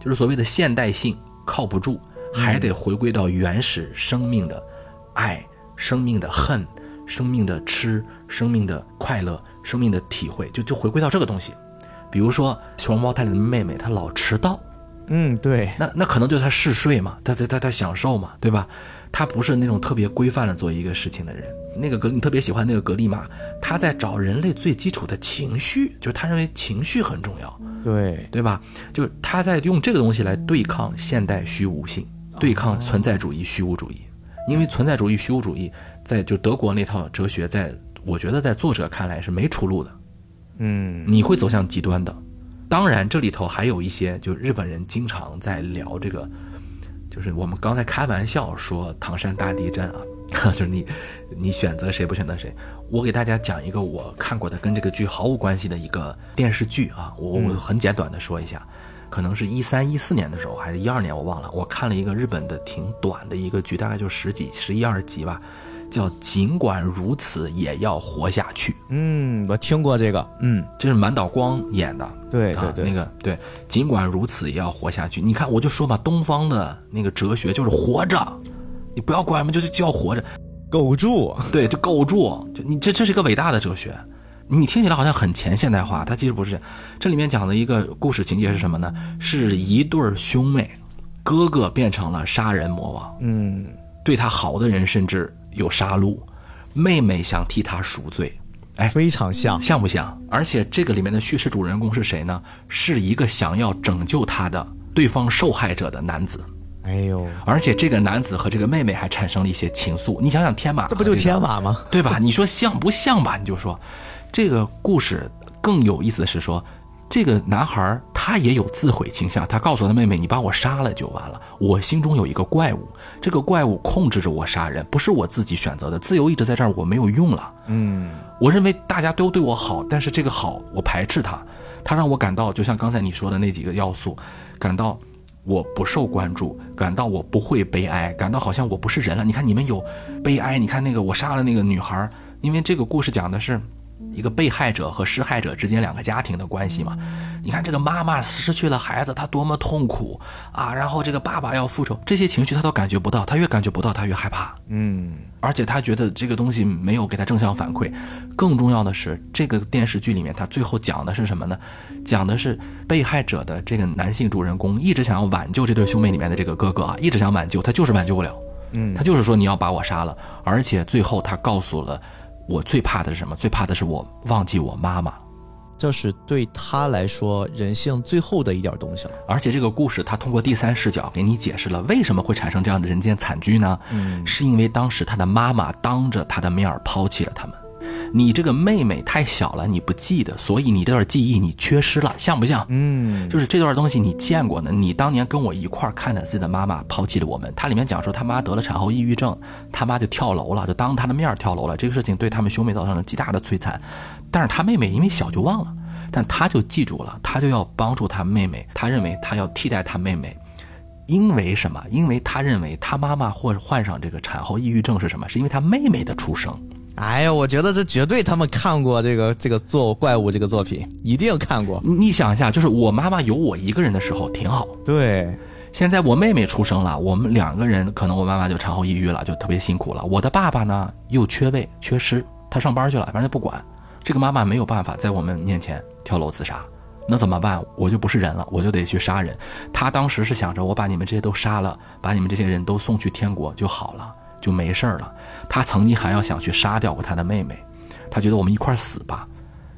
S6: 就是所谓的现代性靠不住，还得回归到原始生命的爱、生命的恨、生命的吃、生命的快乐、生命的体会，就就回归到这个东西。比如说熊猫太里的妹妹，她老迟到。
S1: 嗯，对，
S6: 那那可能就是他嗜睡嘛，他他他他享受嘛，对吧？他不是那种特别规范的做一个事情的人。那个格，你特别喜欢那个格利玛，他在找人类最基础的情绪，就是他认为情绪很重要，
S1: 对
S6: 对吧？就是他在用这个东西来对抗现代虚无性，对抗存在主义虚无主义。因为存在主义虚无主义在就德国那套哲学，在我觉得在作者看来是没出路的，
S1: 嗯，
S6: 你会走向极端的。当然，这里头还有一些，就日本人经常在聊这个，就是我们刚才开玩笑说唐山大地震啊，就是你，你选择谁不选择谁。我给大家讲一个我看过的跟这个剧毫无关系的一个电视剧啊，我我很简短的说一下，可能是一三一四年的时候，还是一二年我忘了，我看了一个日本的挺短的一个剧，大概就十几、十一二集吧。叫尽管如此也要活下去。
S1: 嗯，我听过这个。嗯，
S6: 这是满岛光演的。
S1: 对对对，
S6: 那个对，尽管如此也要活下去。你看，我就说吧，东方的那个哲学就是活着，你不要管什么，就是就要活着，
S1: 苟住。
S6: 对，就苟住。就你这这是一个伟大的哲学。你听起来好像很前现代化，它其实不是。这里面讲的一个故事情节是什么呢？是一对兄妹，哥哥变成了杀人魔王。
S1: 嗯，
S6: 对他好的人甚至。有杀戮，妹妹想替他赎罪，哎，
S1: 非常像，
S6: 像不像？而且这个里面的叙事主人公是谁呢？是一个想要拯救他的对方受害者的男子。
S1: 哎呦，
S6: 而且这个男子和这个妹妹还产生了一些情愫。你想想，天马，
S1: 这不就天马吗？
S6: 对吧？你说像不像吧？你就说，这个故事更有意思的是说。这个男孩他也有自毁倾向，他告诉他妹妹：“你把我杀了就完了。我心中有一个怪物，这个怪物控制着我杀人，不是我自己选择的。自由一直在这儿我没有用了。
S1: 嗯，
S6: 我认为大家都对我好，但是这个好我排斥它，它让我感到就像刚才你说的那几个要素，感到我不受关注，感到我不会悲哀，感到好像我不是人了。你看你们有悲哀，你看那个我杀了那个女孩，因为这个故事讲的是。”一个被害者和施害者之间两个家庭的关系嘛，你看这个妈妈失去了孩子，她多么痛苦啊！然后这个爸爸要复仇，这些情绪他都感觉不到，他越感觉不到，他越害怕。
S1: 嗯，
S6: 而且他觉得这个东西没有给他正向反馈。更重要的是，这个电视剧里面他最后讲的是什么呢？讲的是被害者的这个男性主人公一直想要挽救这对兄妹里面的这个哥哥啊，一直想挽救他，就是挽救不了。
S1: 嗯，
S6: 他就是说你要把我杀了，而且最后他告诉了。我最怕的是什么？最怕的是我忘记我妈妈，
S1: 这是对他来说人性最后的一点东西了。
S6: 而且这个故事他通过第三视角给你解释了为什么会产生这样的人间惨剧呢？
S1: 嗯，
S6: 是因为当时他的妈妈当着他的面抛弃了他们。你这个妹妹太小了，你不记得，所以你这段记忆你缺失了，像不像？
S1: 嗯，
S6: 就是这段东西你见过呢。你当年跟我一块儿看着自己的妈妈抛弃了我们。它里面讲说他妈得了产后抑郁症，他妈就跳楼了，就当他的面跳楼了。这个事情对他们兄妹造成了极大的摧残，但是他妹妹因为小就忘了。但他就记住了，他就要帮助他妹妹，他认为他要替代他妹妹，因为什么？因为他认为他妈妈或者患上这个产后抑郁症是什么？是因为他妹妹的出生。
S1: 哎呀，我觉得这绝对他们看过这个这个做怪物这个作品，一定看过。
S6: 你想一下，就是我妈妈有我一个人的时候挺好，
S1: 对。
S6: 现在我妹妹出生了，我们两个人可能我妈妈就产后抑郁了，就特别辛苦了。我的爸爸呢又缺位缺失，他上班去了，反正不管。这个妈妈没有办法在我们面前跳楼自杀，那怎么办？我就不是人了，我就得去杀人。他当时是想着，我把你们这些都杀了，把你们这些人都送去天国就好了。就没事儿了。他曾经还要想去杀掉过他的妹妹，他觉得我们一块儿死吧。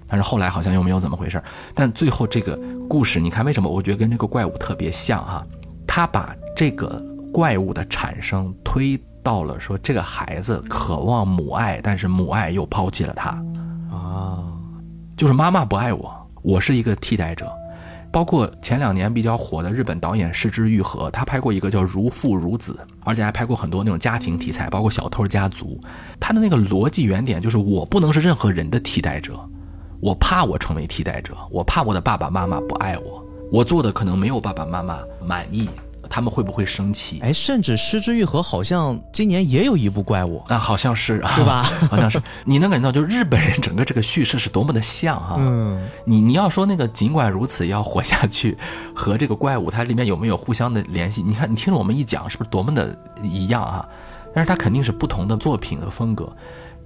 S6: 但是后来好像又没有怎么回事。但最后这个故事，你看为什么？我觉得跟这个怪物特别像哈。他把这个怪物的产生推到了说，这个孩子渴望母爱，但是母爱又抛弃了他啊，就是妈妈不爱我，我是一个替代者。包括前两年比较火的日本导演失之愈合，他拍过一个叫《如父如子》，而且还拍过很多那种家庭题材，包括《小偷家族》。他的那个逻辑原点就是我不能是任何人的替代者，我怕我成为替代者，我怕我的爸爸妈妈不爱我，我做的可能没有爸爸妈妈满意。他们会不会生气？
S1: 哎，甚至失之愈合好像今年也有一部怪物
S6: 啊，好像是，
S1: 对吧？
S6: 好像是。你能感觉到，就是日本人整个这个叙事是多么的像啊！嗯，你你要说那个尽管如此要活下去，和这个怪物它里面有没有互相的联系？你看，你听着我们一讲，是不是多么的一样啊？但是它肯定是不同的作品和风格。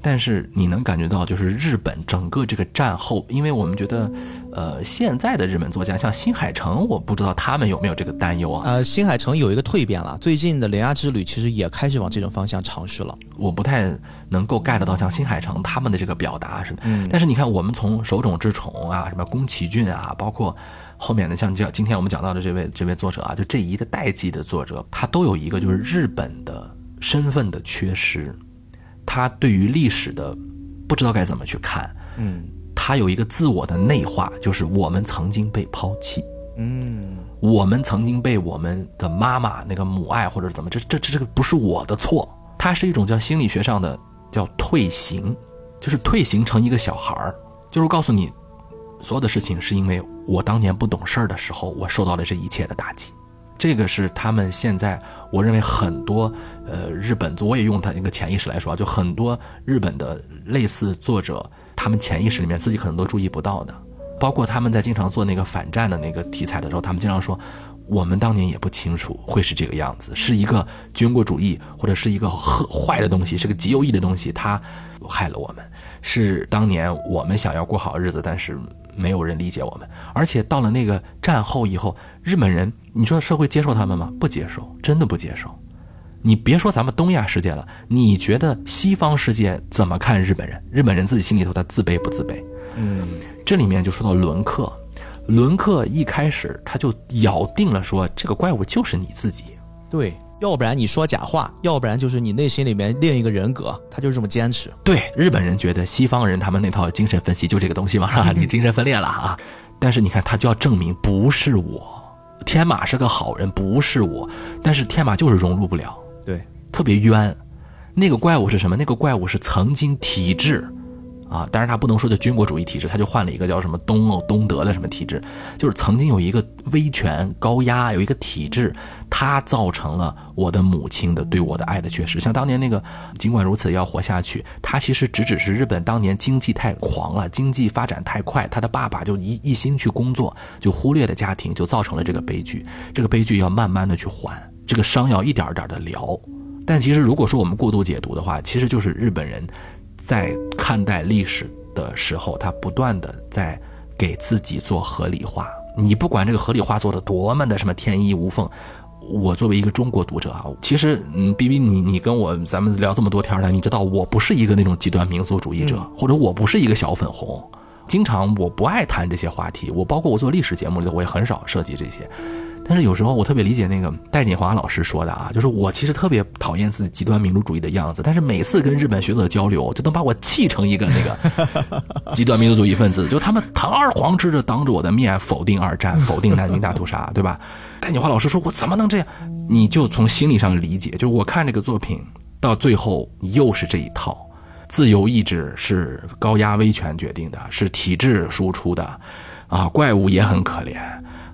S6: 但是你能感觉到，就是日本整个这个战后，因为我们觉得，呃，现在的日本作家像新海诚，我不知道他们有没有这个担忧啊？
S1: 呃，新海诚有一个蜕变了，最近的《铃芽之旅》其实也开始往这种方向尝试了。
S6: 我不太能够 get 到像新海诚他们的这个表达是，嗯，但是你看，我们从手冢治虫啊，什么宫崎骏啊，包括后面的像叫今天我们讲到的这位这位作者啊，就这一个代际的作者，他都有一个就是日本的身份的缺失。他对于历史的不知道该怎么去看，嗯，他有一个自我的内化，就是我们曾经被抛弃，嗯，我们曾经被我们的妈妈那个母爱或者怎么，这这这这个不是我的错，它是一种叫心理学上的叫退行，就是退行成一个小孩儿，就是告诉你，所有的事情是因为我当年不懂事儿的时候，我受到了这一切的打击。这个是他们现在，我认为很多，呃，日本，我也用他一个潜意识来说啊，就很多日本的类似作者，他们潜意识里面自己可能都注意不到的，包括他们在经常做那个反战的那个题材的时候，他们经常说，我们当年也不清楚会是这个样子，是一个军国主义或者是一个坏的东西，是个极右翼的东西，它害了我们，是当年我们想要过好日子，但是。没有人理解我们，而且到了那个战后以后，日本人，你说社会接受他们吗？不接受，真的不接受。你别说咱们东亚世界了，你觉得西方世界怎么看日本人？日本人自己心里头他自卑不自卑？嗯，这里面就说到伦克，伦克一开始他就咬定了说，这个怪物就是你自己。
S1: 对。要不然你说假话，要不然就是你内心里面另一个人格，他就是这么坚持。
S6: 对，日本人觉得西方人他们那套精神分析就这个东西嘛？你精神分裂了啊！但是你看他就要证明不是我，天马是个好人，不是我，但是天马就是融入不了，
S1: 对，
S6: 特别冤。那个怪物是什么？那个怪物是曾经体制。啊，但是他不能说叫军国主义体制，他就换了一个叫什么东欧东德的什么体制，就是曾经有一个威权高压，有一个体制，它造成了我的母亲的对我的爱的缺失。像当年那个，尽管如此要活下去，他其实只只是日本当年经济太狂了，经济发展太快，他的爸爸就一一心去工作，就忽略了家庭，就造成了这个悲剧。这个悲剧要慢慢的去还，这个伤要一点点的疗。但其实如果说我们过度解读的话，其实就是日本人。在看待历史的时候，他不断的在给自己做合理化。你不管这个合理化做的多么的什么天衣无缝，我作为一个中国读者啊，其实嗯，B B 你你跟我咱们聊这么多天了，你知道我不是一个那种极端民族主义者，或者我不是一个小粉红，经常我不爱谈这些话题。我包括我做历史节目里头，我也很少涉及这些。但是有时候我特别理解那个戴锦华老师说的啊，就是我其实特别讨厌自己极端民族主义的样子，但是每次跟日本学者交流，就能把我气成一个那个 极端民族主义分子，就他们堂而皇之的当着我的面否定二战，否定南京大屠杀，对吧？戴锦华老师说，我怎么能这样？你就从心理上理解，就是我看这个作品到最后又是这一套，自由意志是高压威权决定的，是体制输出的。啊，怪物也很可怜，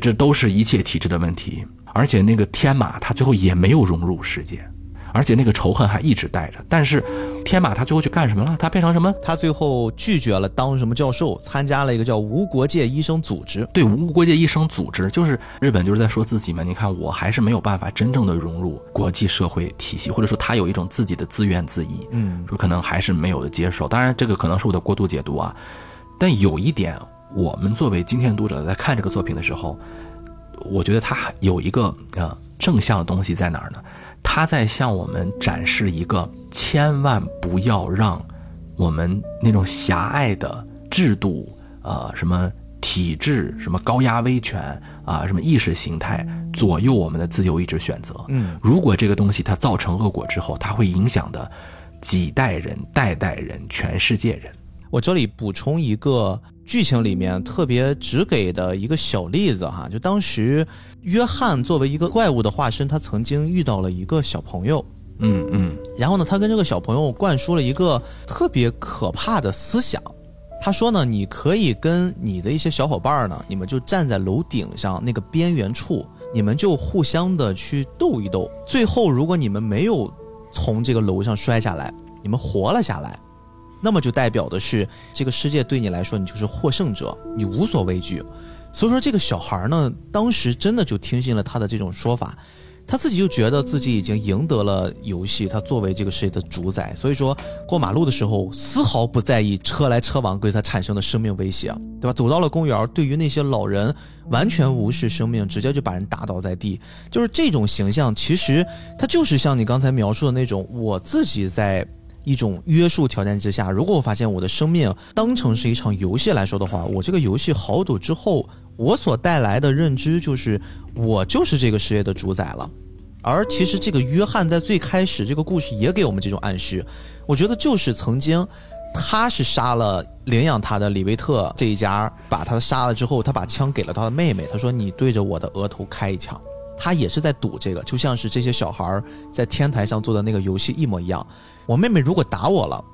S6: 这都是一切体制的问题。而且那个天马他最后也没有融入世界。而且那个仇恨还一直带着，但是天马他最后去干什么了？他变成什么？
S1: 他最后拒绝了当什么教授，参加了一个叫无国界医生组织。
S6: 对，无国界医生组织就是日本就是在说自己嘛。你看，我还是没有办法真正的融入国际社会体系，或者说他有一种自己的自怨自艾。嗯，说可能还是没有的接受。当然，这个可能是我的过度解读啊。但有一点，我们作为今天读者在看这个作品的时候，我觉得他有一个呃正向的东西在哪儿呢？它在向我们展示一个千万不要让我们那种狭隘的制度，呃，什么体制，什么高压威权啊，什么意识形态左右我们的自由意志选择。嗯，如果这个东西它造成恶果之后，它会影响的几代人、代代人、全世界人。
S1: 我这里补充一个剧情里面特别只给的一个小例子哈，就当时约翰作为一个怪物的化身，他曾经遇到了一个小朋友，
S6: 嗯嗯，
S1: 然后呢，他跟这个小朋友灌输了一个特别可怕的思想，他说呢，你可以跟你的一些小伙伴呢，你们就站在楼顶上那个边缘处，你们就互相的去斗一斗，最后如果你们没有从这个楼上摔下来，你们活了下来。那么就代表的是，这个世界对你来说，你就是获胜者，你无所畏惧。所以说，这个小孩呢，当时真的就听信了他的这种说法，他自己就觉得自己已经赢得了游戏，他作为这个世界的主宰。所以说，过马路的时候丝毫不在意车来车往对他产生的生命威胁，对吧？走到了公园，对于那些老人完全无视生命，直接就把人打倒在地。就是这种形象，其实他就是像你刚才描述的那种，我自己在。一种约束条件之下，如果我发现我的生命当成是一场游戏来说的话，我这个游戏豪赌之后，我所带来的认知就是我就是这个世界的主宰了。而其实这个约翰在最开始这个故事也给我们这种暗示，我觉得就是曾经他是杀了领养他的李维特这一家，把他杀了之后，他把枪给了他的妹妹，他说你对着我的额头开一枪，他也是在赌这个，就像是这些小孩在天台上做的那个游戏一模一样。我妹妹如果打我了，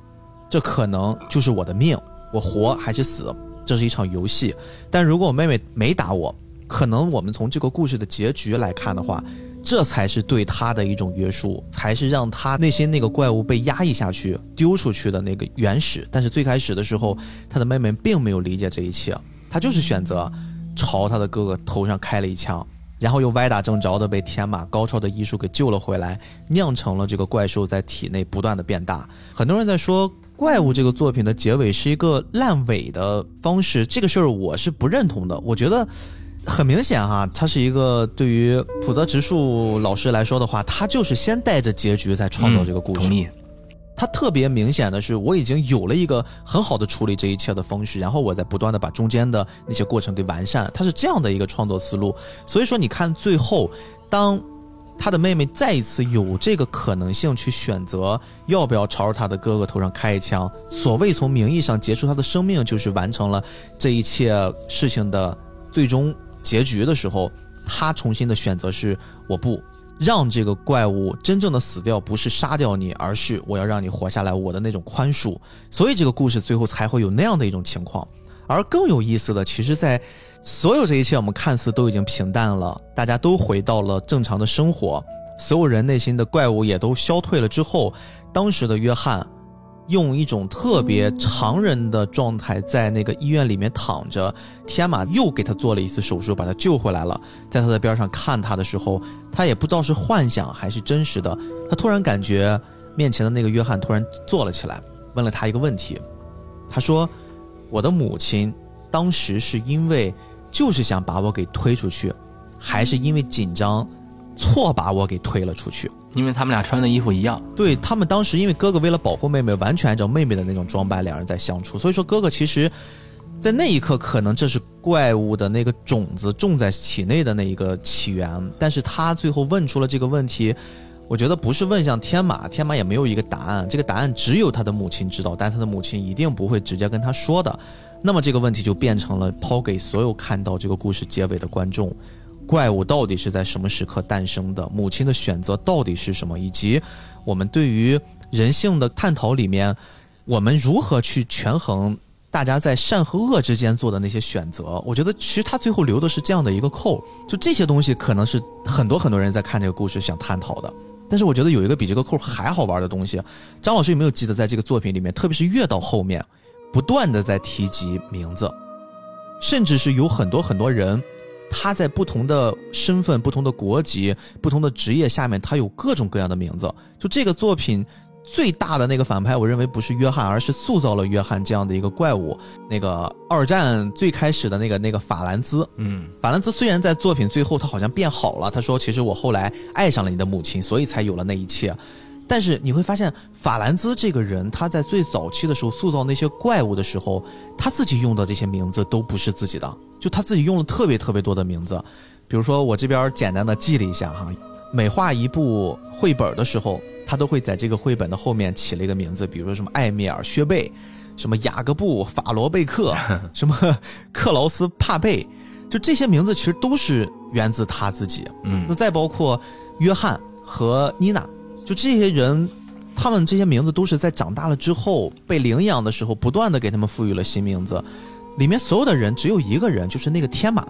S1: 这可能就是我的命，我活还是死，这是一场游戏。但如果我妹妹没打我，可能我们从这个故事的结局来看的话，这才是对他的一种约束，才是让他内心那个怪物被压抑下去、丢出去的那个原始。但是最开始的时候，他的妹妹并没有理解这一切，他就是选择朝他的哥哥头上开了一枪。然后又歪打正着的被天马高超的医术给救了回来，酿成了这个怪兽在体内不断的变大。很多人在说怪物这个作品的结尾是一个烂尾的方式，这个事儿我是不认同的。我觉得很明显哈，它是一个对于普泽直树老师来说的话，他就是先带着结局在创造这个故
S6: 事。同意。
S1: 他特别明显的是，我已经有了一个很好的处理这一切的方式，然后我在不断的把中间的那些过程给完善。他是这样的一个创作思路，所以说你看最后，当他的妹妹再一次有这个可能性去选择要不要朝着他的哥哥头上开一枪，所谓从名义上结束他的生命，就是完成了这一切事情的最终结局的时候，他重新的选择是我不。让这个怪物真正的死掉，不是杀掉你，而是我要让你活下来。我的那种宽恕，所以这个故事最后才会有那样的一种情况。而更有意思的，其实，在所有这一切我们看似都已经平淡了，大家都回到了正常的生活，所有人内心的怪物也都消退了之后，当时的约翰。用一种特别常人的状态，在那个医院里面躺着，天马又给他做了一次手术，把他救回来了。在他的边上看他的时候，他也不知道是幻想还是真实的。他突然感觉面前的那个约翰突然坐了起来，问了他一个问题。他说：“我的母亲当时是因为就是想把我给推出去，还是因为紧张错把我给推了出去？”
S6: 因为他们俩穿的衣服一样，
S1: 对他们当时，因为哥哥为了保护妹妹，完全按照妹妹的那种装扮，两人在相处。所以说，哥哥其实，在那一刻，可能这是怪物的那个种子种在体内的那一个起源。但是他最后问出了这个问题，我觉得不是问向天马，天马也没有一个答案，这个答案只有他的母亲知道，但他的母亲一定不会直接跟他说的。那么这个问题就变成了抛给所有看到这个故事结尾的观众。怪物到底是在什么时刻诞生的？母亲的选择到底是什么？以及我们对于人性的探讨里面，我们如何去权衡大家在善和恶之间做的那些选择。我觉得其实他最后留的是这样的一个扣，就这些东西可能是很多很多人在看这个故事想探讨的。但是我觉得有一个比这个扣还好玩的东西，张老师有没有记得在这个作品里面，特别是越到后面，不断的在提及名字，甚至是有很多很多人，他在不同的身份、不同的国籍、不同的职业下面，他有各种各样的名字。就这个作品。最大的那个反派，我认为不是约翰，而是塑造了约翰这样的一个怪物。那个二战最开始的那个那个法兰兹，
S6: 嗯，
S1: 法兰兹虽然在作品最后他好像变好了，他说其实我后来爱上了你的母亲，所以才有了那一切。但是你会发现，法兰兹这个人他在最早期的时候塑造那些怪物的时候，他自己用的这些名字都不是自己的，就他自己用了特别特别多的名字。比如说我这边简单的记了一下哈，每画一部绘本的时候。他都会在这个绘本的后面起了一个名字，比如说什么艾米尔·薛贝，什么雅各布·法罗贝克，什么克劳斯·帕贝，就这些名字其实都是源自他自己。
S6: 嗯，
S1: 那再包括约翰和妮娜，就这些人，他们这些名字都是在长大了之后被领养的时候，不断的给他们赋予了新名字。里面所有的人只有一个人，就是那个天马。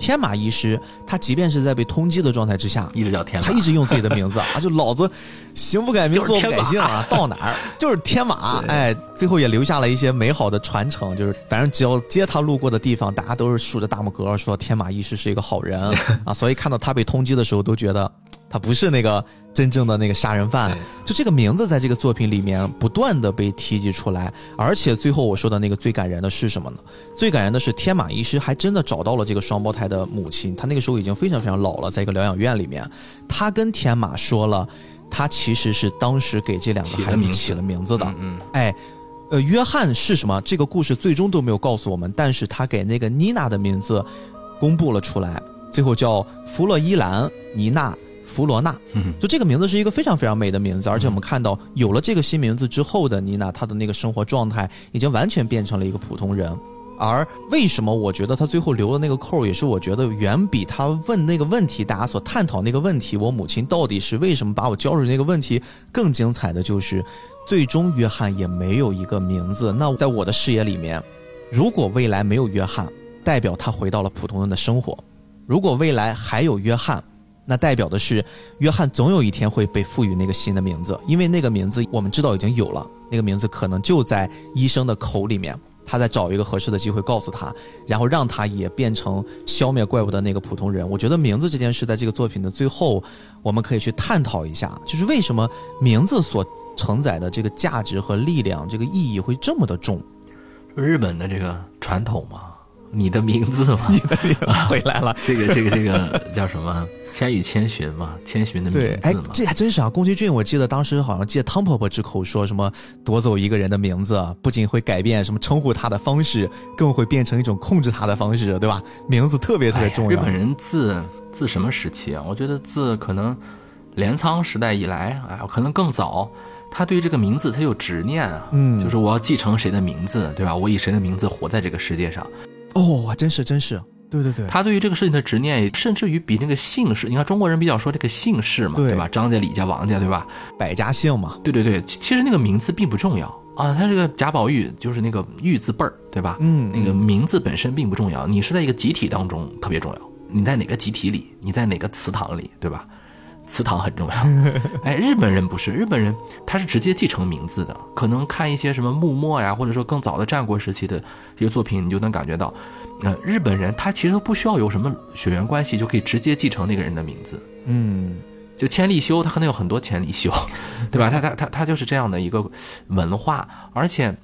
S1: 天马医师，他即便是在被通缉的状态之下，
S6: 一直叫天马，
S1: 他一直用自己的名字啊，就老子行不改名，坐不改姓啊，到哪儿 就是天马，哎，最后也留下了一些美好的传承，就是反正只要接他路过的地方，大家都是竖着大拇哥，说天马医师是一个好人 啊，所以看到他被通缉的时候，都觉得。他不是那个真正的那个杀人犯，就这个名字在这个作品里面不断的被提及出来，而且最后我说的那个最感人的是什么呢？最感人的是天马医师还真的找到了这个双胞胎的母亲，他那个时候已经非常非常老了，在一个疗养院里面，他跟天马说了，他其实是当时给这两个孩子起了名字的，
S6: 嗯，
S1: 哎，呃，约翰是什么？这个故事最终都没有告诉我们，但是他给那个妮娜的名字公布了出来，最后叫弗洛伊兰妮娜。弗罗娜，就这个名字是一个非常非常美的名字，而且我们看到有了这个新名字之后的妮娜，她的那个生活状态已经完全变成了一个普通人。而为什么我觉得她最后留的那个扣，也是我觉得远比她问那个问题，大家所探讨那个问题，我母亲到底是为什么把我交出去那个问题更精彩的就是，最终约翰也没有一个名字。那在我的视野里面，如果未来没有约翰，代表他回到了普通人的生活；如果未来还有约翰，那代表的是，约翰总有一天会被赋予那个新的名字，因为那个名字我们知道已经有了，那个名字可能就在医生的口里面，他在找一个合适的机会告诉他，然后让他也变成消灭怪物的那个普通人。我觉得名字这件事，在这个作品的最后，我们可以去探讨一下，就是为什么名字所承载的这个价值和力量，这个意义会这么的重？
S6: 日本的这个传统嘛，你的名字嘛，
S1: 你的名字回来了，
S6: 这个这个这个叫什么？千与千寻嘛，千寻的名
S1: 字嘛，这还真是啊。宫崎骏，我记得当时好像借汤婆婆之口说什么夺走一个人的名字，不仅会改变什么称呼他的方式，更会变成一种控制他的方式，对吧？名字特别特别重要。
S6: 日本人自自什么时期啊？我觉得自可能镰仓时代以来，哎，可能更早，他对这个名字他有执念啊，
S1: 嗯，
S6: 就是我要继承谁的名字，对吧？我以谁的名字活在这个世界上？
S1: 哦，真是真是。对对对，
S6: 他对于这个事情的执念，甚至于比那个姓氏，你看中国人比较说这个姓氏嘛，对吧？张家、李家、王家，对吧？
S1: 百家姓嘛。
S6: 对对对，其实那个名字并不重要啊。他这个贾宝玉就是那个玉字辈儿，对吧？
S1: 嗯，
S6: 那个名字本身并不重要，你是在一个集体当中特别重要。你在哪个集体里？你在哪个祠堂里？对吧？祠堂很重要。哎，日本人不是，日本人他是直接继承名字的。可能看一些什么幕末呀，或者说更早的战国时期的一些作品，你就能感觉到。呃，日本人他其实都不需要有什么血缘关系，就可以直接继承那个人的名字。
S1: 嗯，
S6: 就千利休，他可能有很多千利休，对吧？他他他他就是这样的一个文化。而且，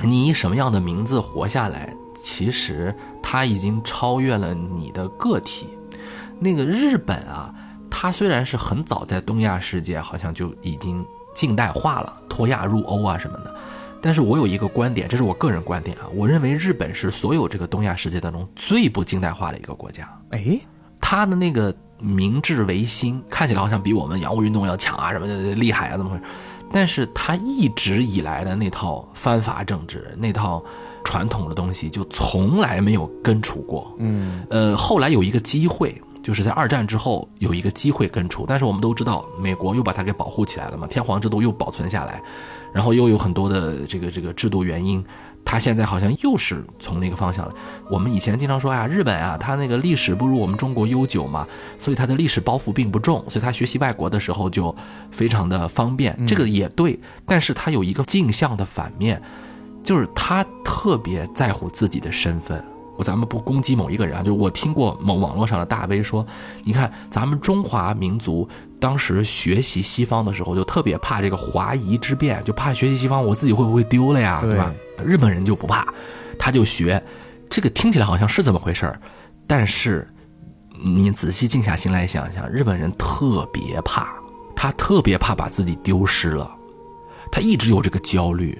S6: 你以什么样的名字活下来，其实他已经超越了你的个体。那个日本啊，它虽然是很早在东亚世界好像就已经近代化了，脱亚入欧啊什么的。但是我有一个观点，这是我个人观点啊，我认为日本是所有这个东亚世界当中最不近代化的一个国家。
S1: 哎，
S6: 他的那个明治维新看起来好像比我们洋务运动要强啊，什么厉害啊，怎么回事？但是他一直以来的那套藩阀政治，那套传统的东西就从来没有根除过。
S1: 嗯，
S6: 呃，后来有一个机会，就是在二战之后有一个机会根除，但是我们都知道，美国又把它给保护起来了嘛，天皇制度又保存下来。然后又有很多的这个这个制度原因，他现在好像又是从那个方向了。我们以前经常说啊，日本啊，它那个历史不如我们中国悠久嘛，所以它的历史包袱并不重，所以他学习外国的时候就非常的方便。这个也对，但是他有一个镜像的反面，就是他特别在乎自己的身份。我咱们不攻击某一个人啊，就我听过某网络上的大 V 说，你看咱们中华民族当时学习西方的时候，就特别怕这个华夷之变，就怕学习西方我自己会不会丢了呀，对吧？日本人就不怕，他就学，这个听起来好像是这么回事儿，但是你仔细静下心来想想，日本人特别怕，他特别怕把自己丢失了，他一直有这个焦虑。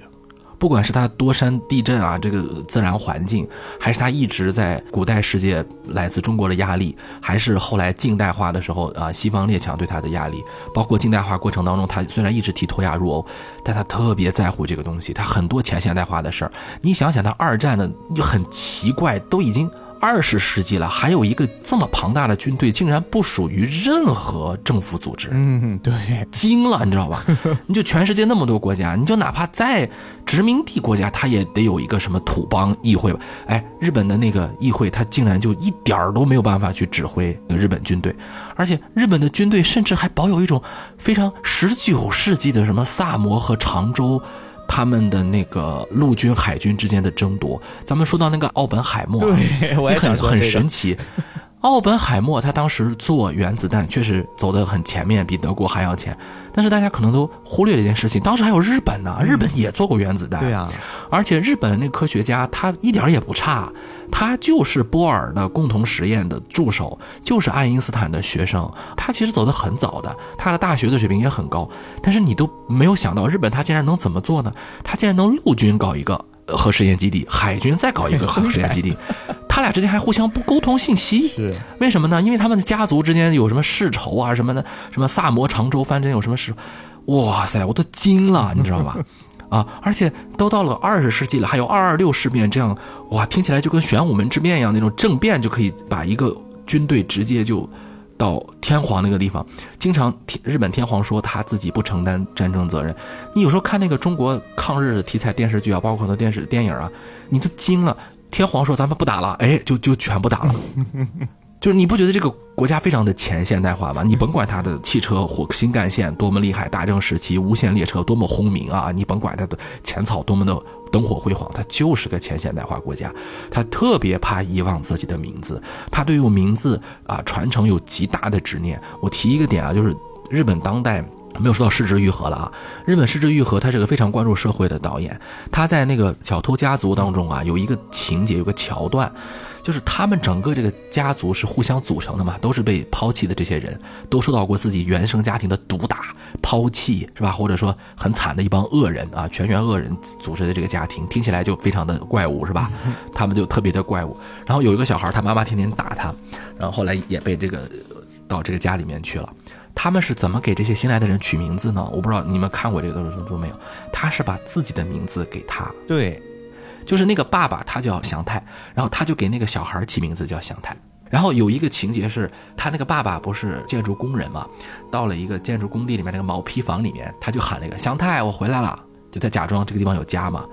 S6: 不管是他多山地震啊，这个自然环境，还是他一直在古代世界来自中国的压力，还是后来近代化的时候啊，西方列强对他的压力，包括近代化过程当中，他虽然一直提脱亚入欧，但他特别在乎这个东西，他很多前现代化的事儿。你想想，他二战的就很奇怪，都已经。二十世纪了，还有一个这么庞大的军队，竟然不属于任何政府组织。
S1: 嗯，对，
S6: 惊了，你知道吧？你就全世界那么多国家，你就哪怕在殖民地国家，它也得有一个什么土邦议会吧？哎，日本的那个议会，它竟然就一点儿都没有办法去指挥日本军队，而且日本的军队甚至还保有一种非常十九世纪的什么萨摩和长州。他们的那个陆军、海军之间的争夺，咱们说到那个奥本海默，
S1: 对，我也
S6: 很很神奇。奥本海默他当时做原子弹确实走得很前面，比德国还要前。但是大家可能都忽略了一件事情，当时还有日本呢，日本也做过原子弹。
S1: 对啊，
S6: 而且日本那科学家他一点也不差，他就是波尔的共同实验的助手，就是爱因斯坦的学生。他其实走得很早的，他的大学的水平也很高。但是你都没有想到，日本他竟然能怎么做呢？他竟然能陆军搞一个核试验基地，海军再搞一个核试验基地。他俩之间还互相不沟通信息，
S1: 是
S6: 为什么呢？因为他们的家族之间有什么世仇啊什么的，什么萨摩长州藩镇有什么事？哇塞，我都惊了，你知道吧？啊，而且都到了二十世纪了，还有二二六事变这样，哇，听起来就跟玄武门之变一样，那种政变就可以把一个军队直接就到天皇那个地方。经常日本天皇说他自己不承担战争责任。你有时候看那个中国抗日题材电视剧啊，包括很多电视电影啊，你都惊了。天皇说：“咱们不打了，哎，就就全部打了。就是你不觉得这个国家非常的前现代化吗？你甭管它的汽车、火新干线多么厉害，大正时期无线列车多么轰鸣啊，你甭管它的前草多么的灯火辉煌，它就是个前现代化国家。他特别怕遗忘自己的名字，他对于名字啊传承有极大的执念。我提一个点啊，就是日本当代。”没有说到失之愈合了啊！日本失之愈合，他是个非常关注社会的导演。他在那个小偷家族当中啊，有一个情节，有个桥段，就是他们整个这个家族是互相组成的嘛，都是被抛弃的这些人，都受到过自己原生家庭的毒打、抛弃，是吧？或者说很惨的一帮恶人啊，全员恶人组织的这个家庭，听起来就非常的怪物，是吧？他们就特别的怪物。然后有一个小孩，他妈妈天天打他，然后后来也被这个到这个家里面去了。他们是怎么给这些新来的人取名字呢？我不知道你们看过这个都是说没有？他是把自己的名字给他，
S1: 对，
S6: 就是那个爸爸他叫祥太，然后他就给那个小孩起名字叫祥太。然后有一个情节是他那个爸爸不是建筑工人嘛，到了一个建筑工地里面那个毛坯房里面，他就喊了一个祥太，我回来了，就在假装这个地方有家嘛。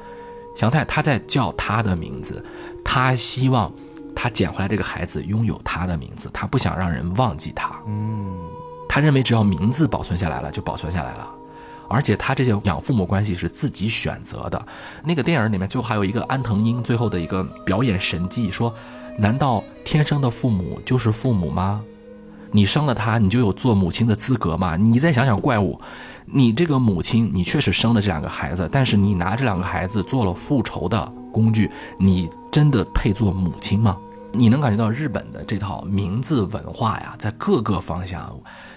S6: 祥太他在叫他的名字，他希望他捡回来这个孩子拥有他的名字，他不想让人忘记他。嗯。他认为只要名字保存下来了，就保存下来了，而且他这些养父母关系是自己选择的。那个电影里面最后还有一个安藤英最后的一个表演神迹，说：“难道天生的父母就是父母吗？你生了他，你就有做母亲的资格吗？你再想想怪物，你这个母亲，你确实生了这两个孩子，但是你拿这两个孩子做了复仇的工具，你真的配做母亲吗？你能感觉到日本的这套名字文化呀，在各个方向。”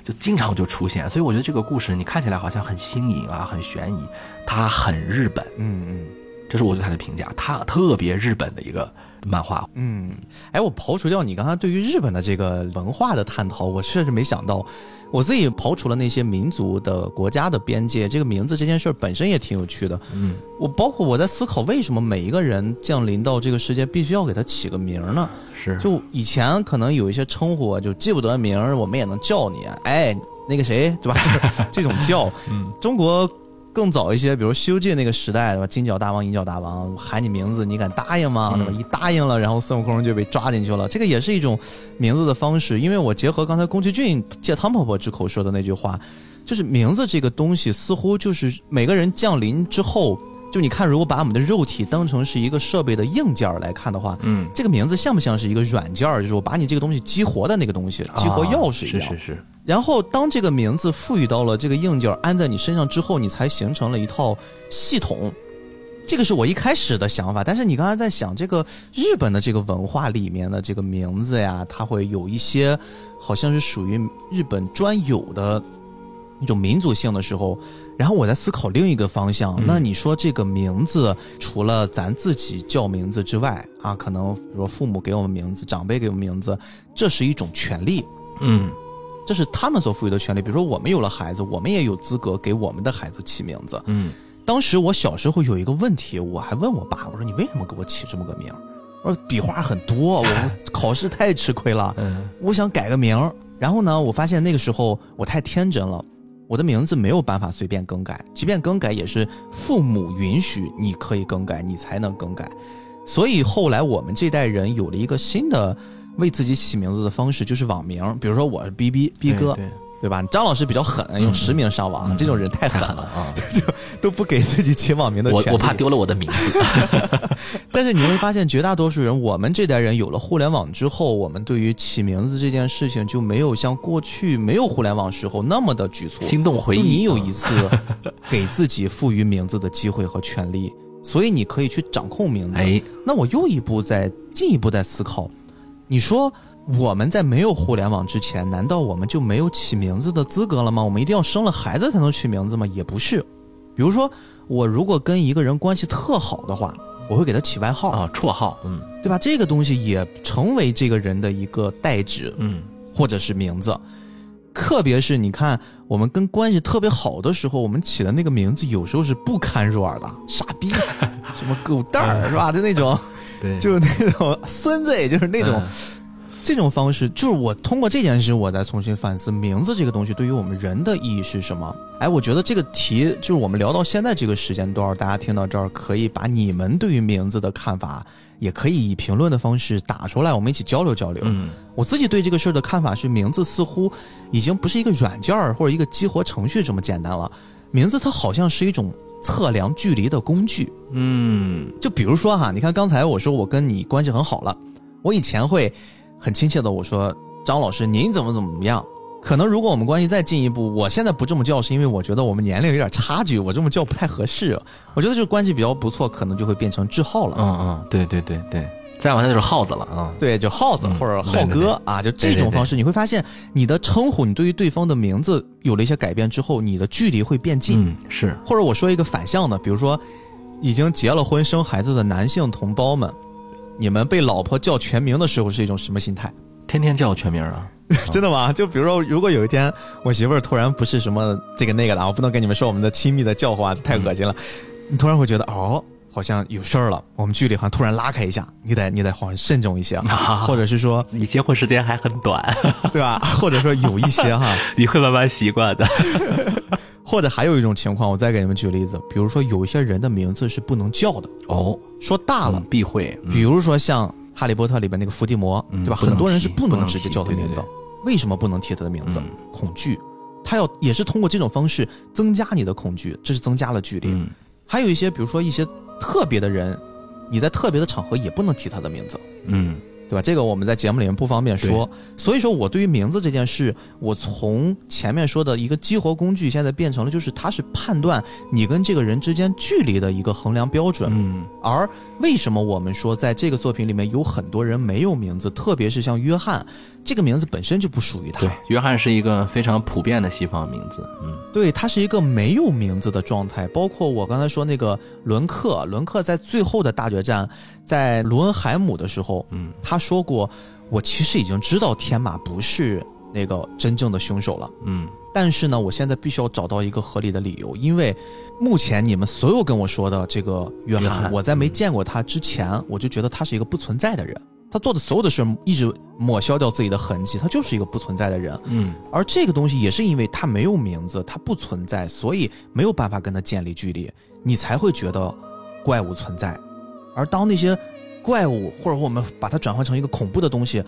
S6: 就经常就出现，所以我觉得这个故事你看起来好像很新颖啊，很悬疑，它很日本，
S1: 嗯嗯，
S6: 这是我对它的评价，它特别日本的一个漫画，
S1: 嗯，哎，我刨除掉你刚才对于日本的这个文化的探讨，我确实没想到。我自己刨除了那些民族的国家的边界，这个名字这件事本身也挺有趣的。
S6: 嗯，
S1: 我包括我在思考，为什么每一个人降临到这个世界必须要给他起个名呢？
S6: 是，
S1: 就以前可能有一些称呼就记不得名，我们也能叫你，哎，那个谁，对吧？这种叫，嗯中国。更早一些，比如《西游记》那个时代，对吧？金角大王、银角大王，喊你名字，你敢答应吗？对吧？一答应了，然后孙悟空就被抓进去了。这个也是一种名字的方式。因为我结合刚才宫崎骏借汤婆婆之口说的那句话，就是名字这个东西，似乎就是每个人降临之后。就你看，如果把我们的肉体当成是一个设备的硬件来看的话，
S6: 嗯，
S1: 这个名字像不像是一个软件就是我把你这个东西激活的那个东西，激活钥匙一
S6: 样。是是是。
S1: 然后当这个名字赋予到了这个硬件安在你身上之后，你才形成了一套系统。这个是我一开始的想法。但是你刚才在想这个日本的这个文化里面的这个名字呀，它会有一些好像是属于日本专有的一种民族性的时候。然后我在思考另一个方向，那你说这个名字，除了咱自己叫名字之外啊，可能比如说父母给我们名字，长辈给我们名字，这是一种权利，
S6: 嗯，
S1: 这是他们所赋予的权利。比如说我们有了孩子，我们也有资格给我们的孩子起名字，
S6: 嗯。
S1: 当时我小时候有一个问题，我还问我爸，我说你为什么给我起这么个名？我说笔画很多，我考试太吃亏了，嗯我想改个名。然后呢，我发现那个时候我太天真了。我的名字没有办法随便更改，即便更改也是父母允许你可以更改，你才能更改。所以后来我们这代人有了一个新的为自己起名字的方式，就是网名。比如说我是 B B B 哥。对吧？张老师比较狠，用实名上网，这种人太狠了啊！就都不给自己起网名的权
S6: 利。我我怕丢了我的名字。
S1: 但是你会发现，绝大多数人，我们这代人有了互联网之后，我们对于起名字这件事情就没有像过去没有互联网时候那么的局促。
S6: 心动回忆，
S1: 你有一次 给自己赋予名字的机会和权利，所以你可以去掌控名字。
S6: 哎，
S1: 那我又一步在进一步在思考，你说。我们在没有互联网之前，难道我们就没有起名字的资格了吗？我们一定要生了孩子才能取名字吗？也不是。比如说，我如果跟一个人关系特好的话，我会给他起外号
S6: 啊，绰号，嗯，
S1: 对吧？这个东西也成为这个人的一个代指，
S6: 嗯，
S1: 或者是名字。特别是你看，我们跟关系特别好的时候，我们起的那个名字有时候是不堪入耳的，傻逼，什么狗蛋儿，是吧？就那种，
S6: 对，
S1: 就是那种孙子，也就是那种。这种方式就是我通过这件事，我在重新反思名字这个东西对于我们人的意义是什么。哎，我觉得这个题就是我们聊到现在这个时间段，大家听到这儿可以把你们对于名字的看法，也可以以评论的方式打出来，我们一起交流交流。
S6: 嗯，
S1: 我自己对这个事儿的看法是，名字似乎已经不是一个软件儿或者一个激活程序这么简单了，名字它好像是一种测量距离的工具。
S6: 嗯，
S1: 就比如说哈，你看刚才我说我跟你关系很好了，我以前会。很亲切的我说：“张老师，您怎么怎么怎么样？可能如果我们关系再进一步，我现在不这么叫，是因为我觉得我们年龄有点差距，我这么叫不太合适。我觉得就是关系比较不错，可能就会变成志浩了。
S6: 嗯嗯，对对对对，再往下就是耗子了啊。
S1: 对，就耗子或者浩哥啊，就这种方式，你会发现你的称呼，你对于对方的名字有了一些改变之后，你的距离会变近。
S6: 嗯，是。
S1: 或者我说一个反向的，比如说已经结了婚生孩子的男性同胞们。”你们被老婆叫全名的时候是一种什么心态？
S6: 天天叫全名啊？
S1: 真的吗？就比如说，如果有一天我媳妇儿突然不是什么这个那个的，我不能跟你们说我们的亲密的叫唤，太恶心了。你突然会觉得哦，好像有事儿了，我们距离好像突然拉开一下，你得你得好像慎重一些，或者是说
S6: 你结婚时间还很短，
S1: 对吧？或者说有一些哈，
S6: 你会慢慢习惯的。
S1: 或者还有一种情况，我再给你们举例子，比如说有一些人的名字是不能叫的
S6: 哦，
S1: 说大了
S6: 避讳。
S1: 比如说像《哈利波特》里边那个伏地魔，对吧？很多人是不能直接叫他名字。为什么不能提他的名字？恐惧，他要也是通过这种方式增加你的恐惧，这是增加了距离。还有一些，比如说一些特别的人，你在特别的场合也不能提他的名字。
S6: 嗯。
S1: 对吧？这个我们在节目里面不方便说，所以说我对于名字这件事，我从前面说的一个激活工具，现在变成了就是它是判断你跟这个人之间距离的一个衡量标准。
S6: 嗯，
S1: 而为什么我们说在这个作品里面有很多人没有名字，特别是像约翰。这个名字本身就不属于他。
S6: 对，约翰是一个非常普遍的西方名字。嗯，
S1: 对，他是一个没有名字的状态。包括我刚才说那个伦克，伦克在最后的大决战，在罗恩海姆的时候，
S6: 嗯，
S1: 他说过：“我其实已经知道天马不是那个真正的凶手了。”
S6: 嗯，
S1: 但是呢，我现在必须要找到一个合理的理由，因为目前你们所有跟我说的这个约翰，我在没见过他之前，我就觉得他是一个不存在的人。他做的所有的事一直抹消掉自己的痕迹，他就是一个不存在的人。
S6: 嗯，
S1: 而这个东西也是因为他没有名字，他不存在，所以没有办法跟他建立距离，你才会觉得怪物存在。而当那些怪物，或者我们把它转换成一个恐怖的东西，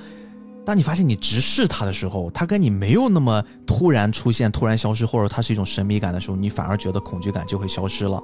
S1: 当你发现你直视它的时候，它跟你没有那么突然出现、突然消失，或者它是一种神秘感的时候，你反而觉得恐惧感就会消失了。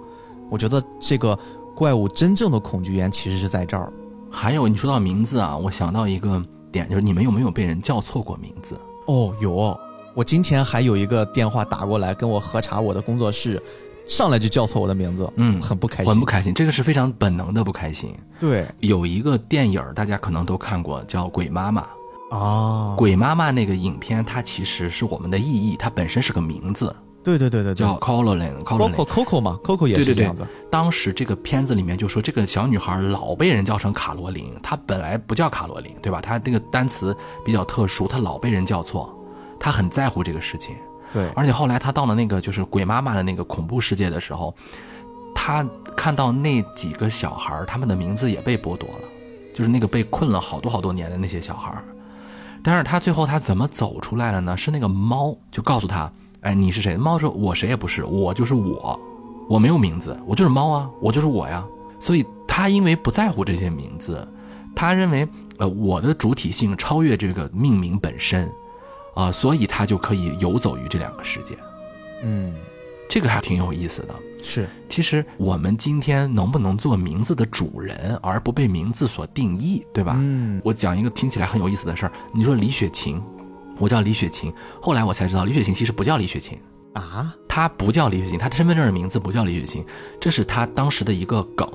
S1: 我觉得这个怪物真正的恐惧源其实是在这儿。
S6: 还有你说到名字啊，我想到一个点，就是你们有没有被人叫错过名字？
S1: 哦，有。我今天还有一个电话打过来跟我核查我的工作室，上来就叫错我的名字，
S6: 嗯，
S1: 很不开心，
S6: 很不开心。这个是非常本能的不开心。
S1: 对，
S6: 有一个电影大家可能都看过，叫《鬼妈妈》。
S1: 哦，
S6: 鬼妈妈那个影片，它其实是我们的意义，它本身是个名字。
S1: 对对对对，
S6: 叫 Coraline，
S1: 包括 Coco 嘛，Coco 也是这样子。
S6: 当时这个片子里面就说，这个小女孩老被人叫成卡罗琳，她本来不叫卡罗琳，对吧？她那个单词比较特殊，她老被人叫错，她很在乎这个事情。
S1: 对，
S6: 而且后来她到了那个就是鬼妈妈的那个恐怖世界的时候，她看到那几个小孩，他们的名字也被剥夺了，就是那个被困了好多好多年的那些小孩。但是她最后她怎么走出来了呢？是那个猫就告诉她。哎，你是谁？猫说：“我谁也不是，我就是我，我没有名字，我就是猫啊，我就是我呀。”所以他因为不在乎这些名字，他认为呃我的主体性超越这个命名本身，啊，所以他就可以游走于这两个世界。
S1: 嗯，
S6: 这个还挺有意思的。
S1: 是，
S6: 其实我们今天能不能做名字的主人，而不被名字所定义，对吧？
S1: 嗯，
S6: 我讲一个听起来很有意思的事儿。你说李雪琴。我叫李雪琴，后来我才知道李雪琴其实不叫李雪琴
S1: 啊，
S6: 她不叫李雪琴，她的身份证的名字不叫李雪琴，这是她当时的一个梗，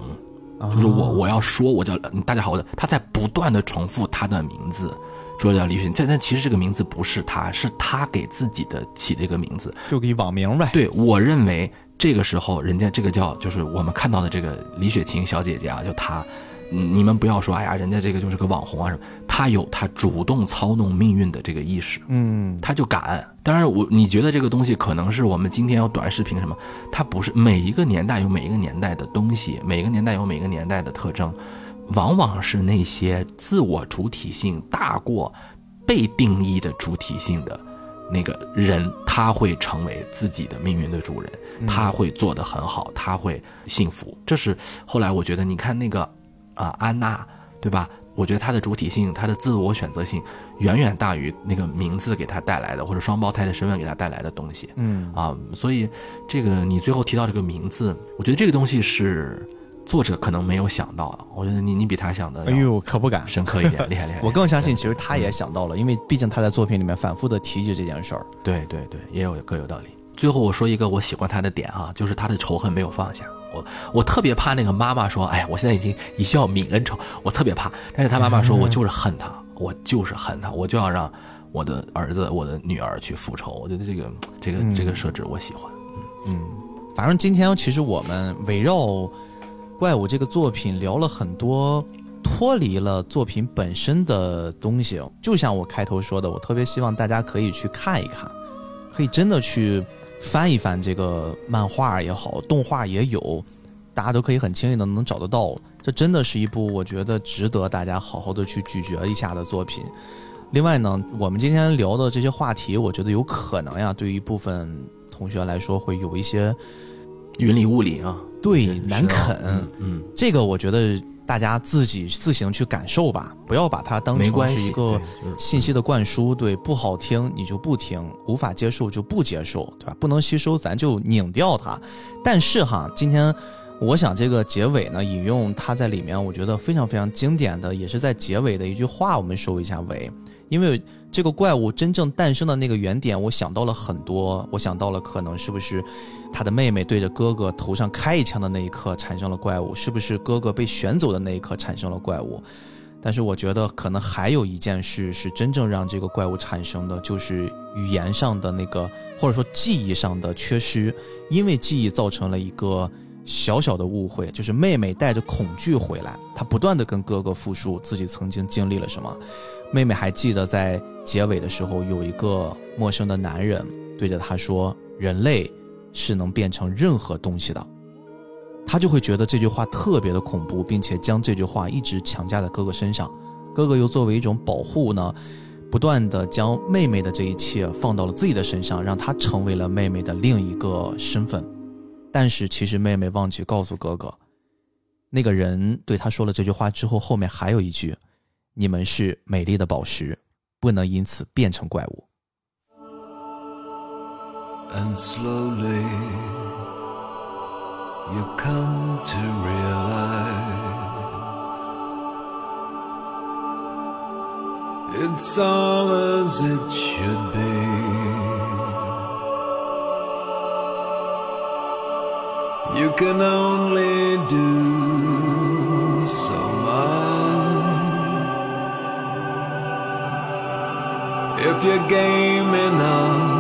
S6: 就是我我要说我叫大家好，我她在不断的重复她的名字，说叫李雪琴，但但其实这个名字不是她，是她给自己的起的一个名字，
S1: 就给网名呗。
S6: 对我认为这个时候人家这个叫就是我们看到的这个李雪琴小姐姐啊，就她。你们不要说，哎呀，人家这个就是个网红啊什么，他有他主动操弄命运的这个意识，
S1: 嗯，
S6: 他就敢。当然，我你觉得这个东西可能是我们今天要短视频什么，它不是每一个年代有每一个年代的东西，每个年代有每个年代的特征，往往是那些自我主体性大过被定义的主体性的那个人，他会成为自己的命运的主人，他会做得很好，他会幸福。这是后来我觉得，你看那个。啊，安娜，对吧？我觉得她的主体性，她的自我选择性，远远大于那个名字给她带来的，或者双胞胎的身份给她带来的东西。
S1: 嗯
S6: 啊，所以这个你最后提到这个名字，我觉得这个东西是作者可能没有想到。我觉得你你比他想的，
S1: 哎呦，可不敢
S6: 深刻一点，厉害厉害。
S1: 我更相信，其实他也想到了，因为毕竟他在作品里面反复的提及这件事儿。
S6: 对对对，也有各有道理。最后我说一个我喜欢他的点啊，就是他的仇恨没有放下。我我特别怕那个妈妈说，哎呀，我现在已经一笑泯恩仇，我特别怕。但是他妈妈说，我就是恨他，我就是恨他，我就要让我的儿子、我的女儿去复仇。我觉得这个这个这个设置我喜欢。
S1: 嗯，反正今天其实我们围绕怪物这个作品聊了很多，脱离了作品本身的东西。就像我开头说的，我特别希望大家可以去看一看，可以真的去。翻一翻这个漫画也好，动画也有，大家都可以很轻易的能找得到。这真的是一部我觉得值得大家好好的去咀嚼一下的作品。另外呢，我们今天聊的这些话题，我觉得有可能呀，对于一部分同学来说会有一些
S6: 云里雾里啊，
S1: 对难啃。
S6: 嗯，
S1: 这个我觉得。大家自己自行去感受吧，不要把它当成是一个信息的灌输。对，不好听你就不听，无法接受就不接受，对吧？不能吸收咱就拧掉它。但是哈，今天我想这个结尾呢，引用他在里面，我觉得非常非常经典的，也是在结尾的一句话，我们收一下尾，因为。这个怪物真正诞生的那个原点，我想到了很多。我想到了，可能是不是他的妹妹对着哥哥头上开一枪的那一刻产生了怪物？是不是哥哥被选走的那一刻产生了怪物？但是我觉得，可能还有一件事是真正让这个怪物产生的，就是语言上的那个，或者说记忆上的缺失，因为记忆造成了一个。小小的误会，就是妹妹带着恐惧回来，她不断的跟哥哥复述自己曾经经历了什么。妹妹还记得在结尾的时候，有一个陌生的男人对着她说：“人类是能变成任何东西的。”他就会觉得这句话特别的恐怖，并且将这句话一直强加在哥哥身上。哥哥又作为一种保护呢，不断的将妹妹的这一切放到了自己的身上，让她成为了妹妹的另一个身份。但是其实妹妹忘记告诉哥哥，那个人对他说了这句话之后，后面还有一句：“你们是美丽的宝石，不能因此变成怪物。”
S8: And slowly you come to realize it's all as it should be. You can only do so much if you're game enough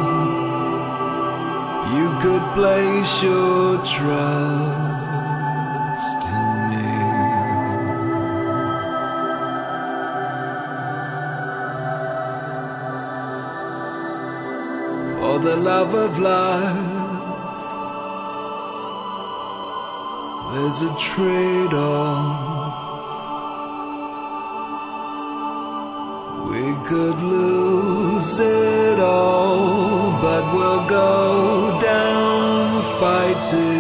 S8: you could place your trust in me. For the love of life, there's a trade off. We could lose fight